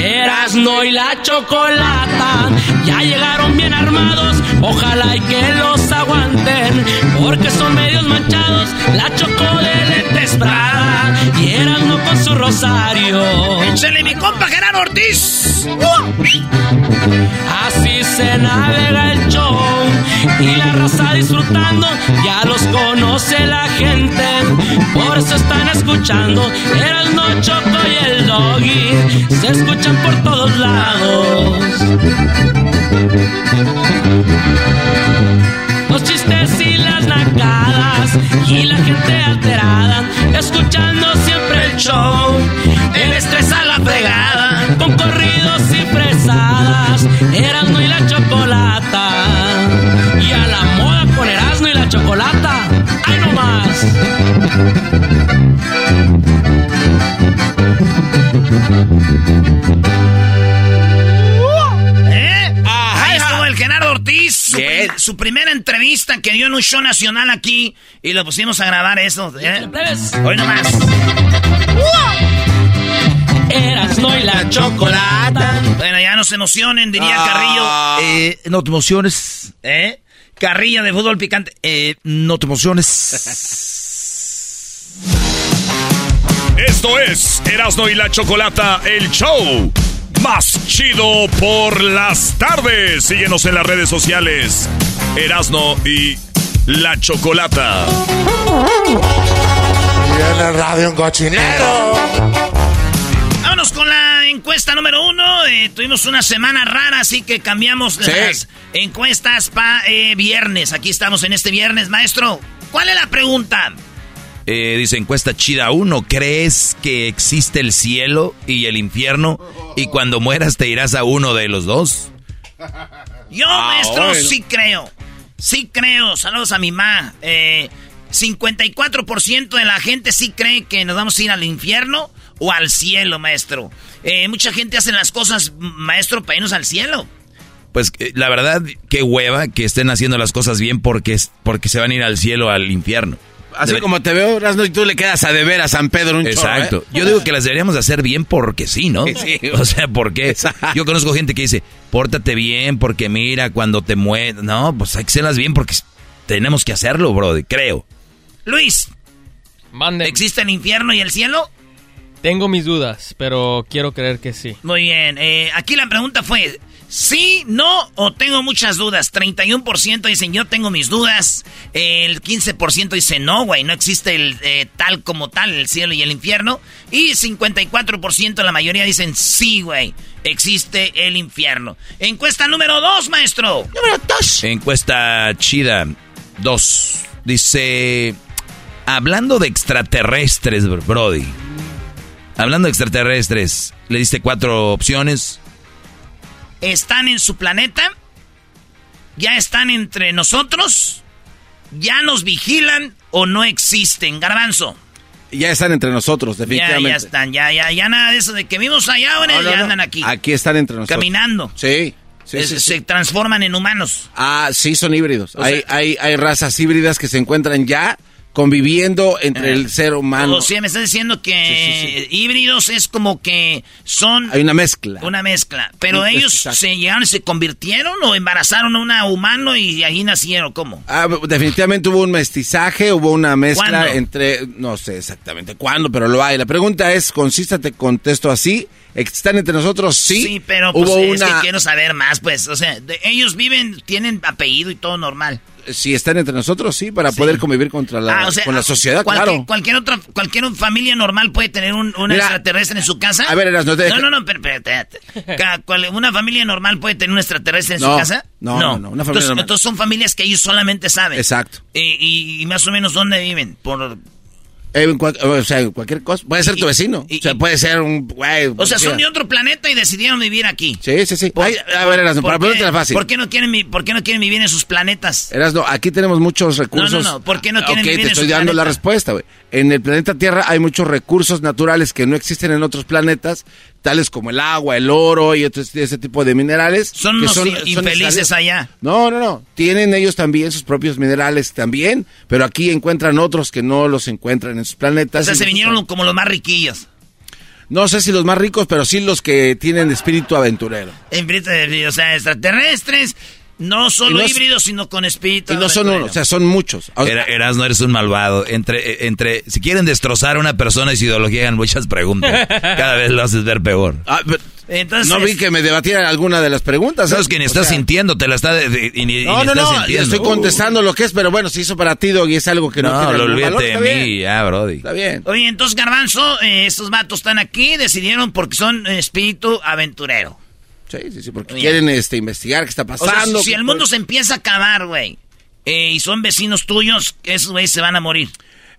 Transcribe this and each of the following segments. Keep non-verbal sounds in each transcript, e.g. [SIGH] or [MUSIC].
Erasno y la chocolata ya llegaron bien armados. Ojalá y que los aguanten, porque son medios manchados. La choco de lentes Prada y Erasno con su rosario. ¡Échale mi compa Gerardo Ortiz! Así se navega el show y la raza disfrutando. Ya los conoce la gente, por eso están escuchando. Erasno, Choco y el doggy se escuchan por todos lados. Los chistes y las nacadas y la gente alterada, escuchando siempre el show. El estrés a la fregada, con corridos y fresadas, Erasmo y la chocolata. Y a la moda con Erasmo y la chocolata, ¡ay no más! ¿Eh? Ahí estuvo el Gerardo Ortiz. Su, prim- su primera entrevista que dio en un show nacional aquí. Y lo pusimos a grabar eso. ¿eh? Hoy nomás. Erasmo y la chocolata. Bueno, ya no se emocionen, diría Ah. Carrillo. Eh, no te emociones. ¿Eh? Carrilla de fútbol picante. Eh, no te emociones. Esto es Erasno y la Chocolata, el show más chido por las tardes. Síguenos en las redes sociales. Erasno y la Chocolata. Y en el radio un cochinero. Encuesta número uno. Eh, tuvimos una semana rara, así que cambiamos las encuestas para viernes. Aquí estamos en este viernes, maestro. ¿Cuál es la pregunta? Eh, dice encuesta chida 1, ¿crees que existe el cielo y el infierno y cuando mueras te irás a uno de los dos? Yo, Ah, maestro, bueno. sí creo. Sí creo. Saludos a mi ma. Eh, 54% de la gente sí cree que nos vamos a ir al infierno o al cielo, maestro. Eh, mucha gente hace las cosas, maestro, para irnos al cielo. Pues eh, la verdad, qué hueva que estén haciendo las cosas bien porque, es- porque se van a ir al cielo al infierno. Así Debe- como te veo, Erasmo, y tú le quedas a deber a San Pedro un chorro, Exacto. ¿eh? Yo digo que las deberíamos de hacer bien porque sí, ¿no? Sí. O sea, porque yo conozco gente que dice, pórtate bien porque mira, cuando te mueres... No, pues hay que hacerlas bien porque tenemos que hacerlo, brother, creo. Luis, ¿existe el infierno y el cielo? Tengo mis dudas, pero quiero creer que sí. Muy bien. eh, aquí la pregunta fue, ¿sí, no o tengo muchas dudas? 31% dicen yo tengo mis dudas. El 15% dice no, güey, no existe el eh, tal como tal, el cielo y el infierno. Y 54% la mayoría dicen sí, güey, existe el infierno. Encuesta número 2, maestro. Número 2. Encuesta chida 2. Dice, hablando de extraterrestres, bro- Brody. Hablando de extraterrestres, le diste cuatro opciones. ¿Están en su planeta? ¿Ya están entre nosotros? ¿Ya nos vigilan o no existen? Garbanzo. Ya están entre nosotros, Ya, definitivamente. ya están, ya, ya, ya nada de eso de que vimos allá, ahora No, no, ya no. andan aquí. Aquí están entre nosotros. Caminando. Sí. sí, Es- sí, sí. Se transforman en humanos. Ah, sí, son híbridos. Hay, sea- hay, hay razas híbridas que se encuentran ya conviviendo entre el ser humano. O sea, me estás diciendo que híbridos es como que son... Hay una mezcla. Una mezcla. Pero ellos Exacto. se llegaron, se convirtieron o embarazaron a una humano y ahí nacieron, ¿cómo? Ah, definitivamente hubo un mestizaje, hubo una mezcla ¿Cuándo? entre, no sé exactamente cuándo, pero lo hay. La pregunta es, consístate, contesto así, ¿están entre nosotros? Sí. Sí, pero pues, hubo es que quiero saber más, pues. O sea, de- ellos viven, tienen apellido y todo normal. si están entre nosotros, sí, para poder convivir contra la, Ah, o sea, con la sociedad, cualquier, claro. Cualquier otra, cualquier familia normal puede tener un, un Mira, extraterrestre en su casa. a ver, Eras, no te No, no, no, pero, pero, cual- ¿Una familia normal puede tener un extraterrestre en No, su casa? no, no, no, una familia entonces, normal. entonces son familias que ellos solamente saben. Exacto. Y, y- y más o menos dónde viven. Por, Eh, en cual- o sea, cualquier cosa. Puede ser tu vecino. y- o sea, puede ser un güey. o sea, son de otro planeta y decidieron vivir aquí. Sí, sí, sí. Por- Ay, a ver, Erasmo, ¿por para ponértela fácil. ¿por qué, no quieren, ¿Por qué no quieren vivir en sus planetas? Erasmo, aquí tenemos muchos recursos. No, no, no, ¿por qué no quieren Ok, vivir te en estoy su dando la planeta? respuesta, güey. En el planeta Tierra hay muchos recursos naturales que no existen en otros planetas, tales como el agua, el oro y otro- ese tipo de minerales. Son que unos in- infelices allá. No, no, no. Tienen ellos también sus propios minerales también, pero aquí encuentran otros que no los encuentran en sus planetas. O sea, se vinieron como los más riquillos. No sé si los más ricos, pero sí los que tienen espíritu aventurero. En o sea, extraterrestres, no solo no- híbridos, sino con espíritu. Y no son uno, o sea, son muchos. O sea, Era- Eras, no eres un malvado. Entre, entre, si quieren destrozar a una persona y su ideología, hagan muchas preguntas. [LAUGHS] Cada vez lo haces ver peor. ah, pero Entonces, no vi que me debatieran alguna de las preguntas. Sabes ¿eh? que ni O estás sea, sintiendo, te la está de- de- y y No, no, no, estoy contestando lo que es, pero bueno, si hizo para ti, Doggy, es algo que no, No, tiene lo olvídate de mí, bien, ya, Brody. Está bien. Oye, entonces Garbanzo, eh, estos vatos están aquí, decidieron porque son espíritu aventurero. Sí, sí, sí, porque Oye. quieren este, investigar qué está O sea, pasando. si, el mundo se empieza a acabar, güey, eh, y son vecinos tuyos, esos güeyes se van a morir.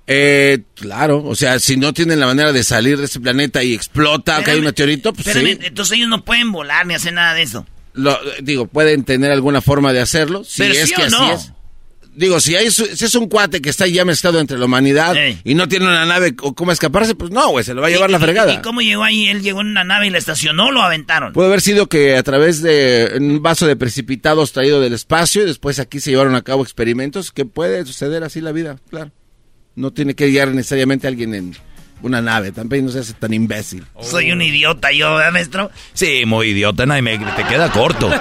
Eh, claro, o sea, si no tienen la manera de salir de este planeta y explota, cae un Espérame, meteorito, pues espérame, sí. Entonces ellos no pueden volar ni hacer nada de eso. Lo- digo, pueden tener alguna forma de hacerlo, si Pero es sí que o así no. es. Digo, si, hay, su- si es un cuate que está ya mezclado entre la humanidad Ey. y no tiene una nave o cómo escaparse, pues no, güey, se lo va a llevar ¿Y- la fregada. ¿Y cómo llegó ahí? ¿Él llegó en una nave y la estacionó o lo aventaron? Puede haber sido que a través de un vaso de precipitados traído del espacio y después aquí se llevaron a cabo experimentos que puede suceder así la vida, claro. No tiene que llegar necesariamente alguien en una nave, también no seas tan imbécil. Soy un idiota yo, ¿verdad, maestro? Sí, muy idiota, y me, te queda corto.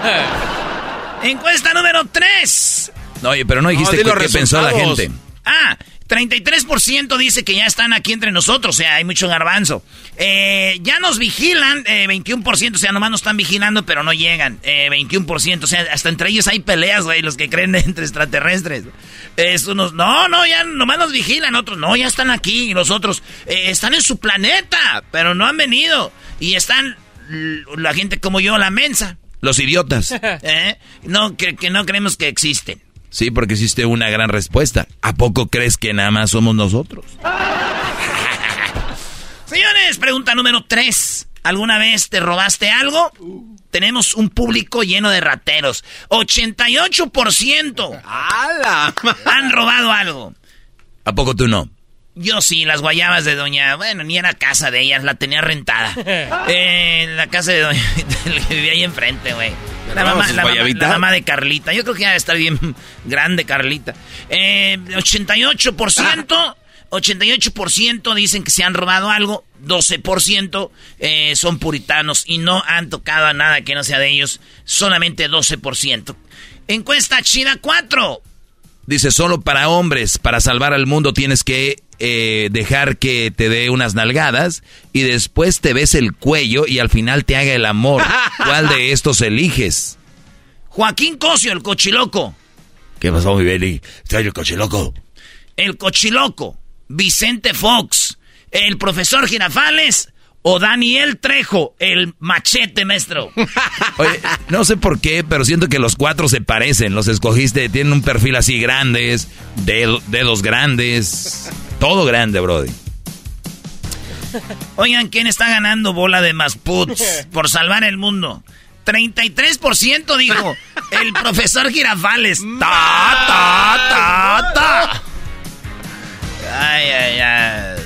[LAUGHS] Encuesta número 3. No, oye, pero no dijiste di qué pensó la gente. Ah, 33% dice que ya están aquí entre nosotros, o sea, hay mucho garbanzo. Eh, ya nos vigilan, eh, 21%, o sea, nomás nos están vigilando, pero no llegan. Eh, 21%, o sea, hasta entre ellos hay peleas, güey, los que creen [LAUGHS] entre extraterrestres. Es unos, no, no, ya nomás nos vigilan, otros, no, ya están aquí, y los otros, eh, están en su planeta, pero no han venido. Y están la gente como yo, la mensa, Los idiotas. [LAUGHS] ¿eh? No, que, que no creemos que existen. Sí, porque hiciste una gran respuesta. ¿A poco crees que nada más somos nosotros? [LAUGHS] Señores, pregunta número 3. ¿Alguna vez te robaste algo? Tenemos un público lleno de rateros. 88% han robado algo. ¿A poco tú no? Yo sí, las guayabas de doña... Bueno, ni era casa de ellas, la tenía rentada. [LAUGHS] Eh, la casa de doña... [LAUGHS] que vivía ahí enfrente, güey. La mamá, la mamá de Carlita. Yo creo que ya está bien [LAUGHS] grande, Carlita. Eh, 88%... 88% dicen que se han robado algo, 12% eh, son puritanos y no han tocado a nada que no sea de ellos, solamente 12%. Encuesta China 4. Dice, solo para hombres, para salvar al mundo tienes que eh, dejar que te dé unas nalgadas y después te ves el cuello y al final te haga el amor. [LAUGHS] ¿Cuál de estos eliges? Joaquín Cosio, el cochiloco. ¿Qué pasó, mi Beli? El coche loco. El cochiloco. Vicente Fox. El profesor Girafales. O Daniel Trejo, el machete, maestro. [LAUGHS] Oye, no sé por qué, pero siento que los cuatro se parecen. Los escogiste, tienen un perfil así grandes, dedo- dedos grandes, todo grande, Brody. Oigan, ¿quién está ganando bola de masputs [LAUGHS] por salvar el mundo? 33% dijo el profesor Girafales. [LAUGHS] Ta, ta, ta, ta. Ay, ay, ay.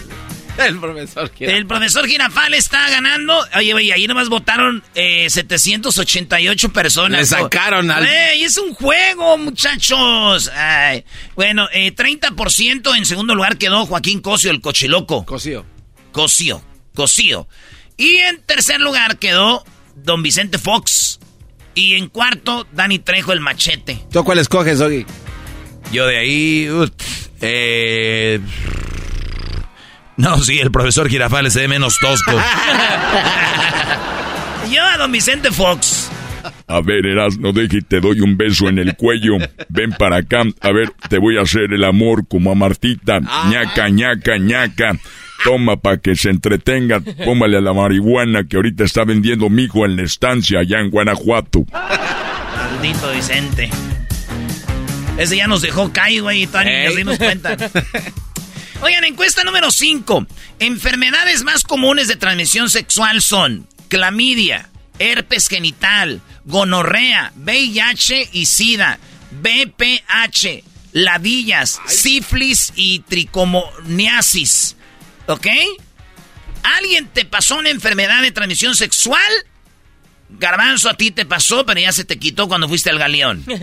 [LAUGHS] El profesor Girafales. El profesor Girafales está ganando. Oye, güey, ahí nomás votaron eh, 788 personas. Le sacaron al... Güey, es un juego, muchachos. Ay. Bueno, eh, 30% en segundo lugar quedó Joaquín Cosio, el cochiloco. Cosío. Cosío, Cosío. Y en tercer lugar quedó Don Vicente Fox. Y en cuarto, Dani Trejo, el machete. ¿Tú cuál escoges, Ogi? Yo de ahí... eh, no, sí, el profesor Girafales se ve menos tosco. [LAUGHS] Yo a Don Vicente Fox. A ver, Erasno, deje y te doy un beso en el cuello. Ven para acá. A ver, te voy a hacer el amor como a Martita. ñaca, ñaca, ñaca. Toma para que se entretenga. Póngale a la marihuana que ahorita está vendiendo mi hijo en la estancia allá en Guanajuato. Maldito Vicente. Ese ya nos dejó caer, güey, y todavía ni nos dimos cuenta. [LAUGHS] Oigan, encuesta número 5. Enfermedades más comunes de transmisión sexual son clamidia, herpes genital, gonorrea, VIH y SIDA, BPH, ladillas, sífilis y tricomoniasis. ¿Ok? ¿Alguien te pasó una enfermedad de transmisión sexual? Garbanzo, a ti te pasó, pero ya se te quitó cuando fuiste al galeón. [LAUGHS]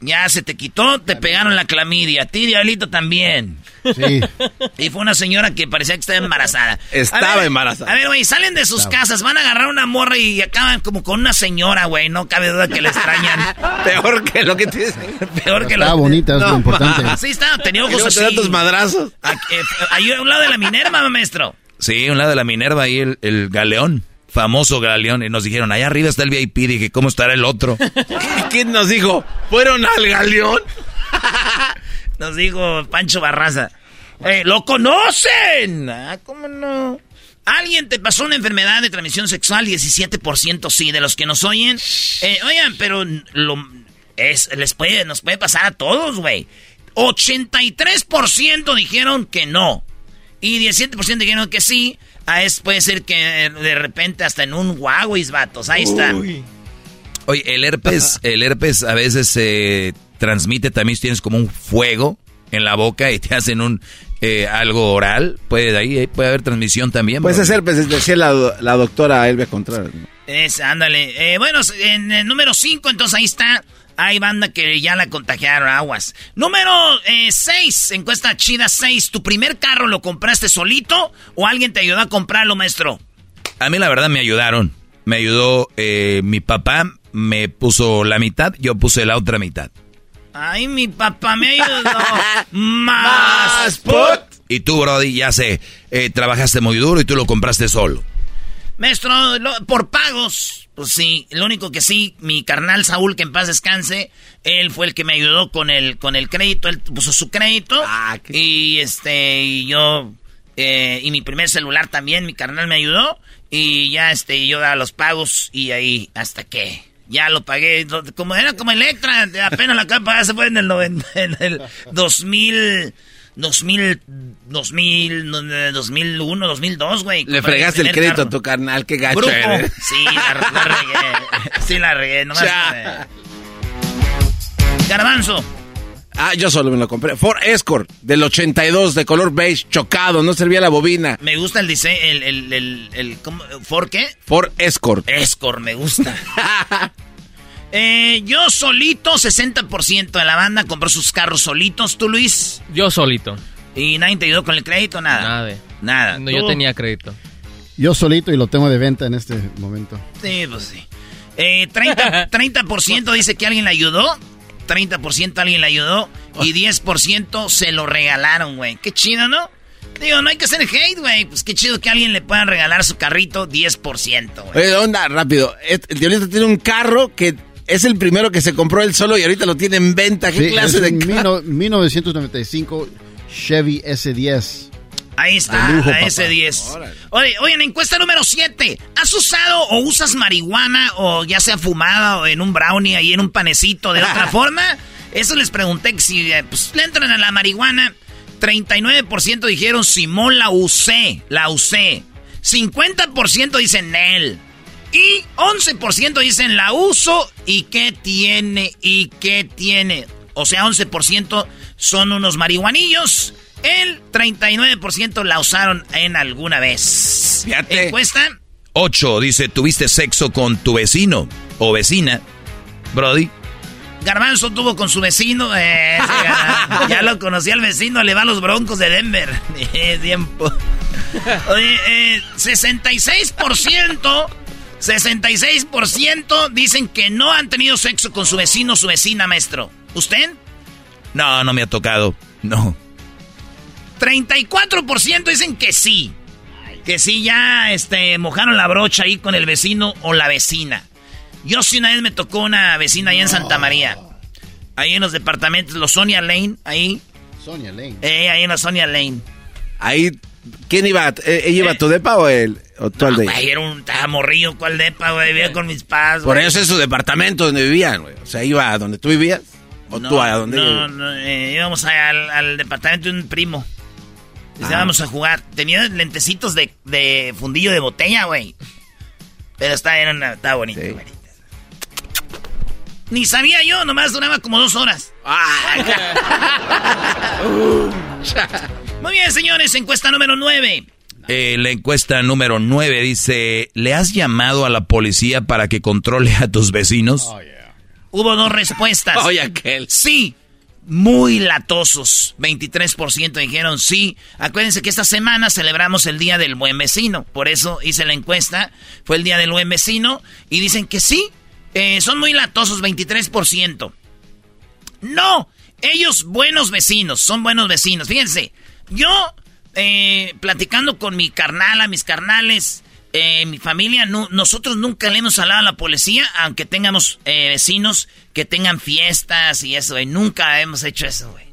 Ya se te quitó, te pegaron la clamidia. A ti, Diablito, también. Sí. [LAUGHS] Y fue una señora que parecía que estaba embarazada. Estaba A ver, embarazada. A ver, güey, salen de sus casas, van a agarrar una morra y acaban como con una señora, güey. No cabe duda que le extrañan. [LAUGHS] Peor que lo que dicen. Peor que Estaba lo... bonita, es lo importante. Sí, estaba, tenía ojos te así. tus madrazos. Aquí, eh, Ahí a un lado de la Minerva, maestro. Sí, un lado de la Minerva ahí el, el galeón, famoso galeón. Y nos dijeron, allá arriba está el VIP. Dije, ¿cómo estará el otro? ¿Y [LAUGHS] quién nos dijo? ¿Fueron al galeón? Nos dijo Pancho Barraza. Eh, ¿Lo conocen? Ah, ¿cómo no? ¿Alguien te pasó una enfermedad de transmisión sexual? 17% sí, de los que nos oyen. Eh, oigan, pero lo, es, les puede, nos puede pasar a todos, güey. 83% dijeron que no. Y 17% dijeron que sí. A es puede ser que de repente hasta en un Huawei, vatos. Ahí está. Oye, el herpes, [LAUGHS] el herpes a veces se transmite también si tienes como un fuego en la boca y te hacen un eh, algo oral. Puede ahí ahí puede haber transmisión también. Pues bro. es herpes, decía la, la doctora Elvia Contreras. ¿no? Es, ándale. Eh, bueno, en el número 5, entonces ahí está. Hay banda que ya la contagiaron, aguas. Número 6, encuesta chida 6. ¿Tu primer carro lo compraste solito o alguien te ayudó a comprarlo, maestro? A mí la verdad me ayudaron. Me ayudó eh, mi papá, me puso la mitad, yo puse la otra mitad. Ay, mi papá me ayudó. [LAUGHS] Más. put. Y tú, Brody, ya sé, eh, trabajaste muy duro y tú lo compraste solo. Maestro, lo- por pagos, pues sí, lo único que sí, mi carnal Saúl, que en paz descanse, él fue el que me ayudó con el, con el crédito, él puso su crédito, y este, y yo, eh, y mi primer celular también, mi carnal me ayudó, y ya este, yo daba los pagos, y ahí, hasta que, ya lo pagué, como era como Electra, apenas la pagar, se fue en el, noven- en el 2000... 2000, 2000, no, no, 2001, 2002, güey. Le fregaste el crédito carro. a tu carnal, qué gacho eres. Sí, la, la regué. Sí, la regué. Nomás. [LAUGHS] Garbanzo. Ah, yo solo me lo compré. Ford Escort del 82 de color beige, chocado, no servía la bobina. Me gusta el diseño. El, el, el, el- ¿cómo? ¿For qué? Ford Escort. Escort, me gusta. [LAUGHS] eh, yo solito, 60% de la banda compró sus carros solitos. ¿Tú, Luis? Yo solito. ¿Y nadie te ayudó con el crédito? Nada. Nada. Nada. No, yo tenía crédito. Yo solito y lo tengo de venta en este momento. Sí, pues sí. Eh, 30%, 30% [LAUGHS] dice que alguien le ayudó. 30% alguien le ayudó. Y 10% se lo regalaron, güey. Qué chido, ¿no? Digo, no hay que ser hate, güey. Pues qué chido que alguien le puedan regalar su carrito 10%, güey. Oye, onda, rápido. El Dionista tiene un carro que es el primero que se compró él solo y ahorita lo tiene en venta. ¿Qué Sí, clase es de carro? 1995 Chevy S10. Ahí está, lujo, la papá. S10. Oye, oye, encuesta número 7. ¿Has usado o usas marihuana o ya sea fumada o en un brownie ahí en un panecito de otra [LAUGHS] forma? Eso les pregunté que si eh, pues, le entran a la marihuana. 39% dijeron Simón la usé, la usé. 50% dicen él. Y 11% dicen la uso y qué tiene y qué tiene. O sea, 11% son unos marihuanillos El 39% la usaron en alguna vez. Fíjate. Encuesta. 8 dice, ¿tuviste sexo con tu vecino o vecina? Brody. Garbanzo tuvo con su vecino. eh, [LAUGHS] ya, ya lo conocía el vecino, le va a los broncos de Denver. [LAUGHS] Eh, tiempo. Oye, eh, 66%. 66% dicen que no han tenido sexo con su vecino o su vecina, maestro. ¿Usted? No, no me ha tocado. No. 34% dicen que sí. Que sí, ya este, mojaron la brocha ahí con el vecino o la vecina. Yo sí una vez me tocó una vecina ahí en Santa María. Ahí en los departamentos, los Sonia Lane, ahí. Sonia Lane. Eh, ahí en la Sonia Lane. Ahí, ¿quién iba? Eh, ¿Ella iba a tu depa o él? ¿O tú al de ella? Güey, era un morrillo, ¿cuál depa, güey? Vivía con mis padres. Por eso es su departamento donde vivían, güey. O sea, iba a donde tú vivías. ¿O No, tú a donde no, no, eh, íbamos a- al, al departamento de un primo. Ah. Íbamos a jugar. Tenía lentecitos de, de fundillo de botella, güey. Pero está, era una- estaba bonito, güey. Ni sabía yo, nomás duraba como dos horas. [LAUGHS] Muy bien, señores, encuesta número 9. Eh, la encuesta número 9 dice, ¿le has llamado a la policía para que controle a tus vecinos? Hubo dos respuestas. [LAUGHS] Oye, aquel. Sí. Muy latosos. 23% dijeron sí. Acuérdense que esta semana celebramos el Día del Buen Vecino. Por eso hice la encuesta. Fue el Día del Buen Vecino. Y dicen que sí. Eh, son muy latosos, 23%. No. Ellos buenos vecinos. Son buenos vecinos. Fíjense. Yo, eh, platicando con mi carnala, mis carnales, eh, mi familia, no- nosotros nunca le hemos hablado a la policía, aunque tengamos eh, vecinos que tengan fiestas y eso, güey. Nunca hemos hecho eso, güey.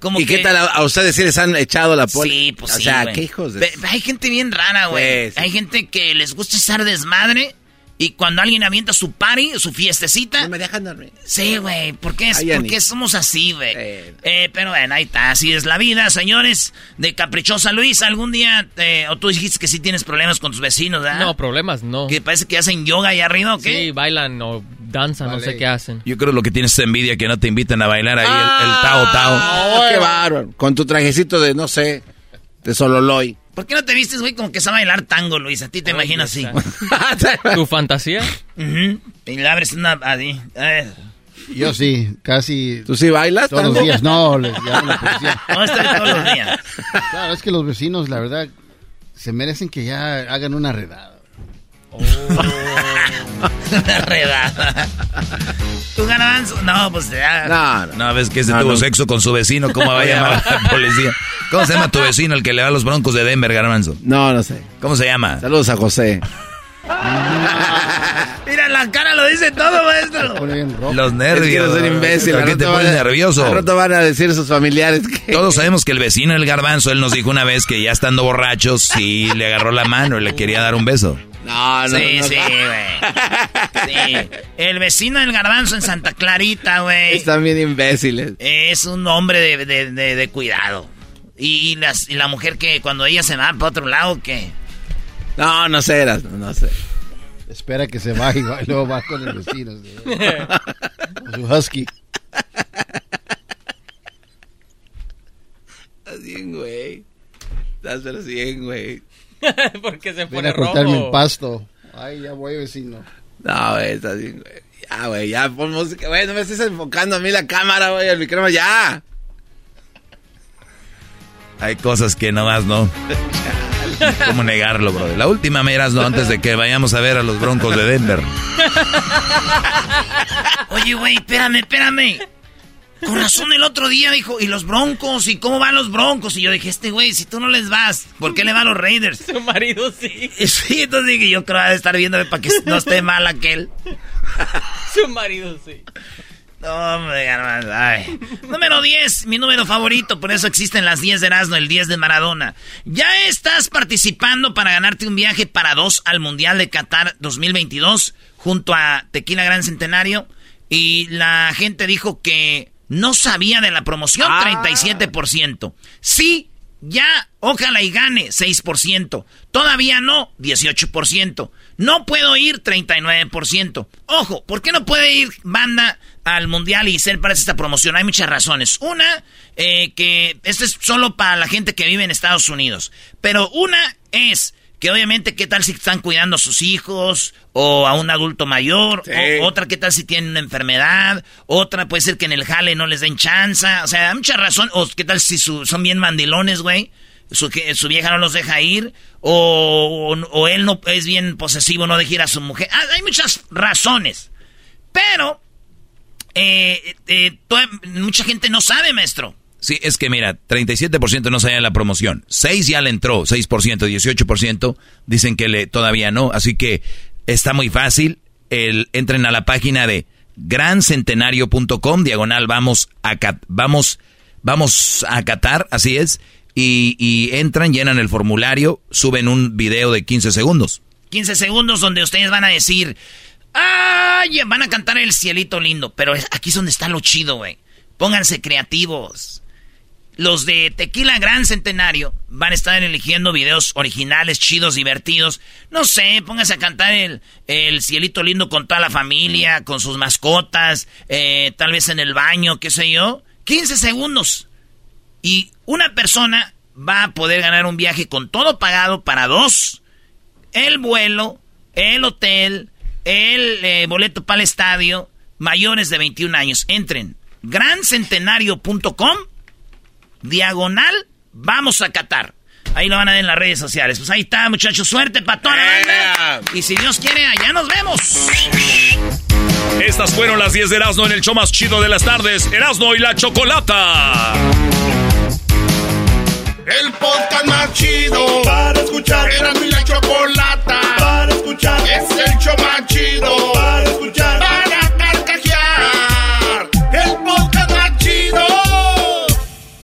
Como ¿Y que- qué tal a, a ustedes si les han echado la poli? Sí, pues o sí, sea, güey. qué hijos de... Hay gente bien rara, güey. Sí, sí. Hay gente que les gusta estar desmadre y cuando alguien avienta su party, su fiestecita... No me dejan dormir. Sí, güey. ¿Por qué, es- Ay, por Ani. qué somos así, güey? Eh, pero bueno, ahí está. Así es la vida, señores. De Caprichosa Luis, algún día... eh, o tú dijiste que sí tienes problemas con tus vecinos, ¿verdad? No, problemas no. Que parece que hacen yoga ahí arriba, ¿o qué? Sí, bailan o danzan, no sé qué hacen. Yo creo lo que tienes es envidia que no te invitan a bailar ahí el, el Ah. tao tao. Oh, qué bárbaro. Con tu trajecito de, no sé, de Sololoy. ¿Por qué no te vistes, güey, como que se va a bailar tango, Luis? A ti te imaginas así. ¿Tu fantasía? Y le abres una... Así. Ver. Yo sí, casi. ¿Tú sí bailas? Todos los días, no, les llamo a la policía. [LAUGHS] No, estoy todos los días. Claro, es que los vecinos, la verdad, se merecen que ya hagan una redada. [LAUGHS] Una redada. ¿Tu garbanzo? No, pues ya. No, no. No, ves que ese No, tuvo no. sexo con su vecino, ¿cómo va a llamar a la policía? ¿Cómo se llama tu vecino, el que le va a los broncos de Denver, Garbanzo? No, no sé. ¿Cómo se llama? Saludos a José. Mira, la cara lo dice todo, maestro. Los Es que nervios. no son imbéciles. ¿Por qué te pones van a- nervioso? Al rato van a decir sus familiares que... Todos sabemos que el vecino del garbanzo, él nos dijo una vez que ya estando borrachos, sí le agarró la mano y le quería dar un beso. No, no, Sí, no. sí, güey. Sí. El vecino del garbanzo en Santa Clarita, güey. Están bien imbéciles. Es un hombre de, de- de- de cuidado. Y, y las- y la mujer que cuando ella se va para otro lado, que No, no sé, eras, no, no sé. Espera que se vaya y luego va con el vecino. ¿sí? Con su husky. Estás bien, güey. Estás bien, güey. [LAUGHS] Porque se pone a cortarme rojo. el pasto. Ay, ya voy, vecino. No, güey, estás bien, güey. Ya, güey, ya pon música. Güey, no me estés enfocando a mí la cámara, güey, el micrófono, ya. Hay cosas que nomás no. [LAUGHS] ¿Cómo negarlo, bro? La última miras, no, antes de que vayamos a ver a los broncos de Denver. [LAUGHS] Oye, güey, espérame, espérame. Con razón el otro día dijo, ¿y los broncos? ¿Y cómo van los broncos? Y yo dije, este güey, si tú no les vas, ¿por qué le va a los Raiders? Su marido sí. Entonces dije, yo creo que de estar viéndome para que no esté mal aquel. [LAUGHS] Su marido sí. No, hombre, ay. Número 10, mi número favorito, por eso existen las 10 de Erasmo, el 10 de Maradona. Ya estás participando para ganarte un viaje para dos al Mundial de Qatar 2022 junto a Tequila Gran Centenario y la gente dijo que no sabía de la promoción, 37%. Sí, ya, ojalá y gane, 6%. Todavía no, 18%. No puedo ir 39%. Ojo, ¿por qué no puede ir banda al mundial y ser para esta promoción? Hay muchas razones. Una, eh, que esto es solo para la gente que vive en Estados Unidos. Pero una es que obviamente qué tal si están cuidando a sus hijos o a un adulto mayor, otra qué tal si tienen una enfermedad, otra puede ser que en el jale no les den chance, o sea, hay muchas razones, o qué tal si son bien mandilones, güey, su, su vieja no los deja ir, o, él no es bien posesivo, no deja ir a su mujer. Ah, hay muchas razones. Pero, eh, eh, mucha gente no sabe, maestro. Sí, es que mira, 37% no sabían la promoción. 6 ya le entró, 6%, 18% dicen que le, todavía no. Así que está muy fácil. El, entren a la página de grancentenario.com, diagonal, vamos a, vamos, vamos a Qatar, así es y, entran, llenan el formulario, suben un video de 15 segundos. 15 segundos donde ustedes van a decir, ¡ay! Van a cantar el cielito lindo. Pero aquí es donde está lo chido, güey. Pónganse creativos. Los de Tequila Gran Centenario van a estar eligiendo videos originales, chidos, divertidos. No sé, pónganse a cantar el, el cielito lindo con toda la familia, con sus mascotas, eh, tal vez en el baño, qué sé yo. 15 segundos. Y una persona va a poder ganar un viaje con todo pagado para dos. El vuelo, el hotel, el eh, boleto para el estadio, mayores de 21 años. Entren, grancentenario.com, diagonal, vamos a Qatar. Ahí lo van a ver en las redes sociales. Pues ahí está, muchachos. Suerte para toda la banda. Y si Dios quiere, allá nos vemos. Estas fueron las 10 de Erasmo en el show más chido de las tardes. Erasmo y la Chocolata. El podcast más chido para escuchar. Era mi la chocolata para escuchar. Es el show más chido para escuchar.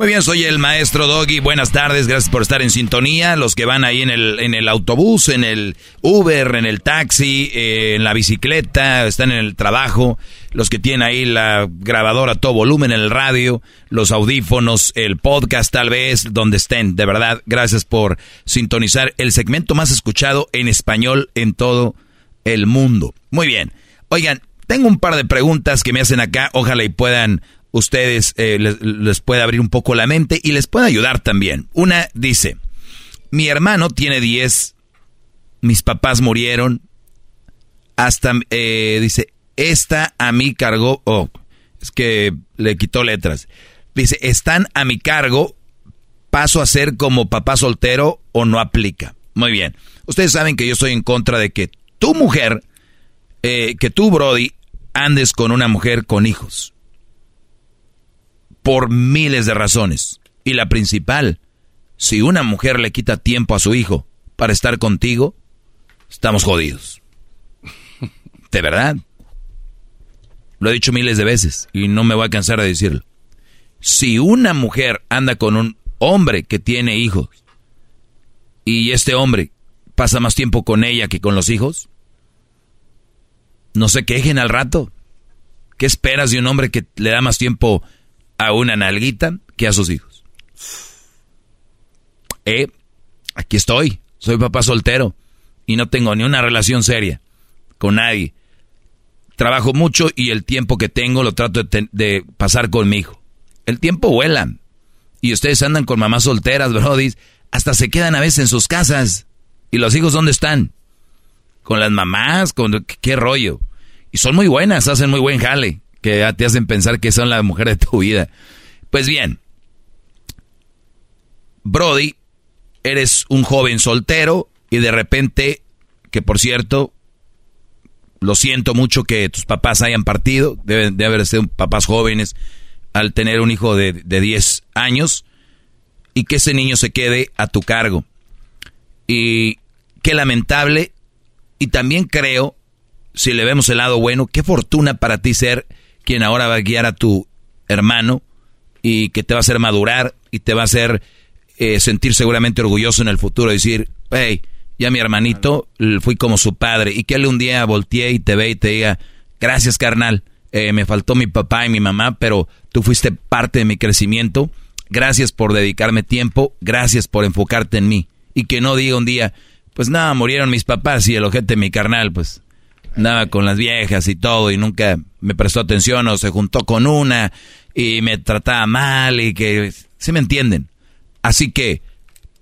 Muy bien, soy el maestro Doggy. Buenas tardes, gracias por estar en sintonía. Los que van ahí en el, en el autobús, en el Uber, en el taxi, eh, en la bicicleta, están en el trabajo. Los que tienen ahí la grabadora a todo volumen, en el radio, los audífonos, el podcast tal vez, donde estén. De verdad, gracias por sintonizar el segmento más escuchado en español en todo el mundo. Muy bien. Oigan, tengo un par de preguntas que me hacen acá. Ojalá y puedan ustedes eh, les, puede abrir un poco la mente y les puede ayudar también. Una dice, mi hermano tiene 10, mis papás murieron, hasta, eh, dice, esta a mí cargó, oh, es que le quitó letras. Dice, están a mi cargo, paso a ser como papá soltero o no aplica. Muy bien. Ustedes saben que yo estoy en contra de que tu mujer, eh, que tú, Brody, andes con una mujer con hijos. Por miles de razones. Y la principal, si una mujer le quita tiempo a su hijo para estar contigo, estamos jodidos. De verdad. Lo he dicho miles de veces y no me voy a cansar de decirlo. Si una mujer anda con un hombre que tiene hijos y este hombre pasa más tiempo con ella que con los hijos, no se quejen al rato. ¿Qué esperas de un hombre que le da más tiempo a una nalguita que a sus hijos? Eh, aquí estoy, soy papá soltero y no tengo ni una relación seria con nadie. Trabajo mucho y el tiempo que tengo lo trato de, pasar con mi hijo. El tiempo vuela. Y ustedes andan con mamás solteras, brodis, hasta se quedan a veces en sus casas. ¿Y los hijos dónde están? Con las mamás, con qué rollo. Y son muy buenas, hacen muy buen jale, que te hacen pensar que son la mujer de tu vida. Pues bien, Brody, eres un joven soltero y de repente, que por cierto, lo siento mucho que tus papás hayan partido, deben de haber sido papás jóvenes al tener un hijo de, de 10 años y que ese niño se quede a tu cargo. Y qué lamentable, y también creo, si le vemos el lado bueno, qué fortuna para ti ser quien ahora va a guiar a tu hermano y que te va a hacer madurar y te va a hacer eh, sentir seguramente orgulloso en el futuro, decir, hey, ya mi hermanito fui como su padre y que él un día voltee y te ve y te diga, gracias carnal, eh, me faltó mi papá y mi mamá, pero tú fuiste parte de mi crecimiento. Gracias por dedicarme tiempo, gracias por enfocarte en mí. Y que no diga un día, pues nada, murieron mis papás y el ojete mi carnal, pues nada con las viejas y todo y nunca me prestó atención o se juntó con una y me trataba mal y que... ¿Se me entienden? Así que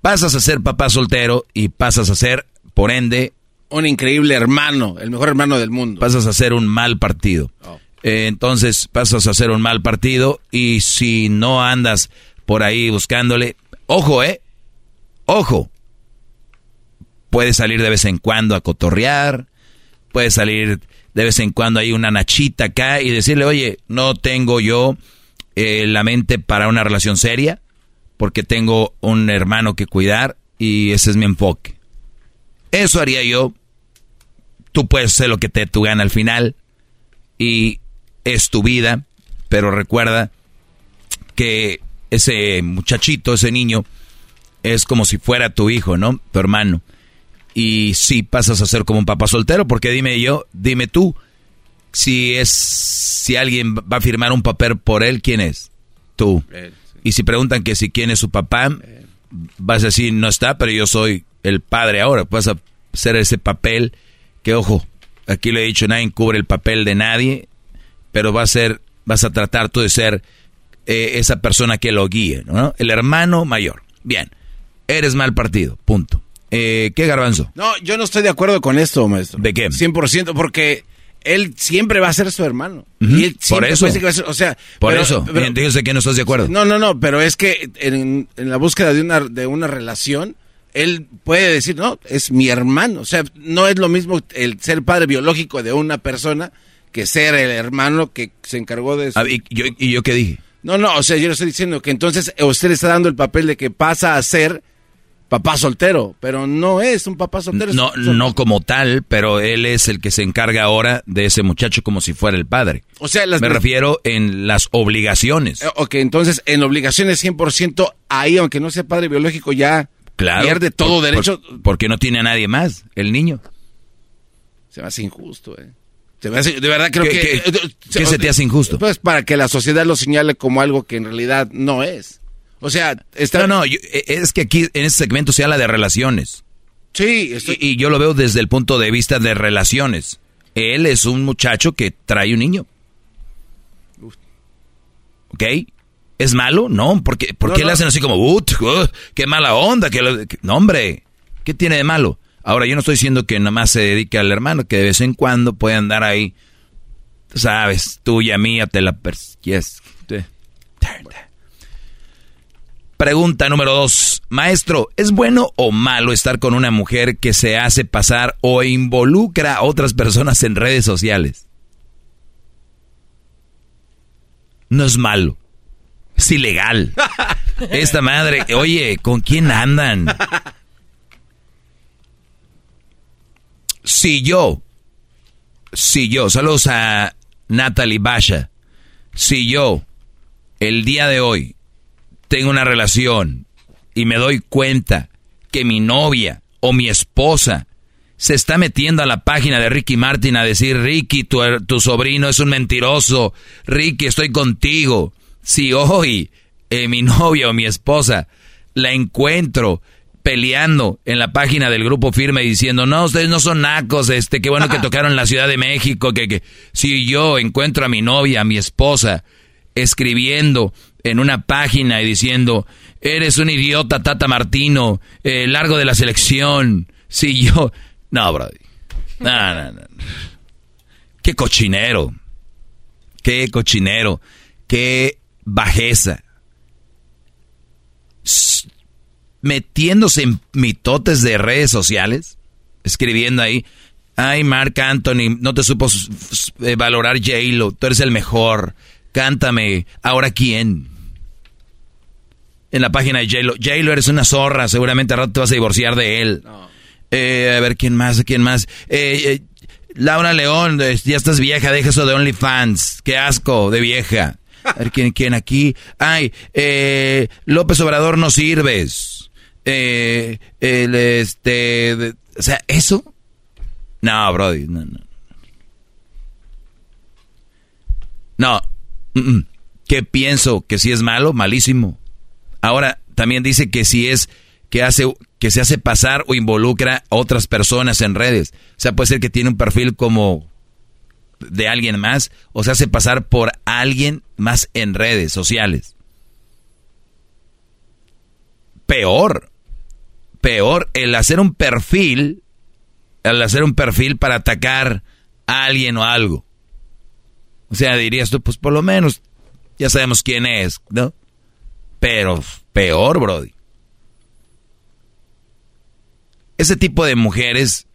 pasas a ser papá soltero y pasas a ser, por ende... Un increíble hermano, el mejor hermano del mundo. Pasas a ser un mal partido. Oh. Eh, entonces pasas a ser un mal partido y si no andas por ahí buscándole. Ojo, ¿eh? Ojo. Puede salir de vez en cuando a cotorrear, puede salir de vez en cuando ahí una nachita acá y decirle, oye, no tengo yo eh, la mente para una relación seria, porque tengo un hermano que cuidar y ese es mi enfoque. Eso haría yo. Tú puedes hacer lo que te tu gana al final y es tu vida, pero recuerda que ese muchachito, ese niño, es como si fuera tu hijo, ¿no? Tu hermano. Y si pasas a ser como un papá soltero, porque dime yo, dime tú, si es, si alguien va a firmar un papel por él, ¿quién es? Tú. Y si preguntan que si quién es su papá, vas a decir, no está, pero yo soy el padre ahora. Vas a hacer ese papel que, ojo, aquí lo he dicho, nadie cubre el papel de nadie, pero va a ser, vas a tratar tú de ser eh, esa persona que lo guíe, ¿no? El hermano mayor. Bien, eres mal partido, punto. Eh, ¿Qué garbanzo? No, yo no estoy de acuerdo con esto, maestro. ¿De qué? 100%, porque él siempre va a ser su hermano. por eso. o sea, por eso. Bien, que no estás de acuerdo. No, no, no, pero es que en, la búsqueda de una, de una relación, él puede decir, no, es mi hermano. O sea, no es lo mismo el ser padre biológico de una persona que ser el hermano que se encargó de eso. ¿y, yo, ¿Y yo qué dije? No, no, o sea, yo le estoy diciendo que entonces usted le está dando el papel de que pasa a ser papá soltero, pero no es un papá soltero. No, no como tal, pero él es el que se encarga ahora de ese muchacho como si fuera el padre. O sea, me refiero en las obligaciones. Eh, ok, entonces en obligaciones 100% ahí, aunque no sea padre biológico, ya pierde todo derecho. porque no tiene a nadie más, el niño. Se me hace injusto, eh de verdad creo que... ¿Qué, eh, se te hace injusto? Pues para que la sociedad lo señale como algo que en realidad no es. O sea, está... No, no, eh, es que aquí en este segmento se habla de relaciones. Sí, y, yo lo veo desde el punto de vista de relaciones. Él es un muchacho que trae un niño. ¿Ok? ¿Es malo? No, porque, ¿por qué le hacen así como, uh, qué mala onda? Que no, hombre, ¿qué tiene de malo? Ahora, yo no estoy diciendo que nada más se dedique al hermano, que de vez en cuando puede andar ahí, tú sabes, tuya, mía, te la... Yes. Pregunta número dos. Maestro, ¿es bueno o malo estar con una mujer que se hace pasar o involucra a otras personas en redes sociales? No es malo. Es ilegal. [LAUGHS] Esta madre, oye, ¿con quién andan? Si yo, si yo, saludos a Natalie Basha, si yo, el día de hoy, tengo una relación y me doy cuenta que mi novia o mi esposa se está metiendo a la página de Ricky Martin a decir, Ricky, tu, tu sobrino es un mentiroso, Ricky, estoy contigo. Si hoy eh, mi [LAUGHS] novia o mi esposa la encuentro peleando en la página del grupo firme diciendo, no, ustedes no son nacos, este, qué bueno que tocaron la Ciudad de México, que, que si yo encuentro a mi novia, a mi esposa, escribiendo en una página y diciendo, eres un idiota, Tata Martino, eh, largo de la selección, si [LAUGHS] yo... No, brody. No, no, no. Qué cochinero. Qué cochinero. Qué bajeza metiéndose en mitotes de redes sociales, escribiendo ahí, ay, Mark Anthony, no te supo eh, valorar J-Lo, tú eres el mejor, cántame, ¿ahora quién? En la página de J-Lo, J-Lo eres una zorra, seguramente al rato te vas a divorciar de él. Eh, a ver, ¿quién más? ¿Quién más? Eh, Laura León, ya estás vieja, deja eso de OnlyFans, qué asco de vieja. A ver, ¿quién, quién aquí? Ay, López Obrador no sirves eh, el este, o sea, eso, no, Brody, no, no. No, ¿qué pienso? ¿Que si es malo? Malísimo. Ahora, también dice que si es que hace que se hace pasar o involucra a otras personas en redes. O sea, puede ser que tiene un perfil como de alguien más o se hace pasar por alguien más en redes sociales. Peor, peor el hacer un perfil, el hacer un perfil para atacar a alguien o algo. O sea, dirías tú, pues por lo menos ya sabemos quién es, ¿no? Pero peor, Brody. Ese tipo de mujeres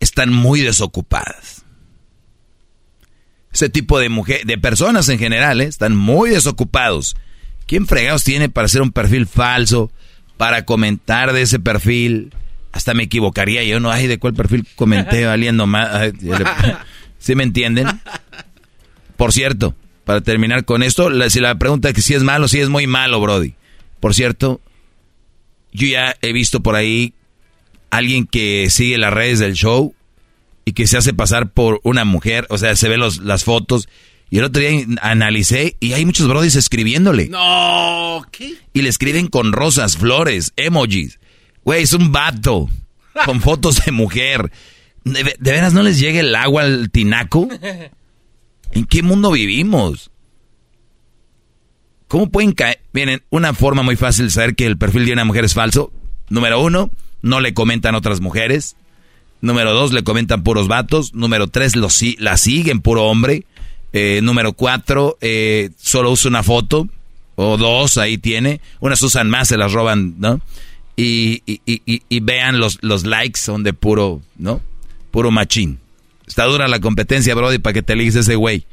están muy desocupadas. Ese tipo de mujer, de personas en general, ¿eh? están muy desocupados. ¿Quién fregados tiene para hacer un perfil falso? para comentar de ese perfil. Hasta me equivocaría yo, ¿no? Ay, ¿de cuál perfil comenté [LAUGHS] valiendo más? [LAUGHS] ¿Sí me entienden? Por cierto, para terminar con esto, si la pregunta es que si es malo, si es muy malo, Brody. Por cierto, yo ya he visto por ahí alguien que sigue las redes del show y que se hace pasar por una mujer, o sea, se ve los, las fotos y el otro día analicé y hay muchos brodis escribiéndole. No, ¿qué? Y le escriben con rosas, flores, emojis. Güey, es un vato. Con fotos de mujer. ¿De, veras no les llega el agua al tinaco? [LAUGHS] ¿En qué mundo vivimos? ¿Cómo pueden caer? Miren, una forma muy fácil de saber que el perfil de una mujer es falso. Número uno, no le comentan otras mujeres. Número dos, le comentan puros vatos. Número tres, la siguen puro hombre. Eh, número cuatro, eh, solo usa una foto, o dos, ahí tiene. Unas usan más, se las roban, ¿no? Y, y, vean los, los likes, son de puro, ¿no? Puro machín. Está dura la competencia, Brody, para que te ligues ese güey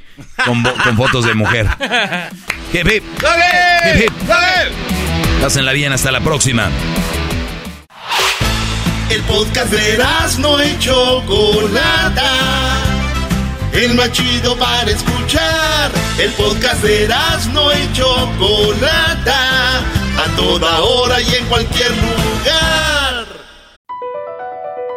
con, con, fotos de mujer. [LAUGHS] hip, hip. Hip, Pásenla bien, hasta la próxima. El podcast de no hecho Chocolata el más chido para escuchar. El podcast de no y Chocolata, a toda hora y en cualquier lugar.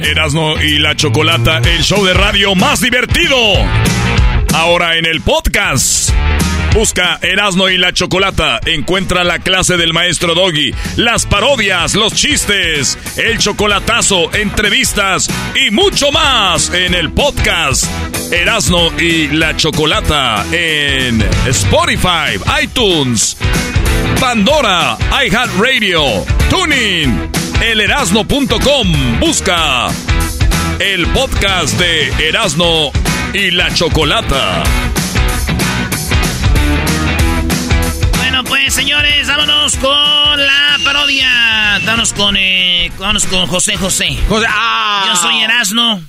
Erasno y la Chocolata, el show de radio más divertido. Ahora en el podcast. Busca Erasno y la Chocolata. Encuentra la clase del maestro Doggy, las parodias, los chistes, el chocolatazo, entrevistas y mucho más en el podcast Erasno y la Chocolata en Spotify, iTunes, Pandora, iHeartRadio, Tuning, elerasno.com. Busca el podcast de Erasno y la Chocolata. Bueno, pues señores, vámonos con la parodia. Vámonos con, eh, vámonos con José José. ah. Yo soy Erasno.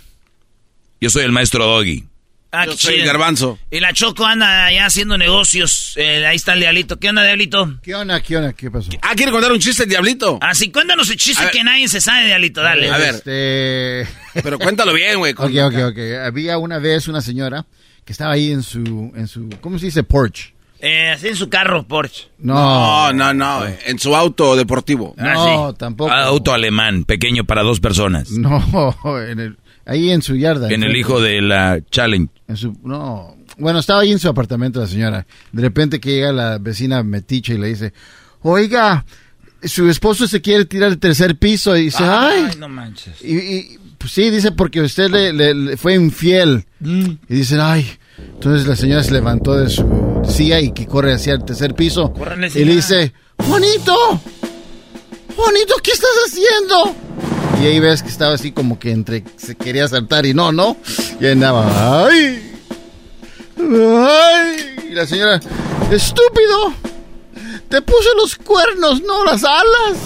Yo soy el maestro Doggy. Ah, Yo soy el garbanzo. Y la Choco anda allá haciendo negocios. Eh, ahí está el diablito. ¿Qué onda, diablito? ¿Qué onda? ¿Qué onda? ¿Qué pasó? Ah, ¿quiere contar un chiste, el diablito? Así, cuéntanos el A chiste ver. que nadie se sabe, diablito. Dale. A ver. Este... [LAUGHS] Pero cuéntalo bien, güey. Ok, ok, ok. Había una vez una señora que estaba ahí en su, en su, ¿cómo se dice? Porch. Eh, así en su carro, Porsche. No, no, no. güey. En su auto deportivo. No, tampoco. Ah, Auto alemán, pequeño para dos personas. [LAUGHS] No, en el- ahí en su yarda. En el hijo de la Challenge. En su, no, bueno, estaba ahí en su apartamento la señora. De repente que llega la vecina metiche y le dice, oiga, su esposo se quiere tirar al tercer piso y dice, ay, no manches. y, y, pues sí, dice porque usted le, le- le fue infiel. Mm. Y dicen, ay, entonces la señora se levantó de su silla y que corre hacia el tercer piso. Córranle, y le dice, Juanito, Juanito, ¿qué estás haciendo? Y ahí ves que estaba así como que entre se quería saltar y no, no. Y andaba, ay, ay. Y la señora, estúpido, te puse los cuernos, no las alas.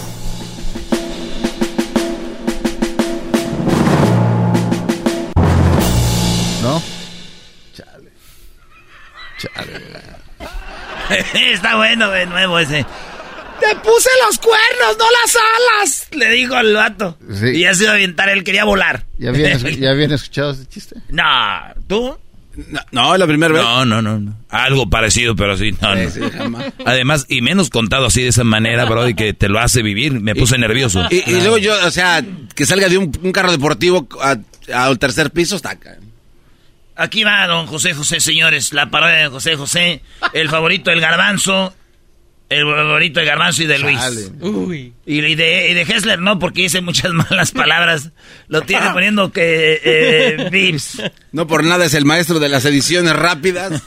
¿No? Chale. Chale. [LAUGHS] Está bueno de nuevo ese. Te puse los cuernos, no las alas. Le dijo al vato. Sí. Y ya se iba a aventar, él quería volar. ¿Ya habían, [LAUGHS] ¿Ya habían escuchado ese chiste? No, ¿tú? No, no, la primera vez. No, no, no, no. Algo parecido, pero sí, no, no. Sí, jamás. Además, y menos contado así de esa manera, bro, y que te lo hace vivir. Me puse nervioso. Y, y luego yo, o sea, que salga de un, un carro deportivo al tercer piso, está acá. Aquí va don José José, señores. La parodia de José José. El favorito del garbanzo. El favorito del garbanzo y de Luis. Uy. Y de, y de Hessler no, porque dice muchas [LAUGHS] malas palabras. Lo tiene [LAUGHS] poniendo que... Eh, Vips. No por nada es el maestro de las ediciones rápidas.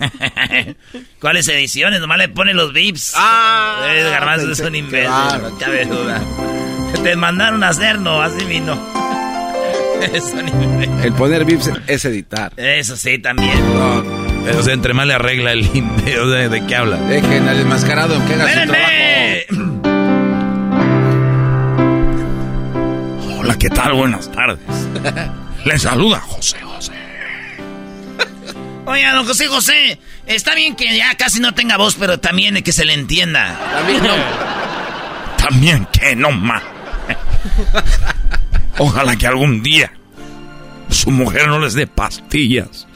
[LAUGHS] ¿Cuáles ediciones? Nomás le pone los Vips. Ah, el garbanzo es un imbécil. claro. no cabe duda. Te mandaron a hacer, no, así vino. Es un imbécil. El poner VIPs es editar. Eso sí, también. O sea, entre más le arregla el o sea, ¿de qué habla? Dejen al enmascarado que haga su trabajo. Hola, ¿qué tal? Buenas tardes. [LAUGHS] Les saluda José José. Oiga, don José José, está bien que ya casi no tenga voz, pero también que se le entienda. También no. También que no más. Ojalá que algún día su mujer no les dé pastillas.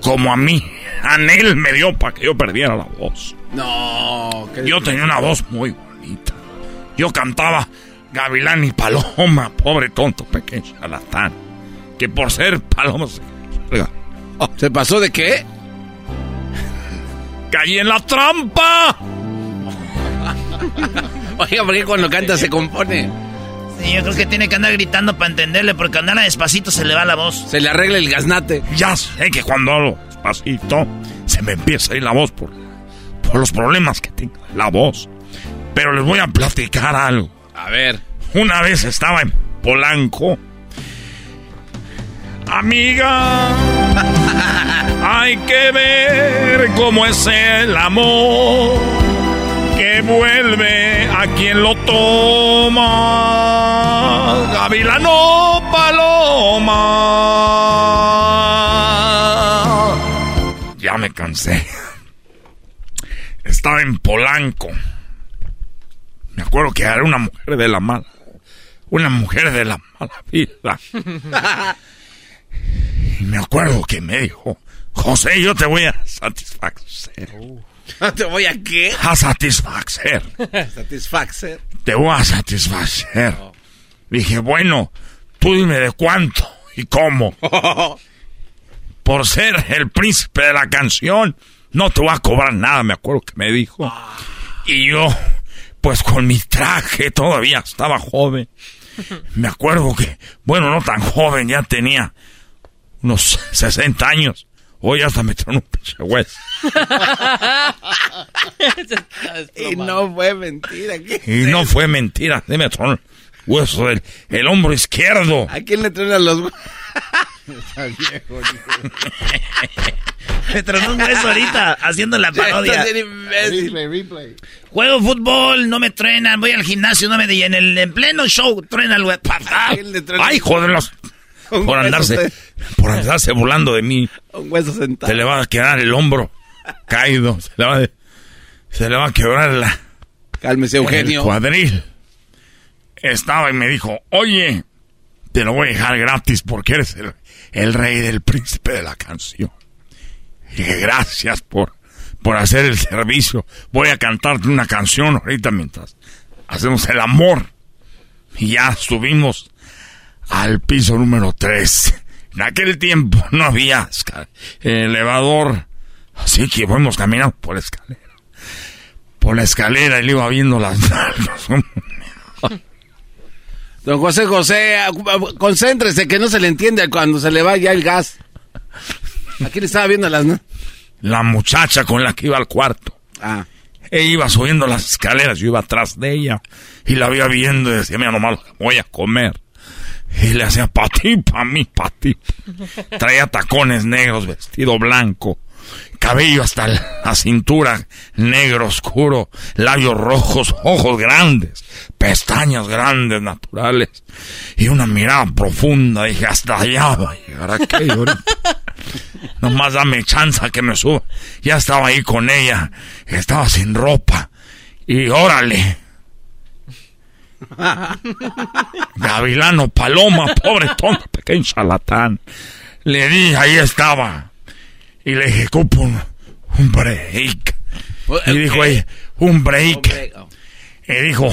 Como a mí. Anel me dio para que yo perdiera la voz. No. qué Yo tenía una voz muy bonita. Yo cantaba Gavilán y Paloma, [LAUGHS] pobre tonto pequeño charlatán. Que por ser paloma se... Oiga, ¿Se pasó de qué? ¡Caí en la trampa! [LAUGHS] Oiga, ¿por qué cuando canta se compone? Sí, yo creo que tiene que andar gritando para entenderle, porque andar despacito se le va la voz. Se le arregla el gaznate. Ya sé que cuando hablo despacito se me empieza a ir la voz por, por los problemas que tengo en la voz. Pero les voy a platicar algo. A ver. Una vez estaba en Polanco. Amiga, [LAUGHS] hay que ver cómo es el amor que vuelve a quien lo toma. Gavilano Paloma. Ya me cansé. Estaba en Polanco. Me acuerdo que era una mujer de la mala. Una mujer de la mala vida. Y me acuerdo que me dijo, José, yo te voy a satisfacer. [LAUGHS] ¿Te voy a qué? A satisfacer. [LAUGHS] Satisfacer. Te voy a satisfacer. Dije, bueno, tú dime de cuánto y cómo. [LAUGHS] Por ser el príncipe de la canción, no te voy a cobrar nada, me acuerdo que me dijo. Y yo, pues con mi traje todavía estaba joven. [LAUGHS] Me acuerdo que, bueno, no tan joven, ya tenía unos [LAUGHS] 60 años. Hoy hasta me traen un pinche hueso. [LAUGHS] y no fue mentira. ¿qué Y es no fue mentira. Dime, traen hueso del el hombro izquierdo. ¿A quién le traen los huesos? Me tronó un hueso ahorita haciendo la parodia. Replay, replay. Juego fútbol, no me truenan. Voy al gimnasio, no me... Y en el en pleno show, truena el hueso. ¿A quién le truena Ay, joder, los- un por andarse, por andarse burlando de mí. Un hueso sentado. Se le va a quedar el hombro caído. Se le va, a- se le va a quebrar la, Cálmese, Eugenio. el cuadril. Estaba y me dijo, oye, te lo voy a dejar gratis porque eres el, el rey del príncipe de la canción. Y gracias por, por hacer el servicio. Voy a cantarte una canción ahorita mientras hacemos el amor. Y ya subimos al piso número 3. En aquel tiempo no había elevador, así que fuimos caminando por la escalera. Por la escalera y le iba viendo las. [LAUGHS] Don José José, ah, concéntrese que no se le entiende cuando se le va ya el gas. Aquí le estaba viendo las... ¿no? La muchacha con la que iba al cuarto. Ah. Ella iba subiendo las escaleras, yo iba atrás de ella y la veía viendo y decía, mira nomás voy a comer. Y le hacía pa' ti, pa' mí, pa' ti. Traía tacones negros, vestido blanco, cabello hasta la cintura, negro oscuro, labios rojos, ojos grandes, pestañas grandes, naturales, y una mirada profunda. Dije, hasta allá va a llegar aquello. [LAUGHS] Nomás dame chance que me suba. Ya estaba ahí con ella, estaba sin ropa, y órale. [LAUGHS] Gavilano Paloma, pobre tonto, pequeño charlatán. Le di, ahí estaba. Y le dije, cupo un, un break. Y dijo ella, un break. Y dijo,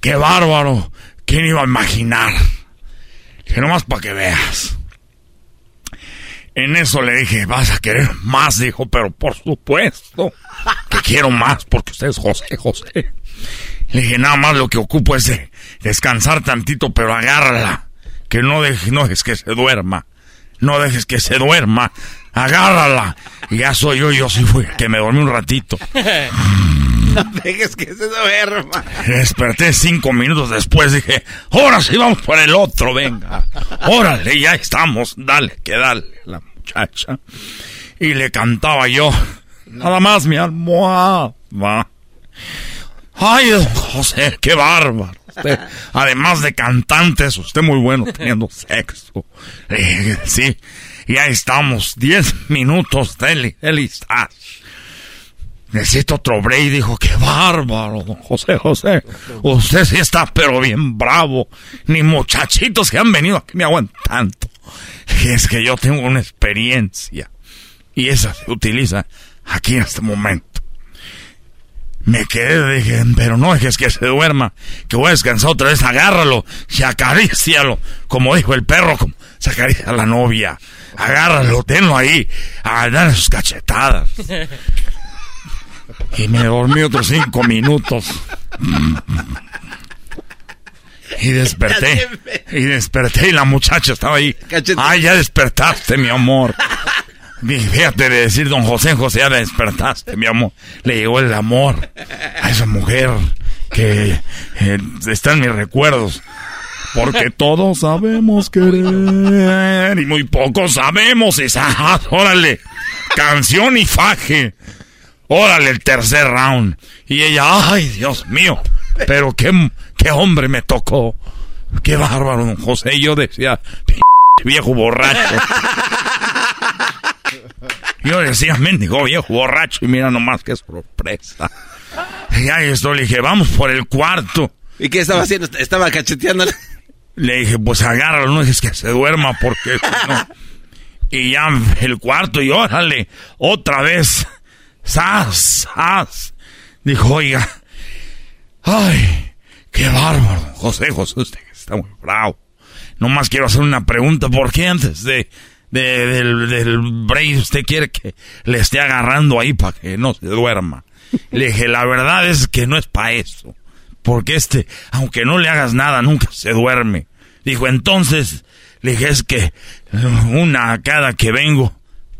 qué bárbaro. ¿Quién iba a imaginar? Que nomás para que veas. En eso le dije, vas a querer más, dijo, pero por supuesto que quiero más porque usted es José José. Le dije, nada más lo que ocupo es de descansar tantito, pero agárrala. Que no dejes, no dejes que se duerma. No dejes que se duerma. Agárrala. Y ya soy yo, yo sí fui, que me dormí un ratito. [LAUGHS] No dejes que se duerma. Desperté cinco minutos después, dije, ahora sí vamos por el otro, venga. Órale, ya estamos, dale, que dale, la muchacha. Y le cantaba yo, nada más mi almohada. Ay, don José, qué bárbaro. Usted, además de cantantes, usted muy bueno teniendo sexo. Sí, y ahí estamos, diez [LAUGHS] minutos, dele, dele, está. Necesito otro break, dijo, qué bárbaro, don José José. Usted sí está, pero bien bravo. Ni muchachitos que han venido aquí me aguantan tanto. Y es que yo tengo una experiencia. Y esa se utiliza aquí en este momento. Me quedé, dije, pero no dejes que se duerma, que voy a descansar otra vez, agárralo y acarícialo, como dijo el perro, como se acaricia a la novia. Agárralo, tenlo ahí, a dar sus cachetadas. Y me dormí otros cinco minutos. Y desperté. Y desperté y la muchacha estaba ahí. Ay, ya despertaste, mi amor. Fíjate de decir, don José José, ya despertaste, mi amor. Le llegó el amor a esa mujer que eh, está en mis recuerdos. Porque todos sabemos querer y muy pocos sabemos esa. [LAUGHS] Órale, canción y faje. Órale, el tercer round. Y ella, ay, Dios mío, pero qué, qué hombre me tocó. qué bárbaro, don José. Y yo decía, viejo borracho. Yo decía, mendigo viejo borracho. Y mira nomás qué sorpresa. Y ahí esto le dije, vamos por el cuarto. ¿Y qué estaba haciendo? Estaba cacheteando. Le dije, pues agárralo, no es que se duerma porque no. [LAUGHS] Y ya el cuarto y órale, otra vez. ¡Sas! ¡Sas! Dijo, oiga, ay, qué bárbaro, José, José, usted está muy bravo. Nomás quiero hacer una pregunta, ¿por qué antes de, de del, del break usted quiere que le esté agarrando ahí para que no se duerma? Le dije, la verdad es que no es para eso. Porque este, aunque no le hagas nada, nunca se duerme. Dijo, entonces, le dije, es que una cada que vengo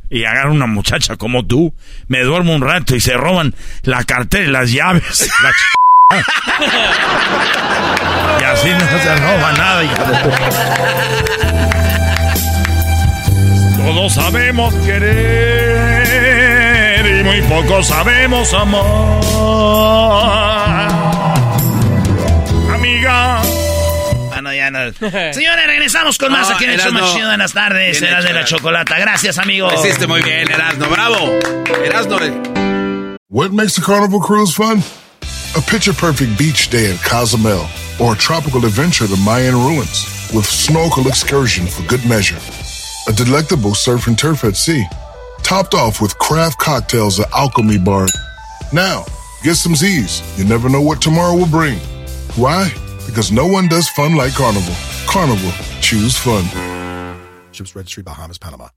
y agarro una muchacha como tú, me duermo un rato y se roban la cartera y las llaves. [LAUGHS] La y así no se roba nada, Todos sabemos querer y muy pocos sabemos amar. No. [LAUGHS] Señores, regresamos con más No, aquí en el show más chido. Buenas tardes, Eras de la chocolata. Gracias, amigo. Lo hiciste muy bien, Erasmo. ¡Bravo! Erasmo. What makes a carnival cruise fun? A picture perfect beach day in Cozumel or a tropical adventure to Mayan ruins with snorkel excursion for good measure. A delectable surf and turf at sea, topped off with craft cocktails at Alchemy Bar. Now, get some Z's. You never know what tomorrow will bring. Why? Because no one does fun like Carnival. Carnival, choose fun. Ships Registry, Bahamas, Panama.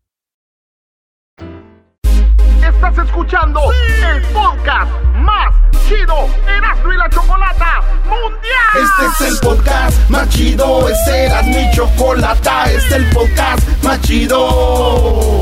Estás escuchando el podcast más chido Erasmo y la Chocolata Mundial. Este es el podcast más chido, este era mi chocolata, este es el podcast más chido.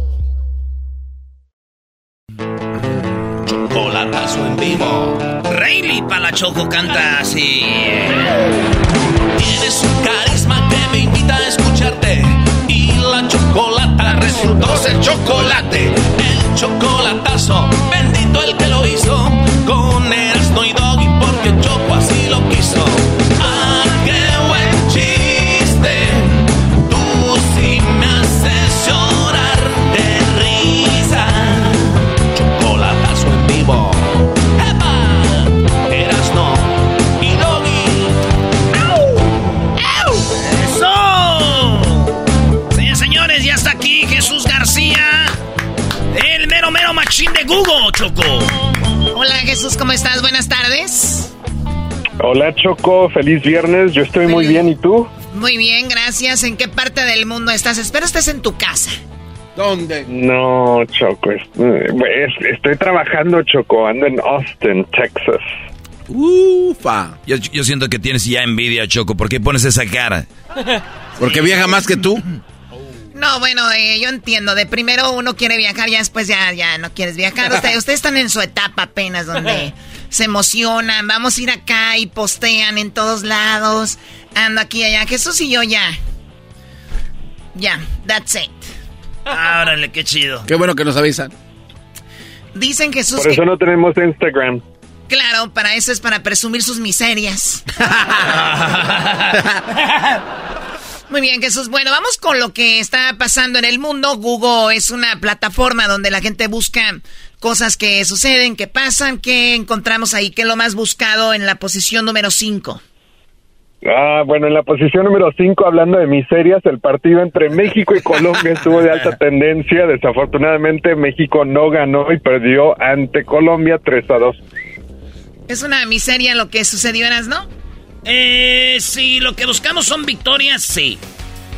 Chocolatazo en vivo. Rayleigh para la Choco canta así. Tienes un carisma que me invita a escucharte. Y la chocolata resultó ser chocolate. El chocolatazo, bendito el que lo hizo. Con Erasmo y Doggy, porque Choco así lo quiso. Choco. Hola Jesús, ¿cómo estás? Buenas tardes. Hola Choco, feliz viernes, yo estoy muy bien, ¿y tú? Muy bien, gracias. ¿En qué parte del mundo estás? Espero estés en tu casa. ¿Dónde? No, Choco, es- es- estoy trabajando Choco, ando en Austin, Texas. Ufa. Yo, yo siento que tienes ya envidia, Choco. ¿Por qué pones esa cara? Porque viaja más que tú. No, bueno, eh, yo entiendo. De primero uno quiere viajar, ya después ya, ya no quieres viajar. Ustedes, [LAUGHS] ustedes están en su etapa apenas donde [LAUGHS] se emocionan. Vamos a ir acá y postean en todos lados. Ando aquí y allá. Jesús y yo ya. Ya, that's it. Árale, qué chido. Qué bueno que nos avisan. Dicen Jesús Por que... eso no tenemos Instagram. Claro, para eso es para presumir sus miserias. [LAUGHS] Muy bien, Jesús. Bueno, vamos con lo que está pasando en el mundo. Google es una plataforma donde la gente busca cosas que suceden, que pasan. ¿Qué encontramos ahí? ¿Qué es lo más buscado en la posición número 5? Ah, bueno, en la posición número 5, hablando de miserias, el partido entre México y Colombia estuvo de alta [LAUGHS] tendencia. Desafortunadamente, México no ganó y perdió ante Colombia 3 a 2. Es una miseria lo que sucedió, ¿eras, no? Eh, si lo que buscamos son victorias, sí.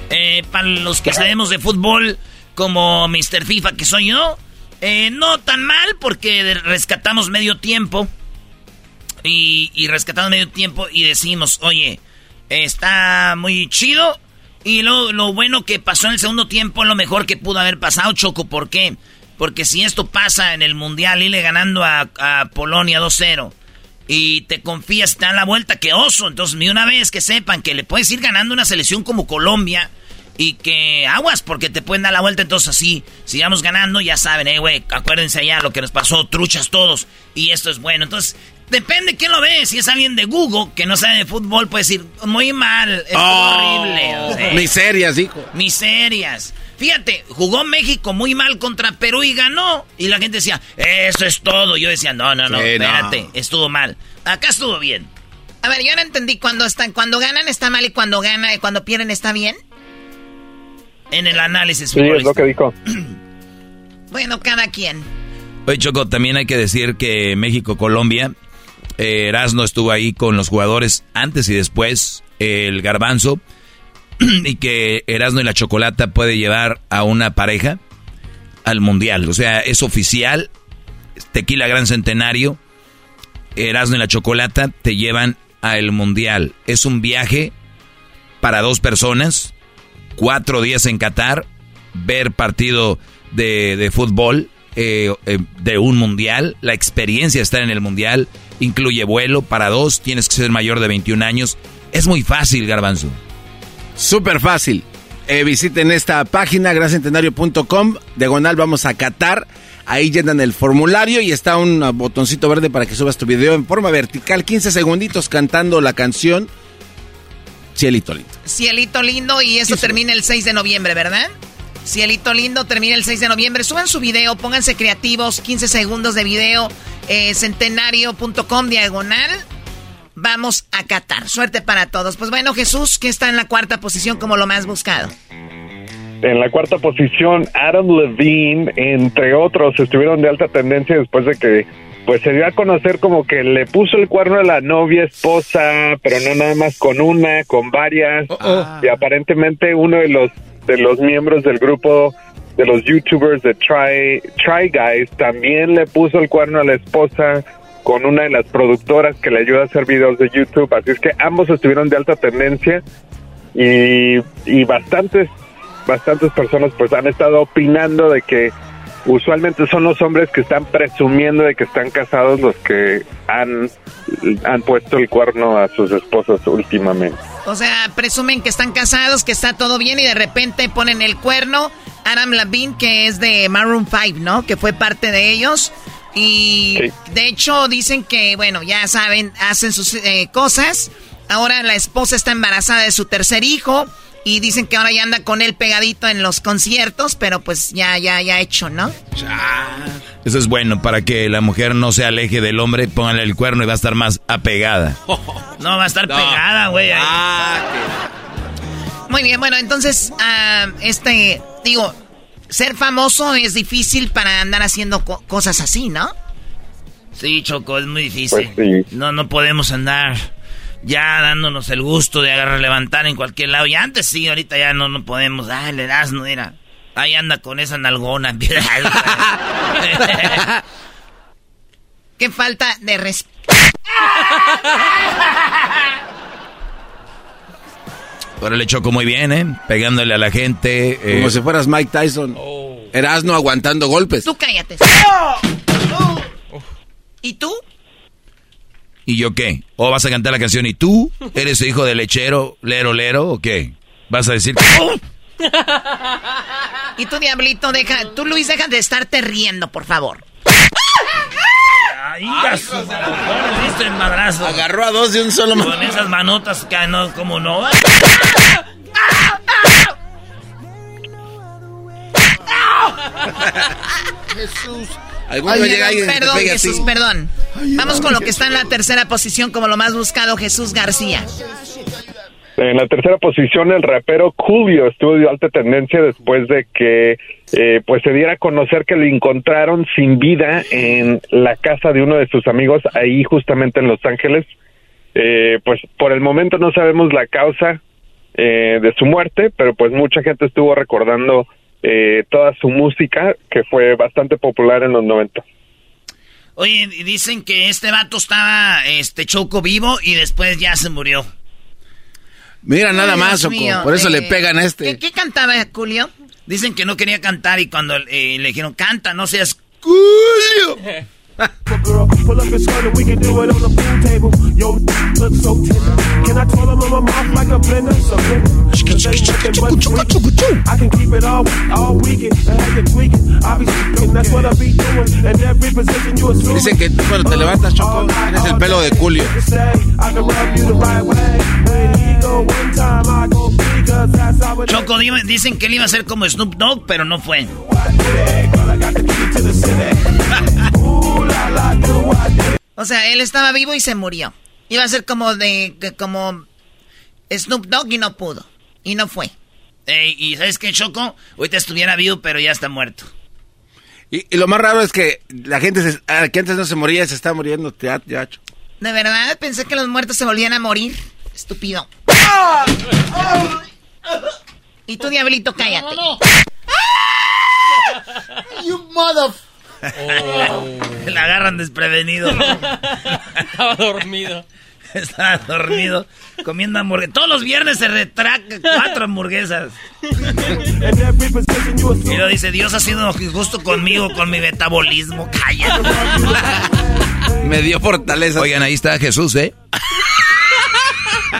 Eh, para los que sabemos de fútbol, como Mr. FIFA que soy yo, eh, no tan mal porque rescatamos medio tiempo. Y, y rescatamos medio tiempo y decimos, oye, está muy chido Y lo, lo bueno que pasó en el segundo tiempo, lo mejor que pudo haber pasado, Choco. ¿Por qué? Porque si esto pasa en el Mundial, irle ganando a, a Polonia 2-0 y te confías, te dan la vuelta, que oso. Entonces, ni una vez que sepan que le puedes ir ganando una selección como Colombia y que aguas porque te pueden dar la vuelta. Entonces, así, sigamos ganando, ya saben, eh, güey, acuérdense allá lo que nos pasó, truchas todos. Y esto es bueno. Entonces, depende quién lo ve. Si es alguien de Google que no sabe de fútbol, puede decir, muy mal, es Oh, horrible. Miserias, hijo. Miserias. Fíjate, jugó México muy mal contra Perú y ganó. Y la gente decía, eso es todo. Yo decía, no, no, no, Sí, no. espérate, estuvo mal. Acá estuvo bien. A ver, yo no entendí. Cuando, están, cuando ganan está mal y cuando gana y cuando pierden está bien. En el análisis Sí, es lo que dijo. [CLEARS THROAT] Bueno, cada quien. Oye, Choco, también hay que decir que México-Colombia, eh, Erasno estuvo ahí con los jugadores antes y después, eh, el garbanzo, [CLEARS THROAT] y que Erasno y la Chocolata puede llevar a una pareja al Mundial. O sea, es oficial, Tequila Gran Centenario, Erasno y la Chocolata te llevan al Mundial. Es un viaje para dos personas, cuatro días en Qatar, ver partido de, de fútbol eh, eh, de un mundial, la experiencia de estar en el mundial, incluye vuelo para dos, tienes que ser mayor de 21 años. Es muy fácil, garbanzo. Súper fácil. Eh, visiten esta página, gracentenario.com, diagonal, vamos a Qatar. Ahí llenan el formulario y está un botoncito verde para que subas tu video en forma vertical, 15 segunditos cantando la canción Cielito Lindo. Cielito lindo y eso termina el 6 de noviembre, ¿verdad? Cielito lindo termina el 6 de noviembre. Suban su video, pónganse creativos, 15 segundos de video, eh, centenario.com diagonal. Vamos a Qatar. Suerte para todos. Pues bueno, Jesús, que está en la cuarta posición como lo más buscado. En la cuarta posición, Adam Levine, entre otros, estuvieron de alta tendencia después de que pues se dio a conocer como que le puso el cuerno a la novia esposa, pero no nada más con una, con varias. Y aparentemente uno de los de los miembros del grupo de los YouTubers de Try Try Guys también le puso el cuerno a la esposa con una de las productoras que le ayuda a hacer videos de YouTube. Así es que ambos estuvieron de alta tendencia y, y bastantes bastantes personas pues han estado opinando de que usualmente son los hombres que están presumiendo de que están casados los que han, han puesto el cuerno a sus esposas últimamente. O sea, presumen que están casados, que está todo bien y de repente ponen el cuerno. Adam Levine, que es de Maroon 5, ¿no? Que fue parte de ellos. Y de hecho dicen que, bueno, ya saben, hacen sus eh, cosas. Ahora la esposa está embarazada de su tercer hijo. Y dicen que ahora ya anda con él pegadito en los conciertos, pero pues ya, ya, ya hecho, ¿no? Eso es bueno para que la mujer no se aleje del hombre, póngale el cuerno y va a estar más apegada. No, va a estar pegada, güey. ahí. Muy bien, bueno, entonces, ah, este, digo, ser famoso es difícil para andar haciendo co- cosas así, ¿no? Sí, Choco, es muy difícil. Pues sí. No, no podemos andar ya dándonos el gusto de agarrar, levantar en cualquier lado. Y antes sí, ahorita ya no, no podemos. Ah, le das, no era. Ahí anda con esa nalgona. [LAUGHS] Qué falta de respeto. [LAUGHS] Ahora le choco muy bien, ¿eh? Pegándole a la gente. eh, Como si fueras Mike Tyson. Erasno aguantando golpes. Tú cállate. ¿Y tú? ¿Y yo qué? ¿O vas a cantar la canción y tú eres hijo de lechero, lero, lero o qué? ¿Vas a decir que... [LAUGHS] Y tú, Diablito, deja, tú, Luis, deja de estarte riendo, por favor. Ay, hijo de la- ¿Viste el madrazo? Agarró a dos de un solo Con esas manotas que no, como no. Jesús. Algún día llega alguien perdón. Jesús, perdón. Vamos con lo que está en la tercera posición como lo más buscado, Jesús García. En la tercera posición, el rapero Coolio estuvo de alta tendencia después de que eh, pues se diera a conocer que lo encontraron sin vida en la casa de uno de sus amigos ahí justamente en Los Ángeles. Eh, pues por el momento no sabemos la causa eh, de su muerte, pero pues mucha gente estuvo recordando eh, toda su música que fue bastante popular en los 90. Oye, dicen que este vato estaba, este, choco vivo y después ya se murió. Mira, nada más, Por eso le eh, pegan a este. ¿Qué, qué cantaba Julio? Dicen que no quería cantar y cuando eh, le dijeron, canta, no seas Julio. [LAUGHS] Pull up your skirt and we can do it on the pool table. Yo, look so tender. Can I twirl on my mouth like a blender? So blender. Cause ain't nothing but sweet. I can keep it all, all weekend and have you tweaking. I be speaking, that's what I be doing. And every position you assume. Dicen que tú cuando te levantas, Choco, tienes el pelo de Julio. Choco, dicen que él iba a ser como Snoop Dogg, pero no fue. O sea, él estaba vivo y se murió. Iba a ser como de que- como Snoop Dogg y no pudo. Y no fue. Ey, y ¿sabes qué, Choco? Ahorita estuviera vivo, pero ya está muerto. Y, y lo más raro es que la gente se- ah, que antes no se moría se está muriendo ya. De verdad, pensé que los muertos se volvían a morir. Estúpido. Y tú, diablito, cállate. [LAUGHS] You mother... La agarran desprevenido. Estaba dormido. Estaba dormido comiendo hamburguesas. Todos los viernes se retraca cuatro hamburguesas. Y lo dice, Dios ha sido justo conmigo, con mi metabolismo. Cállate. Me dio fortaleza. Oigan, ahí está Jesús, ¿eh?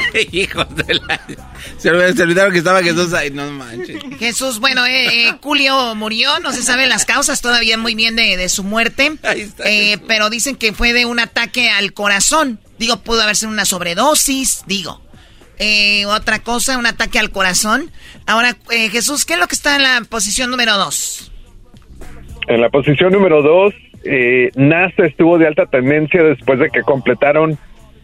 [LAUGHS] Hijos de la... Se, olvid- se olvidaron que estaba Jesús ahí, no manches. Jesús, bueno, eh, eh, Julio murió, no se saben las causas todavía muy bien de, de su muerte, eh, pero dicen que fue de un ataque al corazón. Digo, pudo haber sido una sobredosis, digo. Eh, otra cosa, un ataque al corazón. Ahora, eh, Jesús, ¿qué es lo que está en la posición número dos? En la posición número dos, eh, NASA estuvo de alta tendencia después de que completaron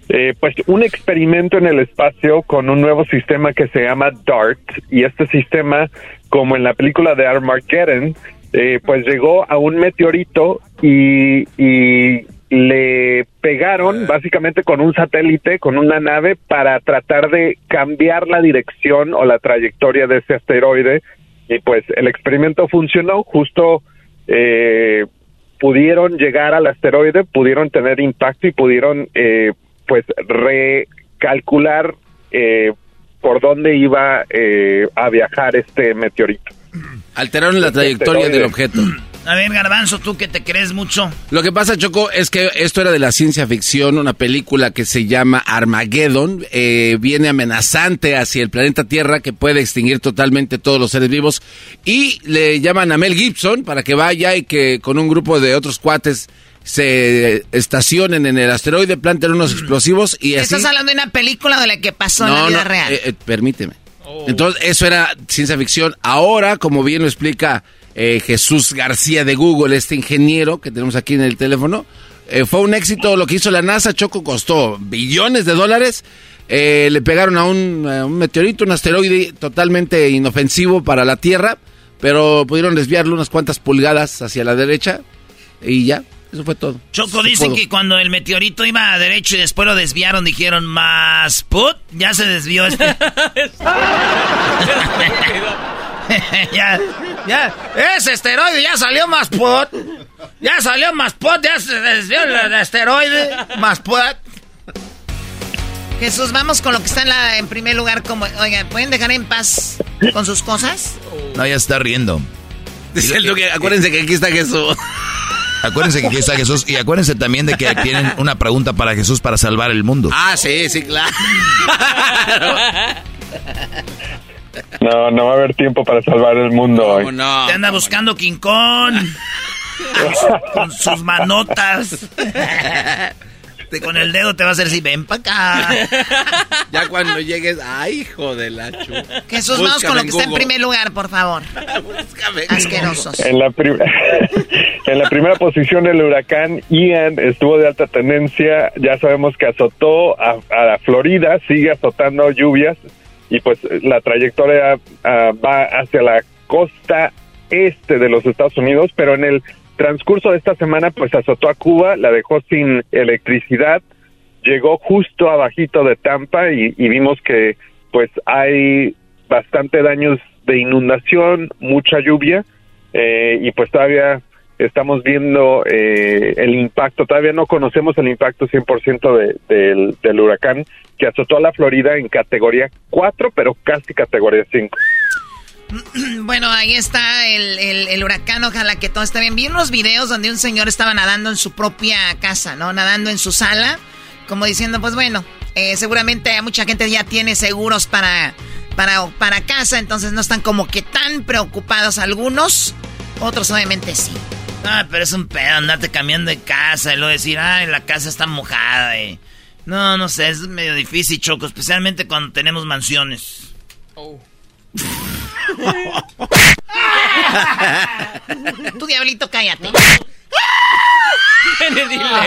eh, pues un experimento en el espacio con un nuevo sistema que se llama DART y este sistema, como en la película de Armageddon, eh, pues llegó a un meteorito y, y le pegaron básicamente con un satélite, con una nave para tratar de cambiar la dirección o la trayectoria de ese asteroide. Y pues el experimento funcionó. Justo eh, pudieron llegar al asteroide, pudieron tener impacto y pudieron eh, pues recalcular eh, por dónde iba eh, a viajar este meteorito. Alteraron la trayectoria del objeto. A ver, Garbanzo, tú que te crees mucho. Lo que pasa, Choco, es que esto era de la ciencia ficción, una película que se llama Armageddon, eh, viene amenazante hacia el planeta Tierra que puede extinguir totalmente todos los seres vivos y le llaman a Mel Gibson para que vaya y que con un grupo de otros cuates se estacionen en el asteroide, planten unos explosivos y así... ¿Estás hablando de una película de la que pasó en la vida real? eh, eh, permíteme. Entonces, eso era ciencia ficción. Ahora, como bien lo explica eh, Jesús García de Google, este ingeniero que tenemos aquí en el teléfono, eh, fue un éxito lo que hizo la NASA. Choco costó billones de dólares. Eh, le pegaron a un, a un meteorito, un asteroide totalmente inofensivo para la Tierra, pero pudieron desviarlo unas cuantas pulgadas hacia la derecha y ya, eso fue todo. Choco, pudo. que cuando el meteorito iba a derecho y después lo desviaron, dijeron, más put, ya se desvió este. [LAUGHS] [LAUGHS] ya, ya, ese asteroide ya salió más put. Ya salió más put, ya se desvió el asteroide, más put. Jesús, vamos con lo que está en, la, en primer lugar. Como, oigan, ¿pueden dejar en paz con sus cosas? No, ya está riendo. Dice el Duque, acuérdense que aquí está Jesús. Acuérdense que aquí está Jesús y acuérdense también de que tienen una pregunta para Jesús para salvar el mundo. Ah, sí, sí, claro. No, no va a haber tiempo para salvar el mundo hoy. Te anda buscando King Kong. [LAUGHS] con sus manotas. Te- con el dedo te va a hacer así, ven para acá. [LAUGHS] Ya cuando llegues, ay, hijo de la chu. Jesús, vamos con lo que está en primer lugar, por favor. [LAUGHS] Asquerosos. En la, prim- [LAUGHS] en la primera posición el huracán Ian estuvo de alta tendencia, ya sabemos que azotó a, a la Florida, sigue azotando lluvias y pues la trayectoria ah, va hacia la costa este de los Estados Unidos, pero en el transcurso de esta semana pues azotó a Cuba, la dejó sin electricidad, llegó justo abajito de Tampa y, vimos que pues hay bastante daños de inundación, mucha lluvia eh, y pues todavía estamos viendo eh, el impacto, todavía no conocemos el impacto 100% de, del, del huracán que azotó a la Florida en categoría 4, pero casi categoría 5. [CLEARS THROAT] Bueno, ahí está el, el, el, huracán, ojalá que todo esté bien. Vi unos videos donde un señor estaba nadando en su propia casa, ¿no? Nadando en su sala, como diciendo, pues bueno, eh, seguramente mucha gente ya tiene seguros para, para, para casa, entonces no están como que tan preocupados algunos, otros obviamente sí. Ah, pero es un pedo andarte cambiando de casa y luego decir, ay, la casa está mojada. Eh. No, no sé, es medio difícil, Choco, especialmente cuando tenemos mansiones. Oh. Tu diablito, cállate.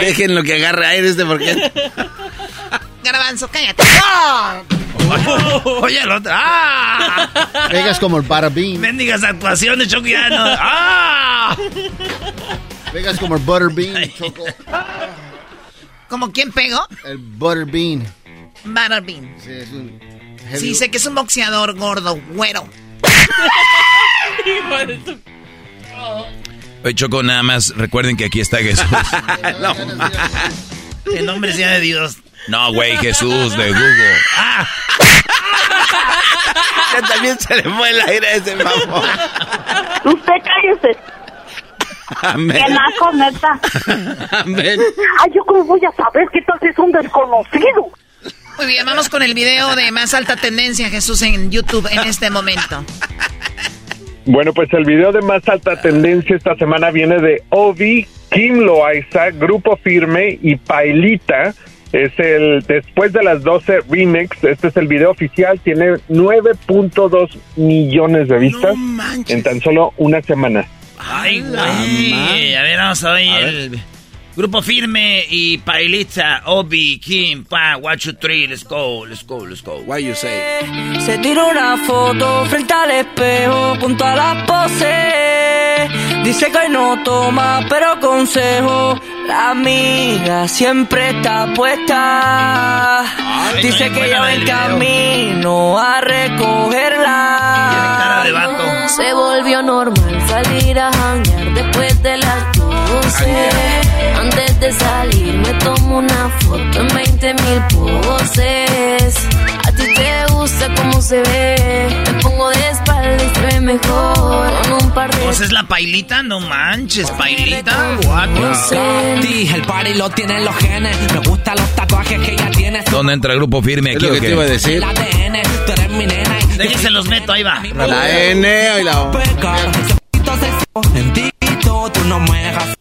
Déjenlo que agarre aire este porque. Garbanzo, cállate. Oye, el otro. ¡Ah! Pegas como el Butterbean. Mendigas actuaciones, Choco, ya no. ¡Ah! Pegas como el Butterbean, Choco. ¿Como quién pegó? El Butterbean. Butterbean. Sí, es un Sí, sé que es un boxeador gordo, güero. [LAUGHS] Oye, Choco, nada más recuerden que aquí está Jesús. [LAUGHS] no, en nombre sea de Dios. No, güey, Jesús de Google. Ah. [LAUGHS] ya también se le fue el aire a ese mamón. Usted cállese. Amén. Que naco, neta. Amén. Ay, yo cómo voy a saber que tal es un desconocido. Muy bien, vamos con el video de más alta tendencia, Jesús, en YouTube en este momento. Bueno, pues el video de más alta tendencia esta semana viene de Obi, Kim Loaiza, Grupo Firme y Pailita. Es el después de las 12 remix. Este es el video oficial. Tiene 9.2 millones de vistas en tan solo una semana. Ay, güey. A ver, vamos a ver. El... Grupo Firme y Pailita, Obi, Kim, Pa, One, Two, Three, let's go, let's go, let's go. Why you say? Se tira una foto frente al espejo junto a la pose. Dice que no toma, pero consejo. La amiga siempre está puesta. Dice que ya va en camino a recogerla. Se volvió normal salir a janguear después de las 12. Antes de salir me tomo una foto en 20 mil poses. A ti te gusta cómo se ve. Me pongo de espalda y se ve mejor. Con un par de. ¿Vos es la pailita? No manches, pailita. No sé. El party lo tienen los genes. Me gustan los tatuajes que ella tiene. ¿Dónde entra el grupo firme aquí Es lo que qué? te iba a decir. El ADN, tú eres mi nena. y Déjense los meto, ahí va. La N y la O. Tú no me dejas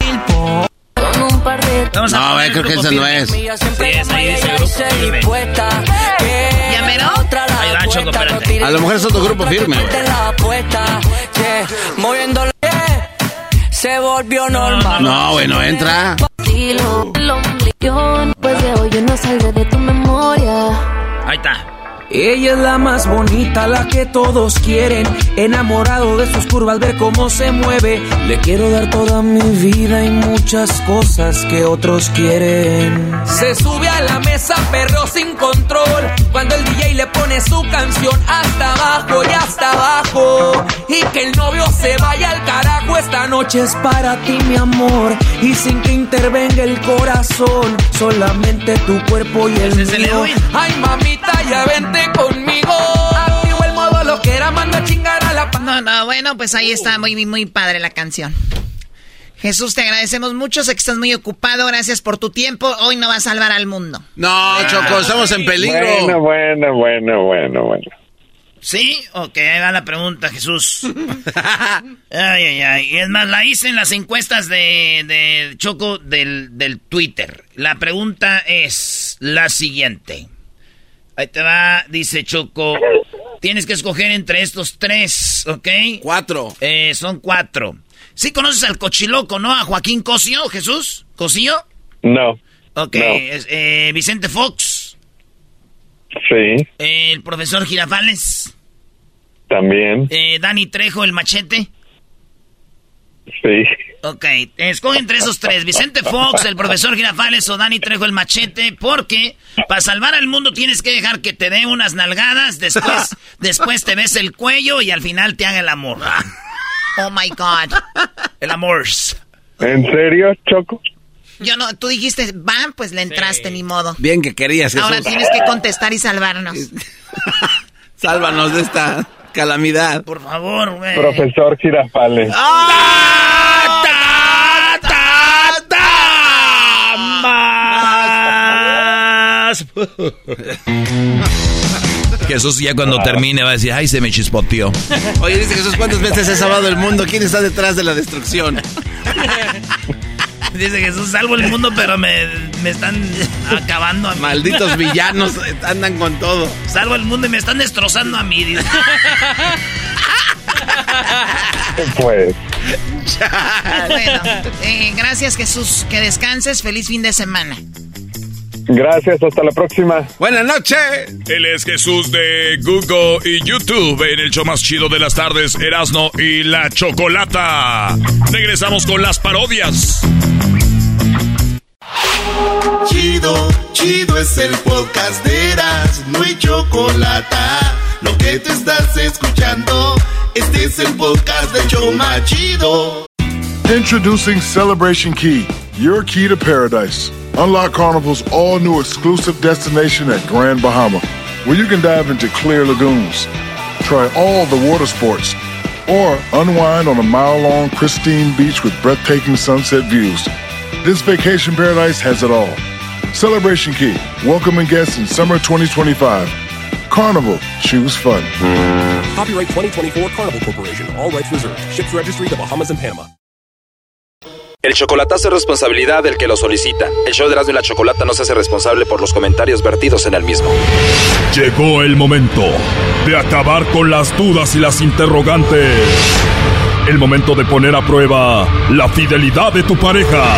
No, creo que esa no es. A lo mejor es otro grupo firme, güey. moviéndole, se volvió normal. No, bueno, entra. Pues de hoy yo no saldré de tu memoria. Ahí está. Ella es la más bonita, la que todos quieren. Enamorado de sus curvas, ver cómo se mueve. Le quiero dar toda mi vida y muchas cosas que otros quieren. Se sube a la mesa, perro sin control. Cuando el DJ le pone su canción hasta abajo y hasta abajo. Y que el novio se vaya al carajo. Esta noche es para ti, mi amor. Y sin que intervenga el corazón, solamente tu cuerpo y el mío. Ay, mamita, ya vente conmigo. Activo el modo lo que era, manda a chingar a la No, no, bueno, pues ahí está muy, muy padre la canción. Jesús, te agradecemos mucho, sé que estás muy ocupado, gracias por tu tiempo. Hoy no vas a salvar al mundo. No, Choco, estamos en peligro. Bueno, bueno, bueno, bueno, bueno. ¿Sí? Ok, ahí va la pregunta, Jesús. [LAUGHS] Ay, ay, ay. Y es más, la hice en las encuestas de, de Choco del, del Twitter. La pregunta es la siguiente. Ahí te va, dice Choco. Tienes que escoger entre estos tres, ¿ok? Cuatro. Eh, son cuatro. ¿Sí conoces al cochiloco, no? A Joaquín Cosio, Jesús. ¿Cosio? No. Ok. No. eh, Vicente Fox. Sí, eh, el profesor Girafales. también. eh, Dani Trejo, el machete. Sí. Ok, escoge entre esos tres, Vicente Fox, el profesor Girafales o Dani Trejo el machete, porque para salvar al mundo tienes que dejar que te dé unas nalgadas, después, [LAUGHS] después te ves el cuello y al final te haga el amor. Oh my God. El amor. ¿En serio, Choco? Yo no, tú dijiste, va, pues le entraste, ni modo. Bien que querías eso. Ahora tienes que contestar y salvarnos. [LAUGHS] Sálvanos de esta calamidad. Por favor, güey. Profesor Girafales. ¡Ah! ¡Ta, ta, ta! ¡Más! [LAUGHS] Jesús ya cuando termine va a decir, ay, se me chispoteó. Oye, dice Jesús, ¿cuántas veces ha [LAUGHS] salvado el mundo? ¿Quién está detrás de la destrucción? [LAUGHS] Dice Jesús, salvo el mundo, pero me, me están acabando a mí. Malditos villanos andan con todo. Salvo el mundo y me están destrozando a mí. dice. Pues, bueno, eh, gracias Jesús, que descanses, feliz fin de semana. gracias, hasta la próxima. Buenas noches. Él es Jesús de Google y YouTube en el show más chido de las tardes, Erasno y la Chocolata. Regresamos con las parodias. Chido, chido es el podcast de Eras, no hay chocolate. Lo que te estás escuchando, este es el podcast de Choma Chido. Introducing Celebration Key, your key to paradise. Unlock Carnival's all new exclusive destination at Grand Bahama, where you can dive into clear lagoons, try all the water sports, or unwind on a mile long pristine beach with breathtaking sunset views. This vacation paradise has it all. Celebration Key, welcoming guests in summer 2025. Carnival, choose fun. Copyright 2024 Carnival Corporation. All rights reserved. Ships registry the Bahamas and Panama. El chocolatazo es responsabilidad del que lo solicita. El show de Erasmo y la Chocolata no se hace responsable por los comentarios vertidos en el mismo. Llegó el momento de acabar con las dudas y las interrogantes. El momento de poner a prueba la fidelidad de tu pareja.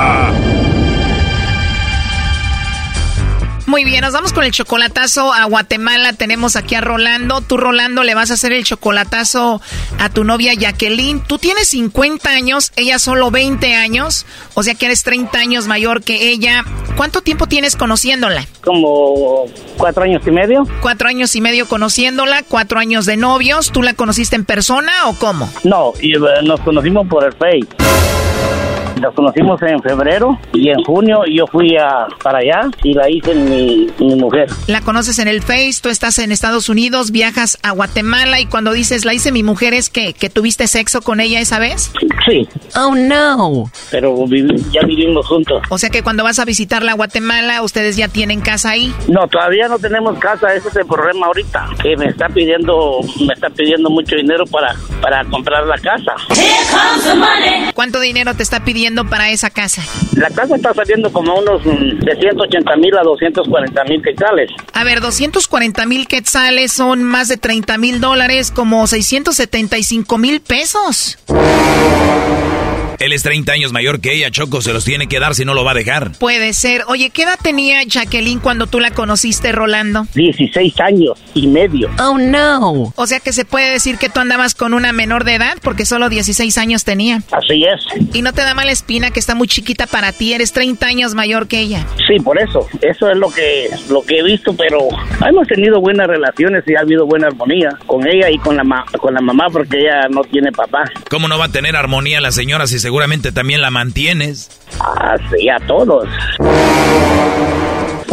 Muy bien, nos vamos con el chocolatazo a Guatemala. Tenemos aquí a Rolando. Tú, Rolando, le vas a hacer el chocolatazo a tu novia Jacqueline. Tú tienes 50 años, ella solo 20 años, o sea que eres 30 años mayor que ella. ¿Cuánto tiempo tienes conociéndola? Como cuatro años y medio. Cuatro años y medio conociéndola, cuatro años de novios. ¿Tú la conociste en persona o cómo? No, y, eh, nos conocimos por el Face. Nos conocimos en febrero y en junio yo fui a, para allá y la hice mi, mi mujer. La conoces en el Face, tú estás en Estados Unidos, viajas a Guatemala y cuando dices la hice mi mujer es que, que tuviste sexo con ella esa vez. Sí, Oh no. pero vivi- ya vivimos juntos. O sea que cuando vas a visitarla a Guatemala, ustedes ya tienen casa ahí. No, todavía no tenemos casa, ese es el problema ahorita, que me está pidiendo, me está pidiendo mucho dinero para, para comprar la casa. ¿Cuánto dinero te está pidiendo para esa casa? La casa está saliendo como unos mm, de 180 mil a 240 mil quetzales. A ver, 240 mil quetzales son más de 30 mil dólares, como 675 mil pesos. Él es 30 años mayor que ella, Choco, se los tiene que dar si no lo va a dejar. Puede ser. Oye, ¿qué edad tenía Jacqueline cuando tú la conociste, Rolando? 16 años y medio. Oh, no. O sea que se puede decir que tú andabas con una menor de edad porque solo 16 años tenía. Así es. Y no te da mala espina que está muy chiquita para ti, eres 30 años mayor que ella. Sí, por eso. Eso es lo que lo que he visto, pero hemos tenido buenas relaciones y ha habido buena armonía con ella y con la ma- con la mamá porque ella no tiene papá. ¿Cómo no va a tener armonía la señora si seguramente también la mantienes? Ah, sí, a todos.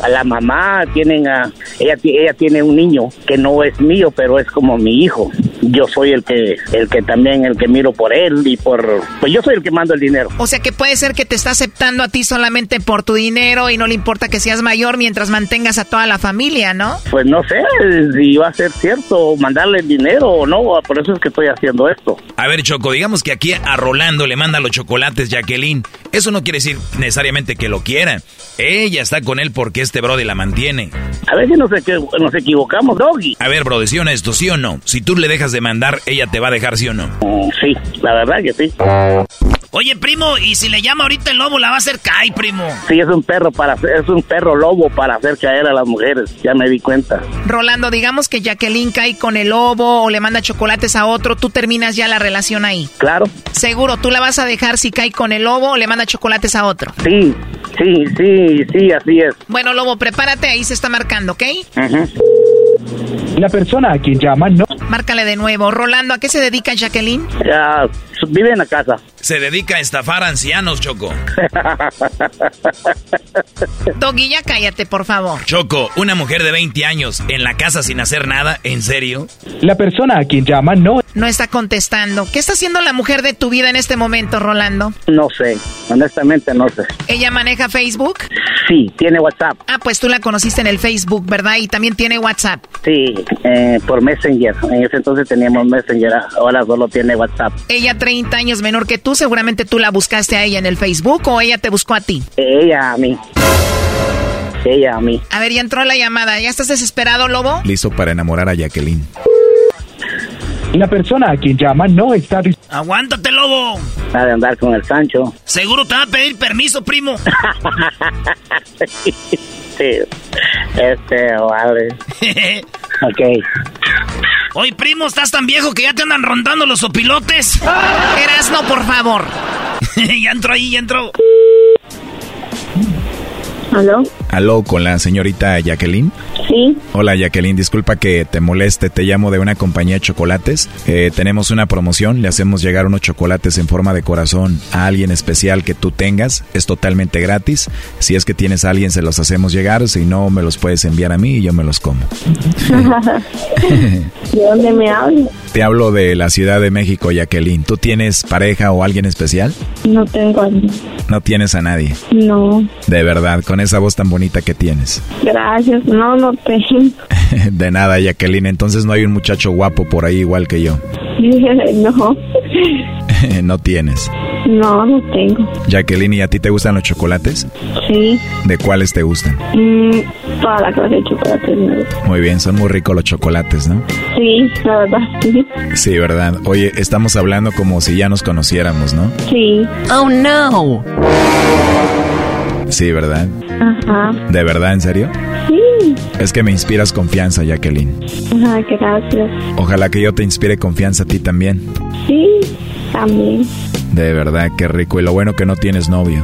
A la mamá tienen a ella ella tiene un niño que no es mío, pero es como mi hijo. Yo soy el que el que también el que miro por él y por pues yo soy el que mando el dinero. O sea que puede ser que te está aceptando a ti solamente por tu dinero y no le importa que seas mayor mientras mantengas a toda la familia, ¿no? Pues no sé si va a ser cierto mandarle el dinero o no, por eso es que estoy haciendo esto. A ver, Choco, digamos que aquí a Rolando le manda los chocolates Jacqueline. Eso no quiere decir necesariamente que lo quiera. Ella está con él porque este brody la mantiene. A veces nos, nos equivocamos, Doggy. A ver, brody, ¿sí honesto, sí o no? Si tú le dejas de mandar, ella te va a dejar, ¿sí o no? Sí, la verdad que sí. Oye, primo, ¿y si le llama ahorita el lobo, la va a hacer caer, primo? Sí, es un perro para es un perro lobo para hacer caer a las mujeres, ya me di cuenta. Rolando, digamos que Jacqueline cae con el lobo o le manda chocolates a otro, tú terminas ya la relación ahí. Claro. Seguro, tú la vas a dejar si cae con el lobo o le manda chocolates a otro. Sí, sí, sí, sí, así es. Bueno, lobo, prepárate, ahí se está marcando, ¿ok? La persona a quien llama no. Márcale de nuevo. Rolando, ¿a qué se dedica Jacqueline? Ya, vive en la casa. Se dedica a estafar ancianos, Choco. [LAUGHS] Doggy, ya cállate, por favor. Choco, una mujer de 20 años en la casa sin hacer nada, ¿en serio? La persona a quien llama no. No está contestando. ¿Qué está haciendo la mujer de tu vida en este momento, Rolando? No sé, honestamente no sé. ¿Ella maneja Facebook? Sí, tiene WhatsApp. Ah, pues tú la conociste en el Facebook, ¿verdad? Y también tiene WhatsApp. Sí, eh, por Messenger. En ese entonces teníamos Messenger, ahora solo tiene WhatsApp. Ella 30 años menor que tú, seguramente tú la buscaste a ella en el Facebook o ella te buscó a ti. Ella a mí. Ella a mí. A ver, ya entró la llamada. ¿Ya estás desesperado, Lobo? Listo para enamorar a Jacqueline. La persona a quien llama no está ¡Aguántate, lobo! Ha de andar con el Sancho. Seguro te va a pedir permiso, primo. [LAUGHS] sí, este, vale. [LAUGHS] ok. Oye, primo, ¿estás tan viejo que ya te andan rondando los opilotes? no, por favor. [LAUGHS] ya entró ahí, ya entró. ¿Aló? ¿Aló con la señorita Jacqueline? Sí. Hola Jacqueline, disculpa que te moleste, te llamo de una compañía de chocolates. Eh, tenemos una promoción, le hacemos llegar unos chocolates en forma de corazón a alguien especial que tú tengas, es totalmente gratis. Si es que tienes a alguien se los hacemos llegar, si no me los puedes enviar a mí y yo me los como. [LAUGHS] ¿De dónde me hablas? Te hablo de la Ciudad de México, Jacqueline. ¿Tú tienes pareja o alguien especial? No tengo a nadie. No tienes a nadie. No. De verdad, con esa voz tan bonita que tienes. Gracias, no, no tengo. [LAUGHS] de nada, Jacqueline. Entonces no hay un muchacho guapo por ahí igual que yo. [LAUGHS] [LAUGHS] no. no tienes. No, no tengo. Jacqueline, ¿y a ti te gustan los chocolates? Sí. ¿De cuáles te gustan? Mm, toda la clase de chocolates. Muy bien, son muy ricos los chocolates, ¿no? Sí, la verdad, sí. Sí, ¿verdad? Oye, estamos hablando como si ya nos conociéramos, ¿no? Sí. Oh, no. Sí, ¿verdad? Ajá. ¿De verdad, en serio? Sí. Es que me inspiras confianza, Jacqueline. Ajá, gracias. Ojalá que yo te inspire confianza a ti también. Sí, también. De verdad, qué rico. Y lo bueno que no tienes novio.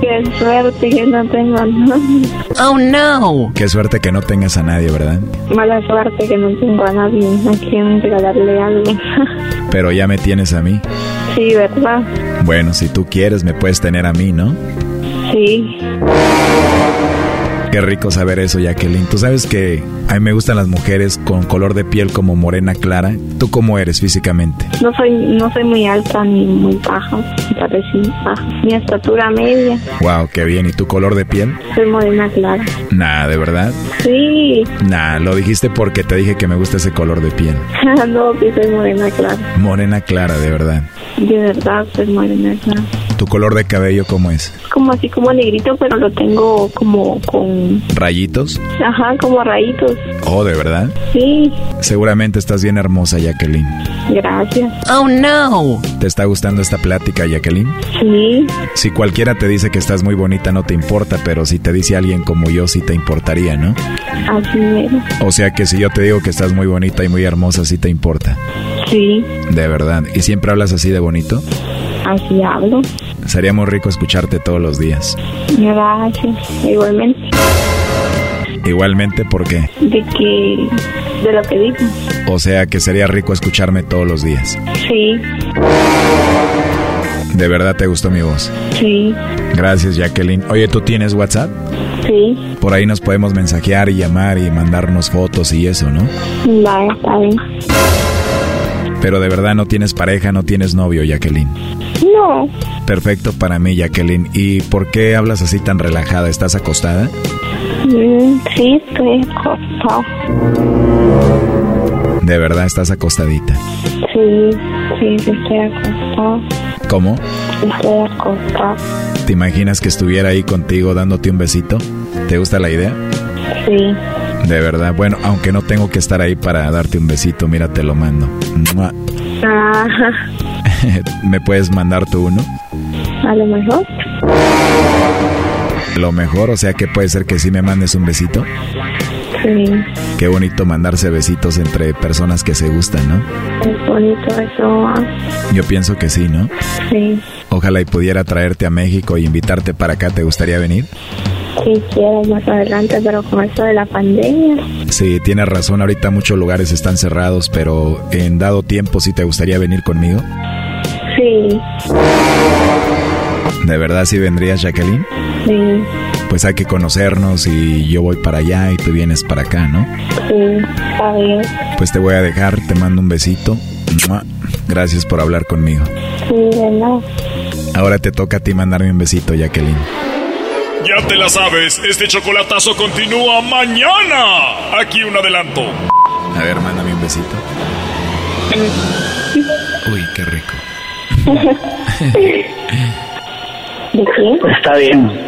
Qué suerte que no tengo novio. Oh, no. Qué suerte que no tengas a nadie, ¿verdad? Mala suerte que no tengo a nadie a quien regalarle algo. [LAUGHS] Pero ya me tienes a mí. Sí, ¿verdad? Bueno, si tú quieres, me puedes tener a mí, ¿no? Sí. Qué rico saber eso, Jacqueline. Tú sabes que a mí me gustan las mujeres con color de piel como morena clara. ¿Tú cómo eres físicamente? No soy, no soy muy alta ni muy baja. Parece baja. Mi estatura media. Wow, qué bien. ¿Y tu color de piel? Soy morena clara. Nah, ¿de verdad? Sí. Nah, lo dijiste porque te dije que me gusta ese color de piel. [LAUGHS] no, que soy morena clara. Morena clara, de verdad. De verdad, soy morena clara. ¿Tu color de cabello cómo es? Como así como negrito, pero lo tengo como con... ¿Rayitos? Ajá, como rayitos. Oh, ¿de verdad? Sí. Seguramente estás bien hermosa, Jacqueline. Gracias. Oh, no. ¿Te está gustando esta plática, Jacqueline? Sí. Si cualquiera te dice que estás muy bonita, no te importa, pero si te dice alguien como yo, sí te importaría, ¿no? Así es. O sea que si yo te digo que estás muy bonita y muy hermosa, sí te importa. Sí. De verdad. ¿Y siempre hablas así de bonito? Así hablo. Sería muy rico escucharte todos los días. Gracias. Igualmente. Igualmente, ¿por qué? De que... De lo que digo. O sea que sería rico escucharme todos los días. Sí. ¿De verdad te gustó mi voz? Sí. Gracias, Jacqueline. Oye, ¿tú tienes WhatsApp? Sí. Por ahí nos podemos mensajear y llamar y mandarnos fotos y eso, ¿no? Vale, está bien. Pero de verdad no tienes pareja, no tienes novio, Jacqueline. No. Perfecto para mí, Jacqueline. ¿Y por qué hablas así tan relajada? ¿Estás acostada? Mm, sí, estoy acostado. De verdad estás acostadita. Sí, sí, estoy acostado. ¿Cómo? Estoy acostado. ¿Te imaginas que estuviera ahí contigo dándote un besito? ¿Te gusta la idea? Sí. De verdad, bueno, aunque no tengo que estar ahí para darte un besito, mira, te lo mando. Ah, [LAUGHS] ¿Me puedes mandar tú uno? A lo mejor. Lo mejor, o sea que puede ser que sí me mandes un besito. Sí. Qué bonito mandarse besitos entre personas que se gustan, ¿no? Es bonito eso. Yo pienso que sí, ¿no? Sí. Ojalá y pudiera traerte a México e invitarte para acá. ¿Te gustaría venir? Quisiera más adelante, pero con esto de la pandemia. Sí, tienes razón. Ahorita muchos lugares están cerrados, pero en dado tiempo sí te gustaría venir conmigo. Sí. ¿De verdad sí vendrías, Jacqueline? Sí. Pues hay que conocernos y yo voy para allá y tú vienes para acá, ¿no? Sí, está bien. Pues te voy a dejar, te mando un besito. Gracias por hablar conmigo. Sí, de nada. Ahora te toca a ti mandarme un besito, Jacqueline. Ya te la sabes, este chocolatazo continúa mañana. Aquí un adelanto. A ver, mándame un besito. Uy, qué rico. [LAUGHS] Está bien.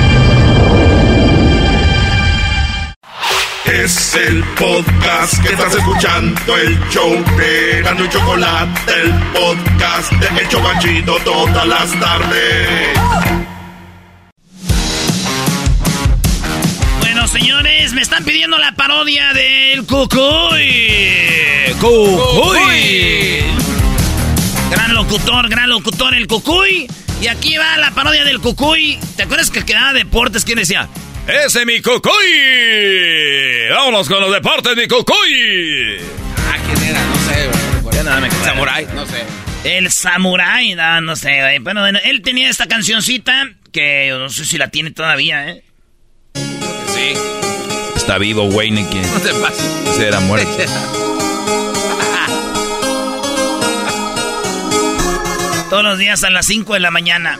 Es el podcast que estás escuchando, el show de y Chocolate, el podcast de El todas las tardes. Bueno, señores, me están pidiendo la parodia del Cucuy. Cucuy. Gran locutor, gran locutor, el Cucuy. Y aquí va la parodia del Cucuy. ¿Te acuerdas que quedaba deportes? ¿Quién decía? ¡Ese mi Cucuy! ¡Vámonos con los deportes, mi Cucuy! Ah, ¿quién era? No sé, güey. nada me acuerdo. Samurai, no sé. El Samurai, no, no sé, güey. Bueno, bueno, él tenía esta cancioncita que yo no sé si la tiene todavía, ¿eh? Sí. Está vivo Wayne que No te pases. se era muerto. [LAUGHS] Todos los días a las 5 de la mañana.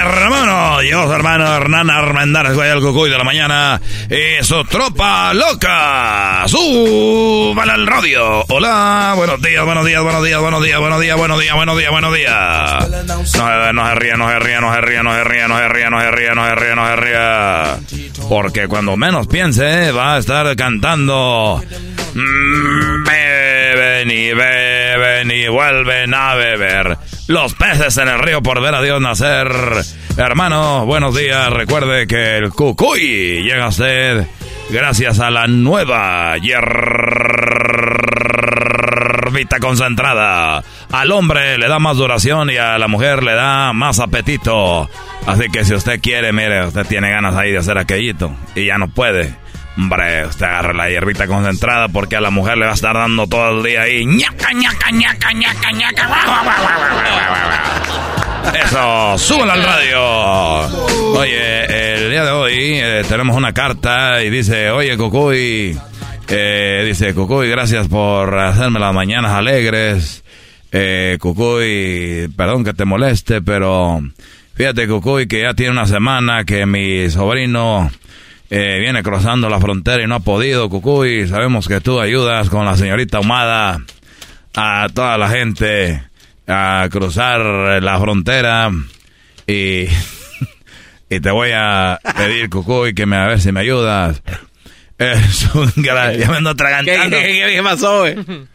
Hermano, yo su hermano Hernán Armendáriz, güey, el cucuy de la mañana. Y su tropa loca. Súbala al radio. Hola, buenos días, buenos días, buenos días, buenos días, buenos días, buenos días, buenos días, buenos días. No, no se ría, no se ría, no se ría, no se ría, no se ría, no se ría, no se ría, no se ría. Porque cuando menos piense, va a estar cantando. Mm, Beben y beben y vuelven a beber. Los peces en el río por ver a Dios nacer. Hermano, buenos días. Recuerde que el cucuy llega a usted gracias a la nueva hierbita concentrada. Al hombre le da más duración y a la mujer le da más apetito. Así que si usted quiere, mire, usted tiene ganas ahí de hacer aquellito y ya no puede. Hombre, usted agarra la hierbita concentrada porque a la mujer le va a estar dando todo el día ahí. ñaca, ñaca, ñaca, ñaca, ñaca. Eso, súbela al radio. Oye, el día de hoy eh, tenemos una carta y dice, oye, Cucuy, eh, dice, Cucuy, gracias por hacerme las mañanas alegres. Eh, Cucuy, perdón que te moleste, pero fíjate, Cucuy, que ya tiene una semana que mi sobrino eh, viene cruzando la frontera y no ha podido, Cucuy. Sabemos que tú ayudas con la señorita Ahumada a toda la gente a cruzar la frontera y, [LAUGHS] y te voy a pedir, Cucuy, que me, a ver si me ayudas. Es un gran... [LAUGHS] Ya me ando atragantando. ¿Qué, qué, qué pasó, güey? [LAUGHS]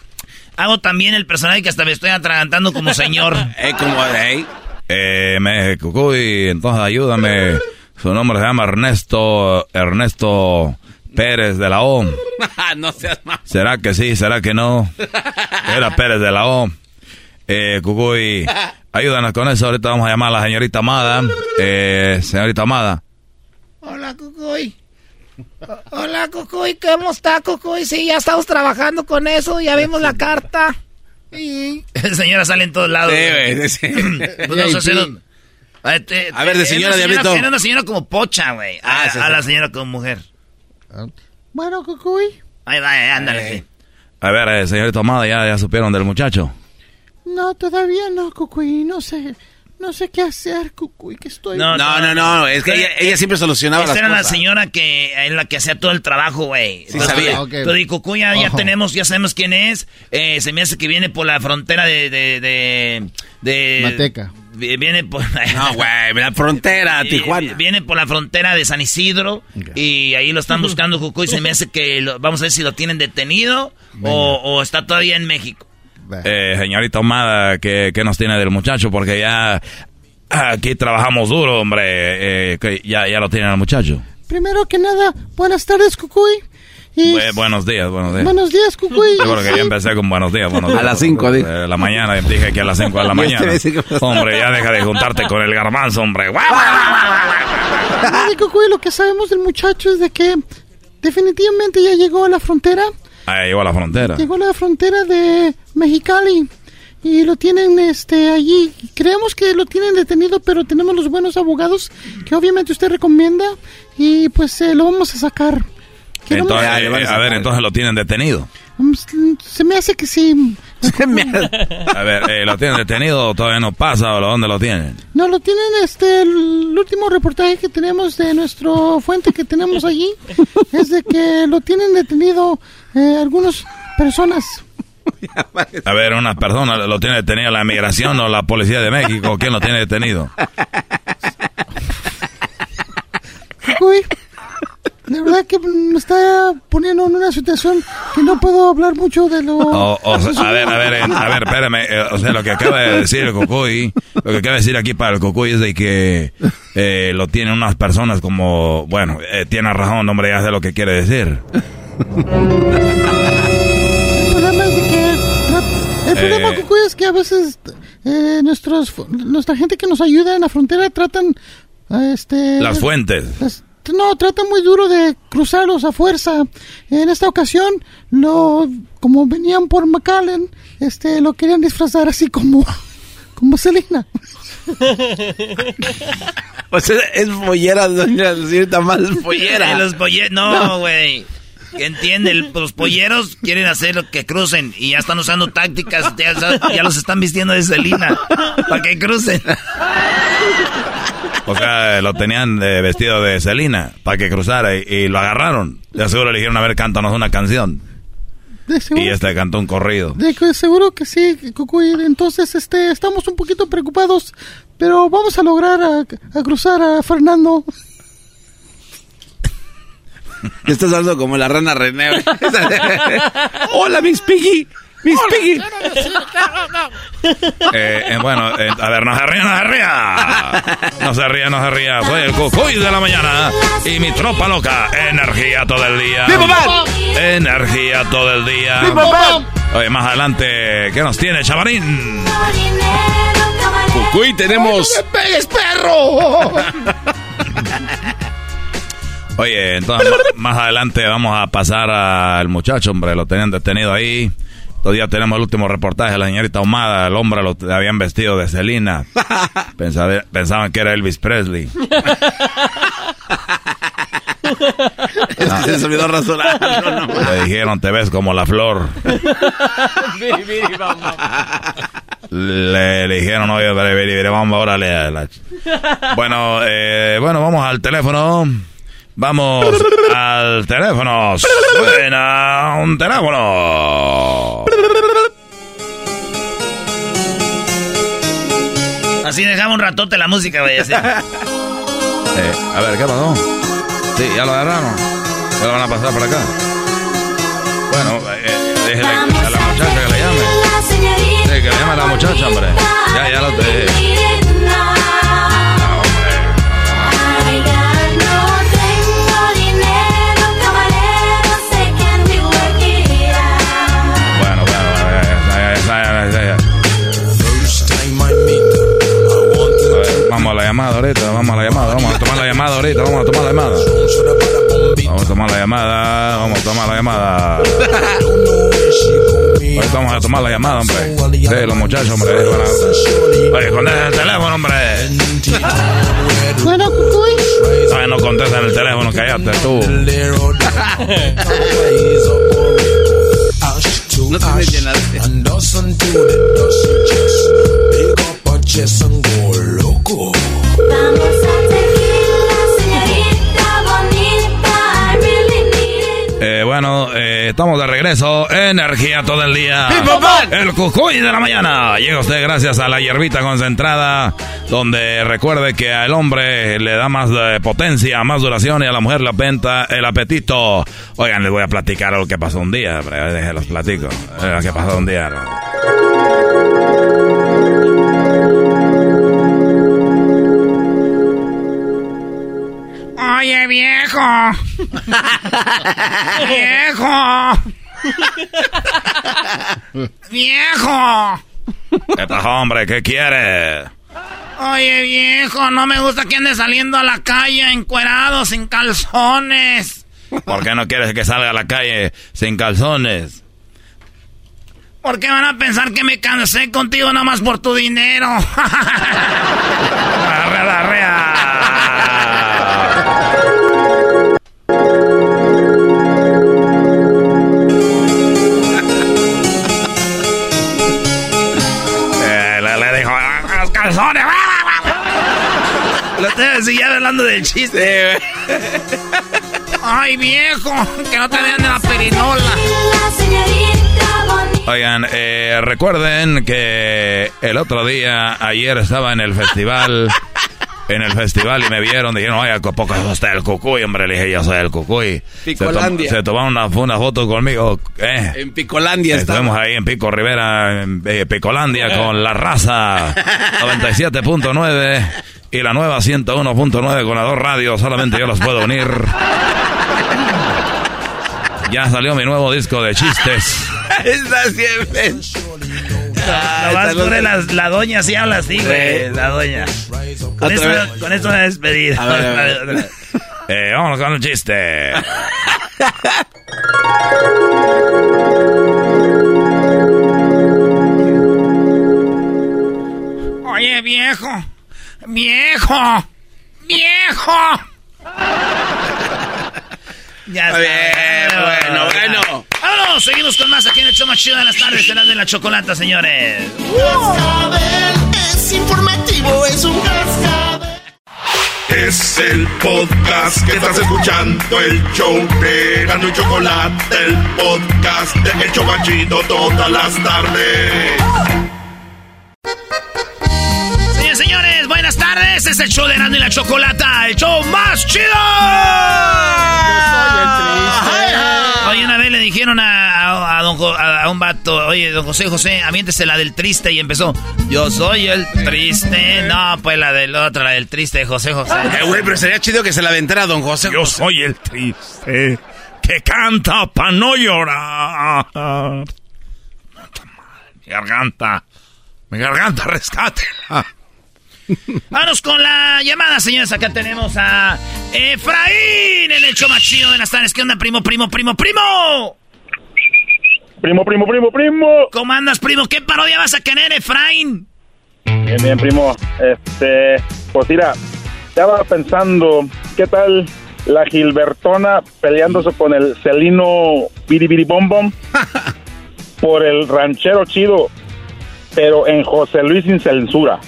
Hago también el personaje que hasta me estoy atragantando como señor. Eh, como, eh. Eh, me, Cucuy, entonces ayúdame. Su nombre se llama Ernesto, Ernesto Pérez de la O. [LAUGHS] no seas más. ¿Será que sí? ¿Será que no? Era Pérez de la O. Eh, Cucuy, ayúdanos con eso. Ahorita vamos a llamar a la señorita Amada. Eh, señorita Amada. Hola, Cucuy. Hola, Cucuy, ¿cómo está, Cucuy? Sí, ya estamos trabajando con eso, ya vimos la carta. Y... [LAUGHS] Señora sale en todos lados. Sí, güey, sí. [CLEARS THROAT] Pues a hacer un- Este, A ver, de señora, una Diablito. Era una señora como pocha, güey. A, Ah, sí, a sí. la señora como mujer. Bueno, Cucuy. Ahí va, eh, ándale, sí. A ver, eh, señorita Amada, ¿ya, ¿ya supieron del muchacho? No, todavía no, Cucuy. No sé. No sé qué hacer, Cucuy, que estoy... No, no, no, es que ella, ella siempre solucionaba Esa las era la señora que es la que hacía todo el trabajo, güey. Sí, sabía. Ok. Tú di, Cucuy, ya, ya tenemos, ya sabemos quién es. Eh, se me hace que viene por la frontera de... de, de, de- Mateca. Vi- Viene por... No, güey, la frontera, [LAUGHS] Tijuana. Viene por la frontera de San Isidro y ahí lo están buscando, Cucuy. Se me hace que... lo- vamos a ver si lo tienen detenido o, o está todavía en México. Eh, señorita Amada, ¿qué, ¿qué nos tiene del muchacho? Porque ya aquí trabajamos duro, hombre. Eh, que ya, ya lo tienen al muchacho. Primero que nada, buenas tardes, Cucuy. Buenos días, buenos días. buenos días, Cucuy. Yo creo que ya empecé con buenos días, buenos días. A las cinco, di. De la mañana, dije que a las 5 de la [LAUGHS] mañana. Hombre, ya deja de juntarte con el garbanzo, hombre. [LAUGHS] Mire, Cucuy, lo que sabemos del muchacho es de que definitivamente ya llegó a la frontera. Ahí llegó a la frontera. Llegó a la frontera de Mexicali y lo tienen este allí. Creemos que lo tienen detenido, pero tenemos los buenos abogados que obviamente usted recomienda y pues eh, lo vamos a sacar. Entonces, van a eh, a ver, entonces lo tienen detenido. Mm, Se me hace que sí. A ver, eh, ¿lo tienen detenido o todavía no pasa o dónde lo tienen? No, lo tienen este, el último reportaje que tenemos de nuestro fuente que tenemos allí [LAUGHS] es de que lo tienen detenido eh, algunas personas. A ver, una persona lo tiene detenido la migración o la policía de México. ¿Quién lo tiene detenido? Uy, de verdad que me está poniendo en una situación que no puedo hablar mucho de lo... [LAUGHS] A ver, a ver, eh, a ver, espérame. eh, o sea, lo que acaba de decir el Cocuy, lo que acaba de decir aquí para el Cocuy es de que eh, lo tienen unas personas como, bueno, eh, tiene razón, hombre, ya sé lo que quiere decir. El problema es de que... El problema, Eh. Cucuy, es que a veces eh, nuestros, nuestra gente que nos ayuda en la frontera tratan... eh, Este, Las fuentes. Las- no, tratan muy duro de cruzarlos a fuerza. En esta ocasión, lo, como venían por McAllen, este, lo querían disfrazar así como, [LAUGHS] como Selena. [LAUGHS] O sea, es pollera, doña más pollera. Eh, Los no, güey. Que entiende, el- los polleros quieren hacer lo que crucen y ya están usando tácticas, ya, ya los están vistiendo de Selena para que crucen. [LAUGHS] O sea, lo tenían eh, vestido de Celina para que cruzara y, y lo agarraron. De seguro le dijeron, a ver, cántanos una canción. De seguro, Y este cantó un corrido. de que seguro que sí, Cucuy. Entonces, este, estamos un poquito preocupados, pero vamos a lograr a, a cruzar a Fernando. [LAUGHS] Estás hablando como la rana René. [LAUGHS] [LAUGHS] Hola, Miss Piggy. Miss Piggy. [LAUGHS] Eh, eh, bueno, eh, a ver, no se ría, no se ría. No se ría, no se ría. Soy el Cucuy de la mañana y mi tropa loca. Energía todo el día. Energía todo el día. Oye, más adelante, ¿qué nos tiene, chavarín? Cucuy, tenemos. ¡Pegues, perro! Oye, entonces más adelante vamos a pasar al muchacho, hombre, lo tenían detenido ahí. Todavía tenemos el último reportaje de la señorita Ahumada, el hombre lo habían vestido de Selena. [LAUGHS] Pensaba- pensaban que era Elvis Presley. [LAUGHS] Es que se les olvidó rasurar. [LAUGHS] No, no. Le dijeron, te ves como la flor. Le, le dijeron, oye, vamos, órale. a la ch-". Bueno, eh, bueno, vamos al teléfono. Vamos al teléfono. Suena un teléfono. Así dejamos un ratote la música, güey. así. [LAUGHS] Eh, a ver, ¿qué pasó? Sí, ya lo agarraron. Ya lo van a pasar por acá. Bueno, eh, déjele a la muchacha que le llame. Sí, que le llame a la muchacha, hombre. Ya, ya lo te... llamada ahorita, vamos a la llamada, vamos a tomar la llamada ahorita, vamos a tomar la llamada. Vamos a tomar la llamada. Vamos a tomar la llamada. Ahorita vamos a tomar la llamada, hombre. Sí, los muchachos, hombre. van a- Oye, contesta el teléfono, hombre. Bueno, Cucuy. Ay, no contestan el teléfono, cállate tú. No tienes Eh, estamos de regreso. Energía todo el día. El cucuy de la mañana. Llega usted gracias a la hierbita concentrada. Donde recuerde que al hombre le da más potencia, más duración y a la mujer le apenta el apetito. Oigan, les voy a platicar lo que pasó un día. Déjenlos platico. Lo que pasó un día. Oye, viejo. [LAUGHS] viejo. viejo. ¿Qué pasó, hombre? ¿Qué quiere? Oye, viejo, no me gusta que ande saliendo a la calle encuerado, sin calzones. ¿Por qué no quieres que salga a la calle sin calzones? ¿Por qué van a pensar que me cansé contigo nada más por tu dinero? [LAUGHS] Arrea, arrea. Estoy ya hablando del chiste. Ay, viejo, que no te vean de la perinola. Oigan, eh, recuerden que el otro día, ayer estaba en el festival, en el festival y me vieron, dijeron, oye, ¿a poco es usted el cucuy? Hombre, le dije, yo soy el cucuy. Se, tom- Picolandia. se tomaron una, una foto conmigo, eh. En Picolandia Estuvimos estamos. ahí en Pico Rivera, en eh, Picolandia, con la raza [LAUGHS] 97.9 y la nueva 101.9 con las dos radios. Solamente yo los puedo unir. Ya salió mi nuevo disco de chistes. [LAUGHS] Está siempre. Ah, loca. la, la doña así habla así, güey. Sí. La doña. Con vez. con eso me despedir. [LAUGHS] A ver, a ver. Eh, vámonos con el chiste. Oye, viejo. Viejo. Viejo. ya está. bien, bueno, bueno. Vámonos, seguimos con más aquí en el show más chido de las tardes, el de la chocolata, señores. Es informativo, es un cascabel. Es el podcast que estás escuchando, el show de Gano y Chocolate, el podcast de El Chobachito todas las tardes. Buenas tardes. Es el show de Erasmo y la Chocolata, el show más chido. Oye, una vez le dijeron a, a- a don Jo- a- a un vato, oye, don José José, aviéntese la del triste y empezó. Yo soy el triste. No, pues la del otro, la del triste de José José. Eh, güey, pero sería chido que se la aventara don José. Yo soy el triste que canta pa' no llorar. Mi garganta, mi garganta, rescátela. [LAUGHS] Vámonos con la llamada, señores. Acá tenemos a Efraín en el show más chido de las tardes. ¿Qué onda, primo, primo, primo, primo? Primo, primo, primo, primo. ¿Cómo andas, primo? ¿Qué parodia vas a querer, Efraín? Bien, bien, primo. Este, pues mira, estaba pensando, ¿qué tal la Gilbertona peleándose con el Celino Biribiri Bom Bom [LAUGHS] por el ranchero chido, pero en José Luis sin censura?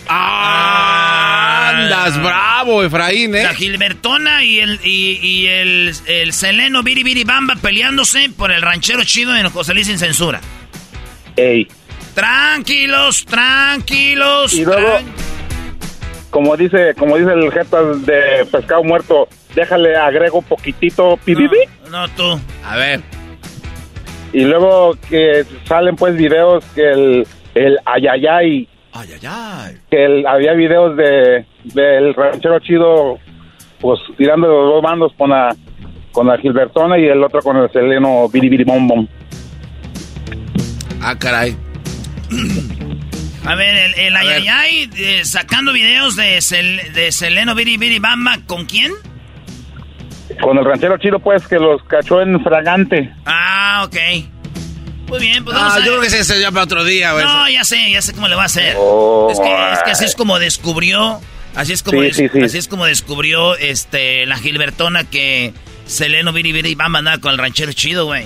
Andas bravo, Efraín, ¿eh? La Gilbertona y el, y, y el, el Seleno Biri Biri Bamba peleándose por el ranchero chido en José Luis sin censura. Ey. Tranquilos, tranquilos. Y luego, como dice, como dice el jetas de pescado muerto, déjale agrego poquitito pibibi. No, tú. A ver. Y luego que salen pues videos que el, el ayayay, Ay, ay, ay. que el- había videos de del ranchero chido, pues tirando los dos bandos con la con la Gilbertona y el otro con el Seleno Biribiri Bom Bom. Ah, caray. A ver, el, el Ayayay eh, sacando videos de, Sel- de Seleno Biri Biri Bamba, ¿con quién? Con el ranchero chido, pues, que los cachó en fragante. Ah, ok. Muy bien, pues vamos Ah, a yo ver. creo que ese es ya para otro día, güey. No, ya sé, ya sé cómo le va a hacer. Oh, es, que, es que así es como descubrió, así es como, Sí, des- sí, sí. así es como descubrió este la Gilbertona que Seleno Viri Viri Bamba andaba con el ranchero chido, güey.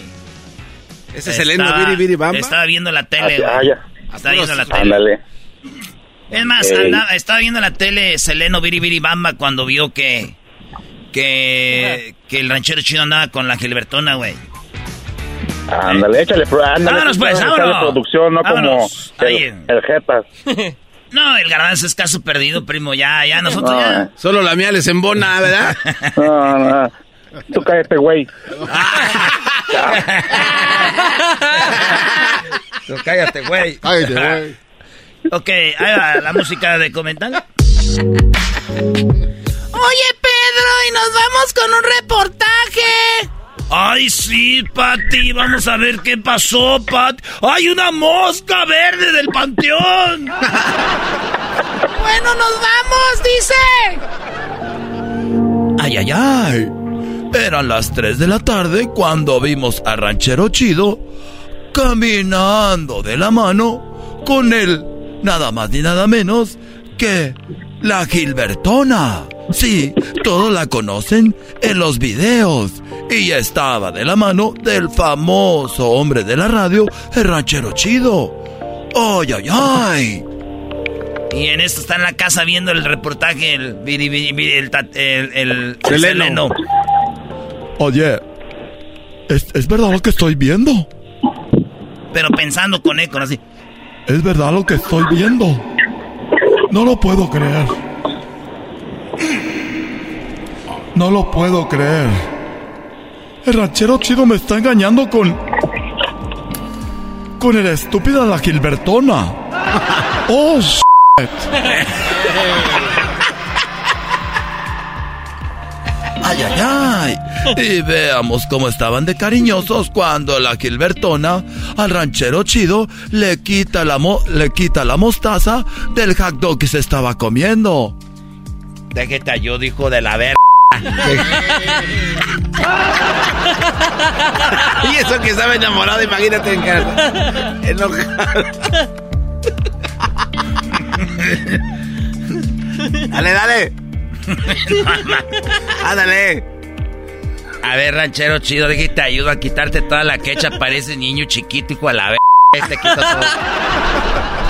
Ese Seleno Viri Bamba. Estaba viendo la tele, Ah, güey. ya. Estaba viendo la tele. Ándale. Es más, andaba- estaba viendo la tele Seleno Viri Viri Bamba cuando vio que que, que el ranchero chido andaba con la Gilbertona, güey. Ándale, échale, ándale. Vámonos, pues, vámonos. producción, no Vámonos. como el, el Jetas. [LAUGHS] No, el garbanzo es caso perdido, primo. Ya, ya, nosotros No, ya. eh. Solo la mía les embona, ¿verdad? [LAUGHS] No, no. Tú cállate, güey. [LAUGHS] Tú cállate, güey. Cállate, güey. Ok, ahí va la música de comentar. Oye, Pedro, y nos vamos con un reportaje. Ay, sí, Pati, vamos a ver qué pasó, Pat. ¡Hay una mosca verde del panteón! Bueno, nos vamos, dice. Ay, ay, ay. Eran las 3 de la tarde cuando vimos a Ranchero Chido caminando de la mano con él, nada más ni nada menos que la Gilbertona. Sí, todos la conocen en los videos. Y ya estaba de la mano del famoso hombre de la radio, el Ranchero Chido. ¡Ay, ay, ay! Y en esto está en la casa viendo el reportaje, el el, el, el- el seleno. Oye, ¿es, ¿es verdad lo que estoy viendo? Pero pensando con eco, así. Es verdad lo que estoy viendo. No lo puedo creer. No lo puedo creer. El ranchero chido me está engañando con... Con el estúpido de la Gilbertona. Oh, shit. [LAUGHS] Ay, ay, ay. Y veamos cómo estaban de cariñosos cuando la Gilbertona al ranchero chido le quita la, mo- le quita la mostaza del hot dog que se estaba comiendo. Déjate yo, dijo de la ver. [LAUGHS] y eso que estaba enamorado, imagínate en casa. Enojado. dale, dale. [LAUGHS] Ándale. A ver, ranchero chido, déjate te ayudo a quitarte toda la quecha. Parece niño chiquito, hijo de la ver. Te quito todo.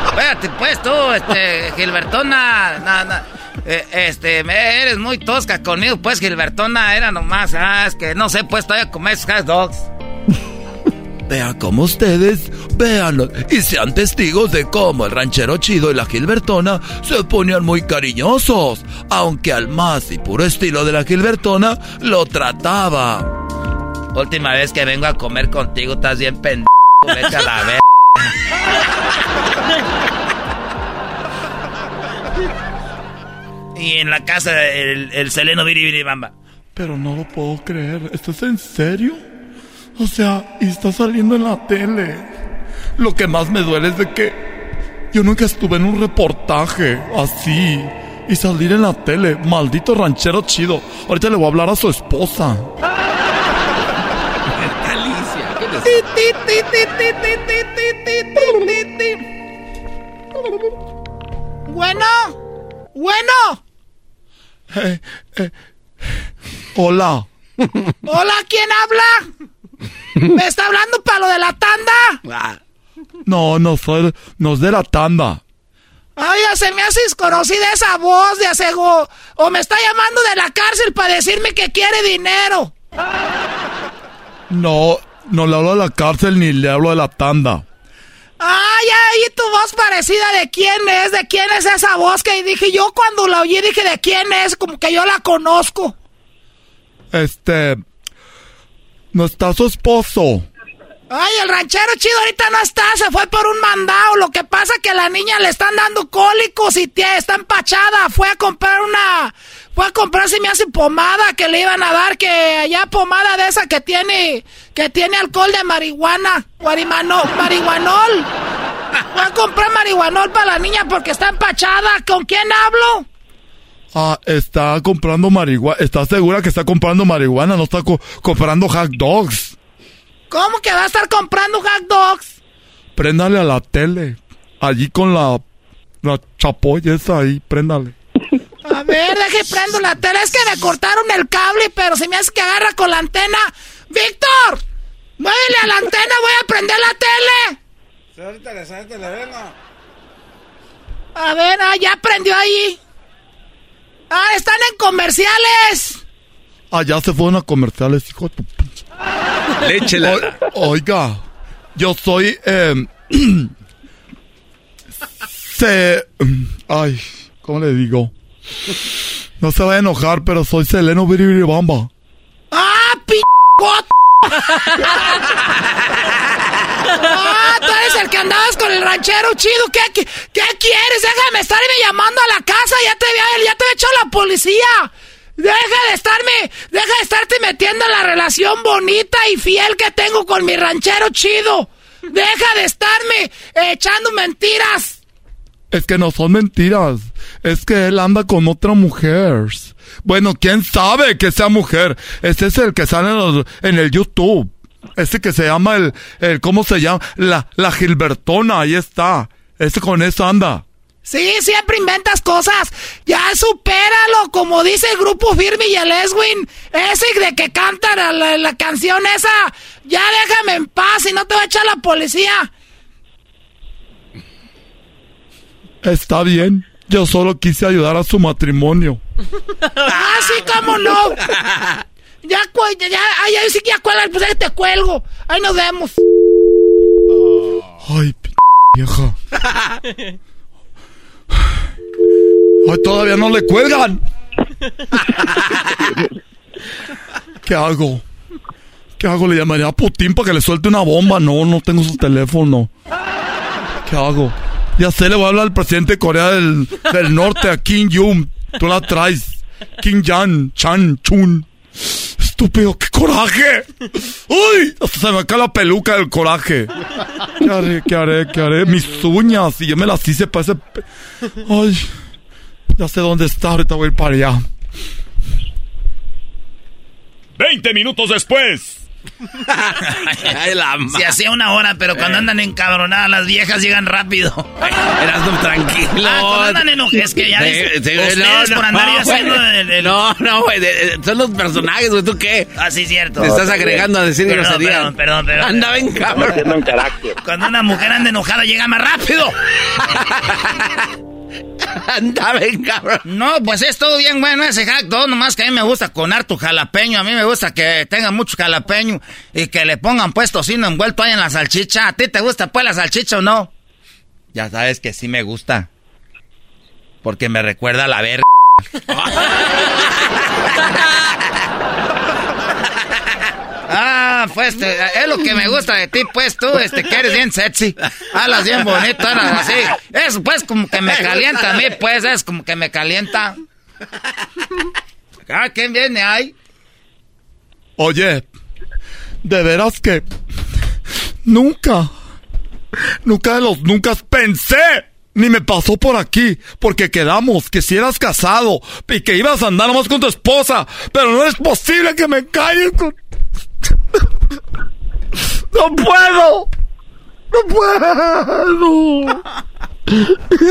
Espérate, pues tú, este, Gilbertona. na- na- eh, este, eres muy tosca conmigo, pues, Gilbertona. Era nomás, ah, es que no sé, pues, todavía comer esos hot dogs. Vean como ustedes, véanlo y sean testigos de cómo el ranchero chido y la Gilbertona se ponían muy cariñosos, aunque al más y puro estilo de la Gilbertona lo trataba. Última vez que vengo a comer contigo, estás bien pendejo. Vete a la ver. Y en la casa, el, el Seleno Viri Viri Bamba. Pero no lo puedo creer, ¿estás en serio? O sea, y está saliendo en la tele. Lo que más me duele es de que yo nunca estuve en un reportaje así. Y salir en la tele, maldito ranchero chido. Ahorita le voy a hablar a su esposa. Alicia. Bueno, bueno. Eh, eh. Hola. Hola, ¿quién habla? [LAUGHS] ¿Me está hablando para lo de la tanda? No, no soy, no es de la tanda. Ay, ya se me hace desconocida esa voz de asego. O me está llamando de la cárcel para decirme que quiere dinero. No, no le hablo de la cárcel ni le hablo de la tanda. Ay, ay, tu voz parecida de quién es, de quién es esa voz que dije yo cuando la oí dije de quién es, como que yo la conozco. Este, no está su esposo. Ay, el ranchero chido ahorita no está, se fue por un mandado. Lo que pasa que a la niña le están dando cólicos y tie- está empachada. Fue a comprar una, fue a comprar si me hace pomada que le iban a dar, que allá pomada de esa que tiene, que tiene alcohol de marihuana, guarimano, marihuanol. Fue a comprar marihuanol para la niña porque está empachada. ¿Con quién hablo? Ah, está comprando marihuana. ¿Está segura que está comprando marihuana? No está co- comprando hot dogs. ¿Cómo que va a estar comprando hot dogs? Préndale a la tele. Allí con la, la chapoya esa ahí, préndale. A ver, deje prendo la tele. Es que me cortaron el cable, pero se me hace que agarra con la antena. ¡Víctor! ¡Muévele a la antena! ¡Voy a prender la tele! Suéltale, suéltale, venga. A ver, ah, ya prendió ahí. Ah, están en comerciales. Allá se fueron a comerciales, hijo de tu pinche. Léchela. O- oiga, yo soy. Eh, [CLEARS THROAT] se. Ay, ¿cómo le digo? No se va a enojar, pero soy Seleno Biribiribamba. ¡Ah, p***! ¡Ah, tú eres el que andabas con el ranchero chido! ¿Qué, qué, qué quieres? Déjame estarme llamando a la casa, ya te había, ya te había echado la policía. Deja de estarme, deja de estarte metiendo en la relación bonita y fiel que tengo con mi ranchero chido. Deja de estarme echando mentiras. Es que no son mentiras. Es que él anda con otra mujer. Bueno, quién sabe que sea mujer. Ese es el que sale en, los- en el YouTube. Ese que se llama el, el ¿cómo se llama? La, la Gilbertona, ahí está. Ese con eso anda. Sí, siempre inventas cosas. Ya supéralo, como dice el grupo Firme y el Eswin. Ese de que cantan la, la- la canción esa. Ya déjame en paz y no te va a echar la policía. Está bien. Yo solo quise ayudar a su matrimonio. Ah, sí, cómo no. Ya, ya, ya, ay, ay, sí ya cuelga, pues ahí te cuelgo. Ahí nos vemos. Ay, p vieja. Ay, todavía no le cuelgan. ¿Qué hago? ¿Qué hago? ¿Le llamaría a Putin para que le suelte una bomba? No, no tengo su teléfono. ¿Qué hago? Ya sé, le voy a hablar al presidente de Corea del, del Norte, a Kim Jong. Tú la traes. Kim Jan, Chan, Chun. Estúpido, qué coraje. ¡Uy! Hasta se me cae la peluca del coraje. ¿Qué haré? ¿Qué haré? ¿Qué haré? Mis uñas. Y yo me las hice para ese... pe- Ay, ya sé dónde está. Ahorita voy a ir para allá. 20 minutos después. Se hacía una hora, pero cuando andan encabronadas las viejas llegan rápido. Eras no tranquilo. Ah, cuando andan enojadas, es que ya ves, sí, ustedes por andar no, ya haciendo güey. el- el- No, no, güey. Son los personajes, güey. ¿Tú qué? Ah, sí, cierto. Te estás agregando a decir Perdón, grosería. Perdón, perdón, perdón. Anda, ven, cabrón. Cuando una mujer anda enojada llega más rápido. [LAUGHS] Anda, ven, cabrón. No, pues es todo bien bueno ese hack dog, nomás que a mí me gusta con harto jalapeño, a mí me gusta que tenga mucho jalapeño y que le pongan pues tocino envuelto ahí en la salchicha. ¿A ti te gusta pues la salchicha o no? Ya sabes que sí me gusta. Porque me recuerda a la verga. [LAUGHS] Ah, pues te- es lo que me gusta de ti, pues tú, este, que eres bien sexy. Hablas bien bonito, hablas así. Eso pues como que me calienta a mí, pues, es como que me calienta. Ah, ¿quién viene ahí? Oye, de veras que nunca, nunca de los nunca pensé, ni me pasó por aquí, porque quedamos que si eras casado y que ibas a andar nomás con tu esposa, pero no es posible que me calles con... ¡No puedo! ¡No puedo!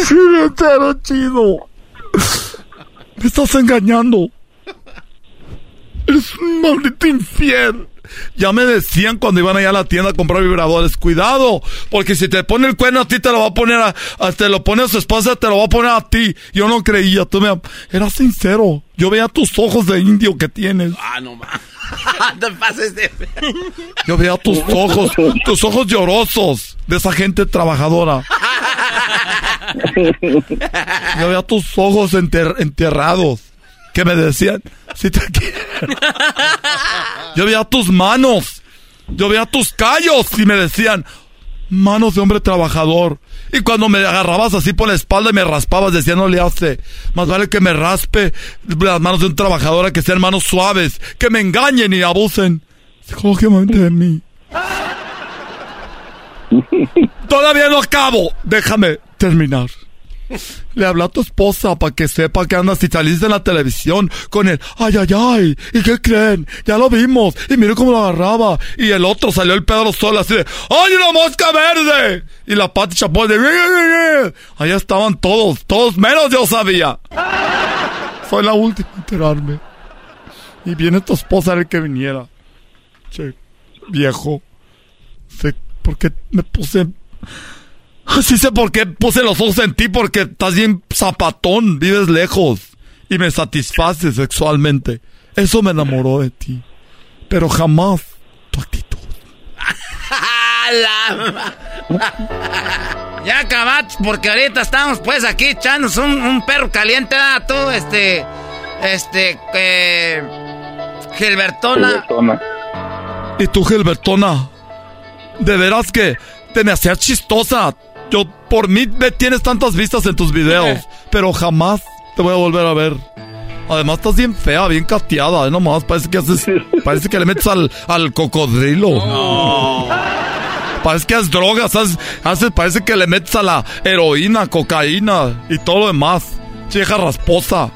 Sí, entero chido. Me estás engañando. Eres un maldito infiel. Ya me decían cuando iban allá a la tienda a comprar vibradores, cuidado, porque si te pone el cuerno a ti te lo va a poner a, a- te lo pone a su esposa, te lo va a poner a ti. Yo no creía, tú me eras sincero. Yo veía tus ojos de indio que tienes. Ah, no más. [LAUGHS] te pases de. Yo veía tus ojos, tus ojos llorosos de esa gente trabajadora. Yo veía tus ojos enter- enterrados que me decían, si te. Yo veía tus manos, yo veía tus callos y me decían, manos de hombre trabajador. Y cuando me agarrabas así por la espalda y me raspabas, decía, no le hace. Más vale que me raspe las manos de un trabajador a que sean manos suaves, que me engañen y abusen psicológicamente de mí. [LAUGHS] Todavía no acabo. Déjame terminar. Le hablé a tu esposa para que sepa que andas y saliste en la televisión con él. Ay, ay, ay. ¿Y qué creen? Ya lo vimos. Y mire cómo lo agarraba. Y el otro salió el Pedro Sola así de ¡Ay, una mosca verde! Y la Pati Chapoy de Allá estaban todos, todos menos yo sabía. Soy la última a enterarme. Y viene tu esposa ver que viniera. Che, viejo. Sé por me puse. [LAUGHS] Sí sé por qué puse los ojos en ti, porque estás bien zapatón, vives lejos y me satisfaces sexualmente. Eso me enamoró de ti. Pero jamás tu actitud. [LAUGHS] ya acabaste, porque ahorita estamos pues aquí echándonos un, un perro caliente, ¿verdad? Tú, este, este, eh, Gilbertona. Gilbertona. ¿Y tú, Gilbertona? De veras que te me hacías chistosa. Yo, por mí, me tienes tantas vistas en tus videos, [LAUGHS] pero jamás te voy a volver a ver. Además, estás bien fea, bien cateada. ¿eh? Nomás parece que haces. [LAUGHS] Parece que le metes al, al cocodrilo. [LAUGHS] Parece que haces drogas. Haces, haces- parece que le metes a la heroína, cocaína y todo lo demás. Vieja rasposa.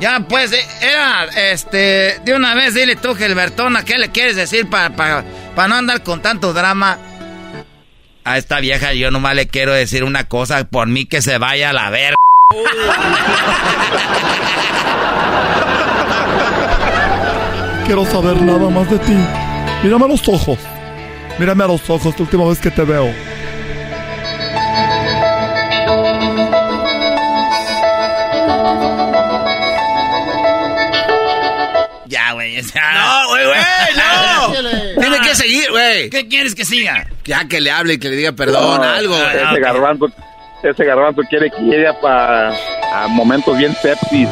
Ya, pues, eh, era, este, de una vez dile tú, Gilbertona, ¿qué le quieres decir para no andar con tanto drama? A esta vieja yo nomás le quiero decir una cosa, por mí que se vaya a la ver. Quiero saber nada más de ti. Mírame a los ojos. Mírame a los ojos la última vez que te veo. [LAUGHS] No, güey, güey, no. [LAUGHS] Tiene que seguir, güey. ¿Qué quieres que siga? Ya que le hable y que le diga perdón, No, algo. Ese garbanzo, ese garbanzo quiere que llegue para a momentos bien sepsis.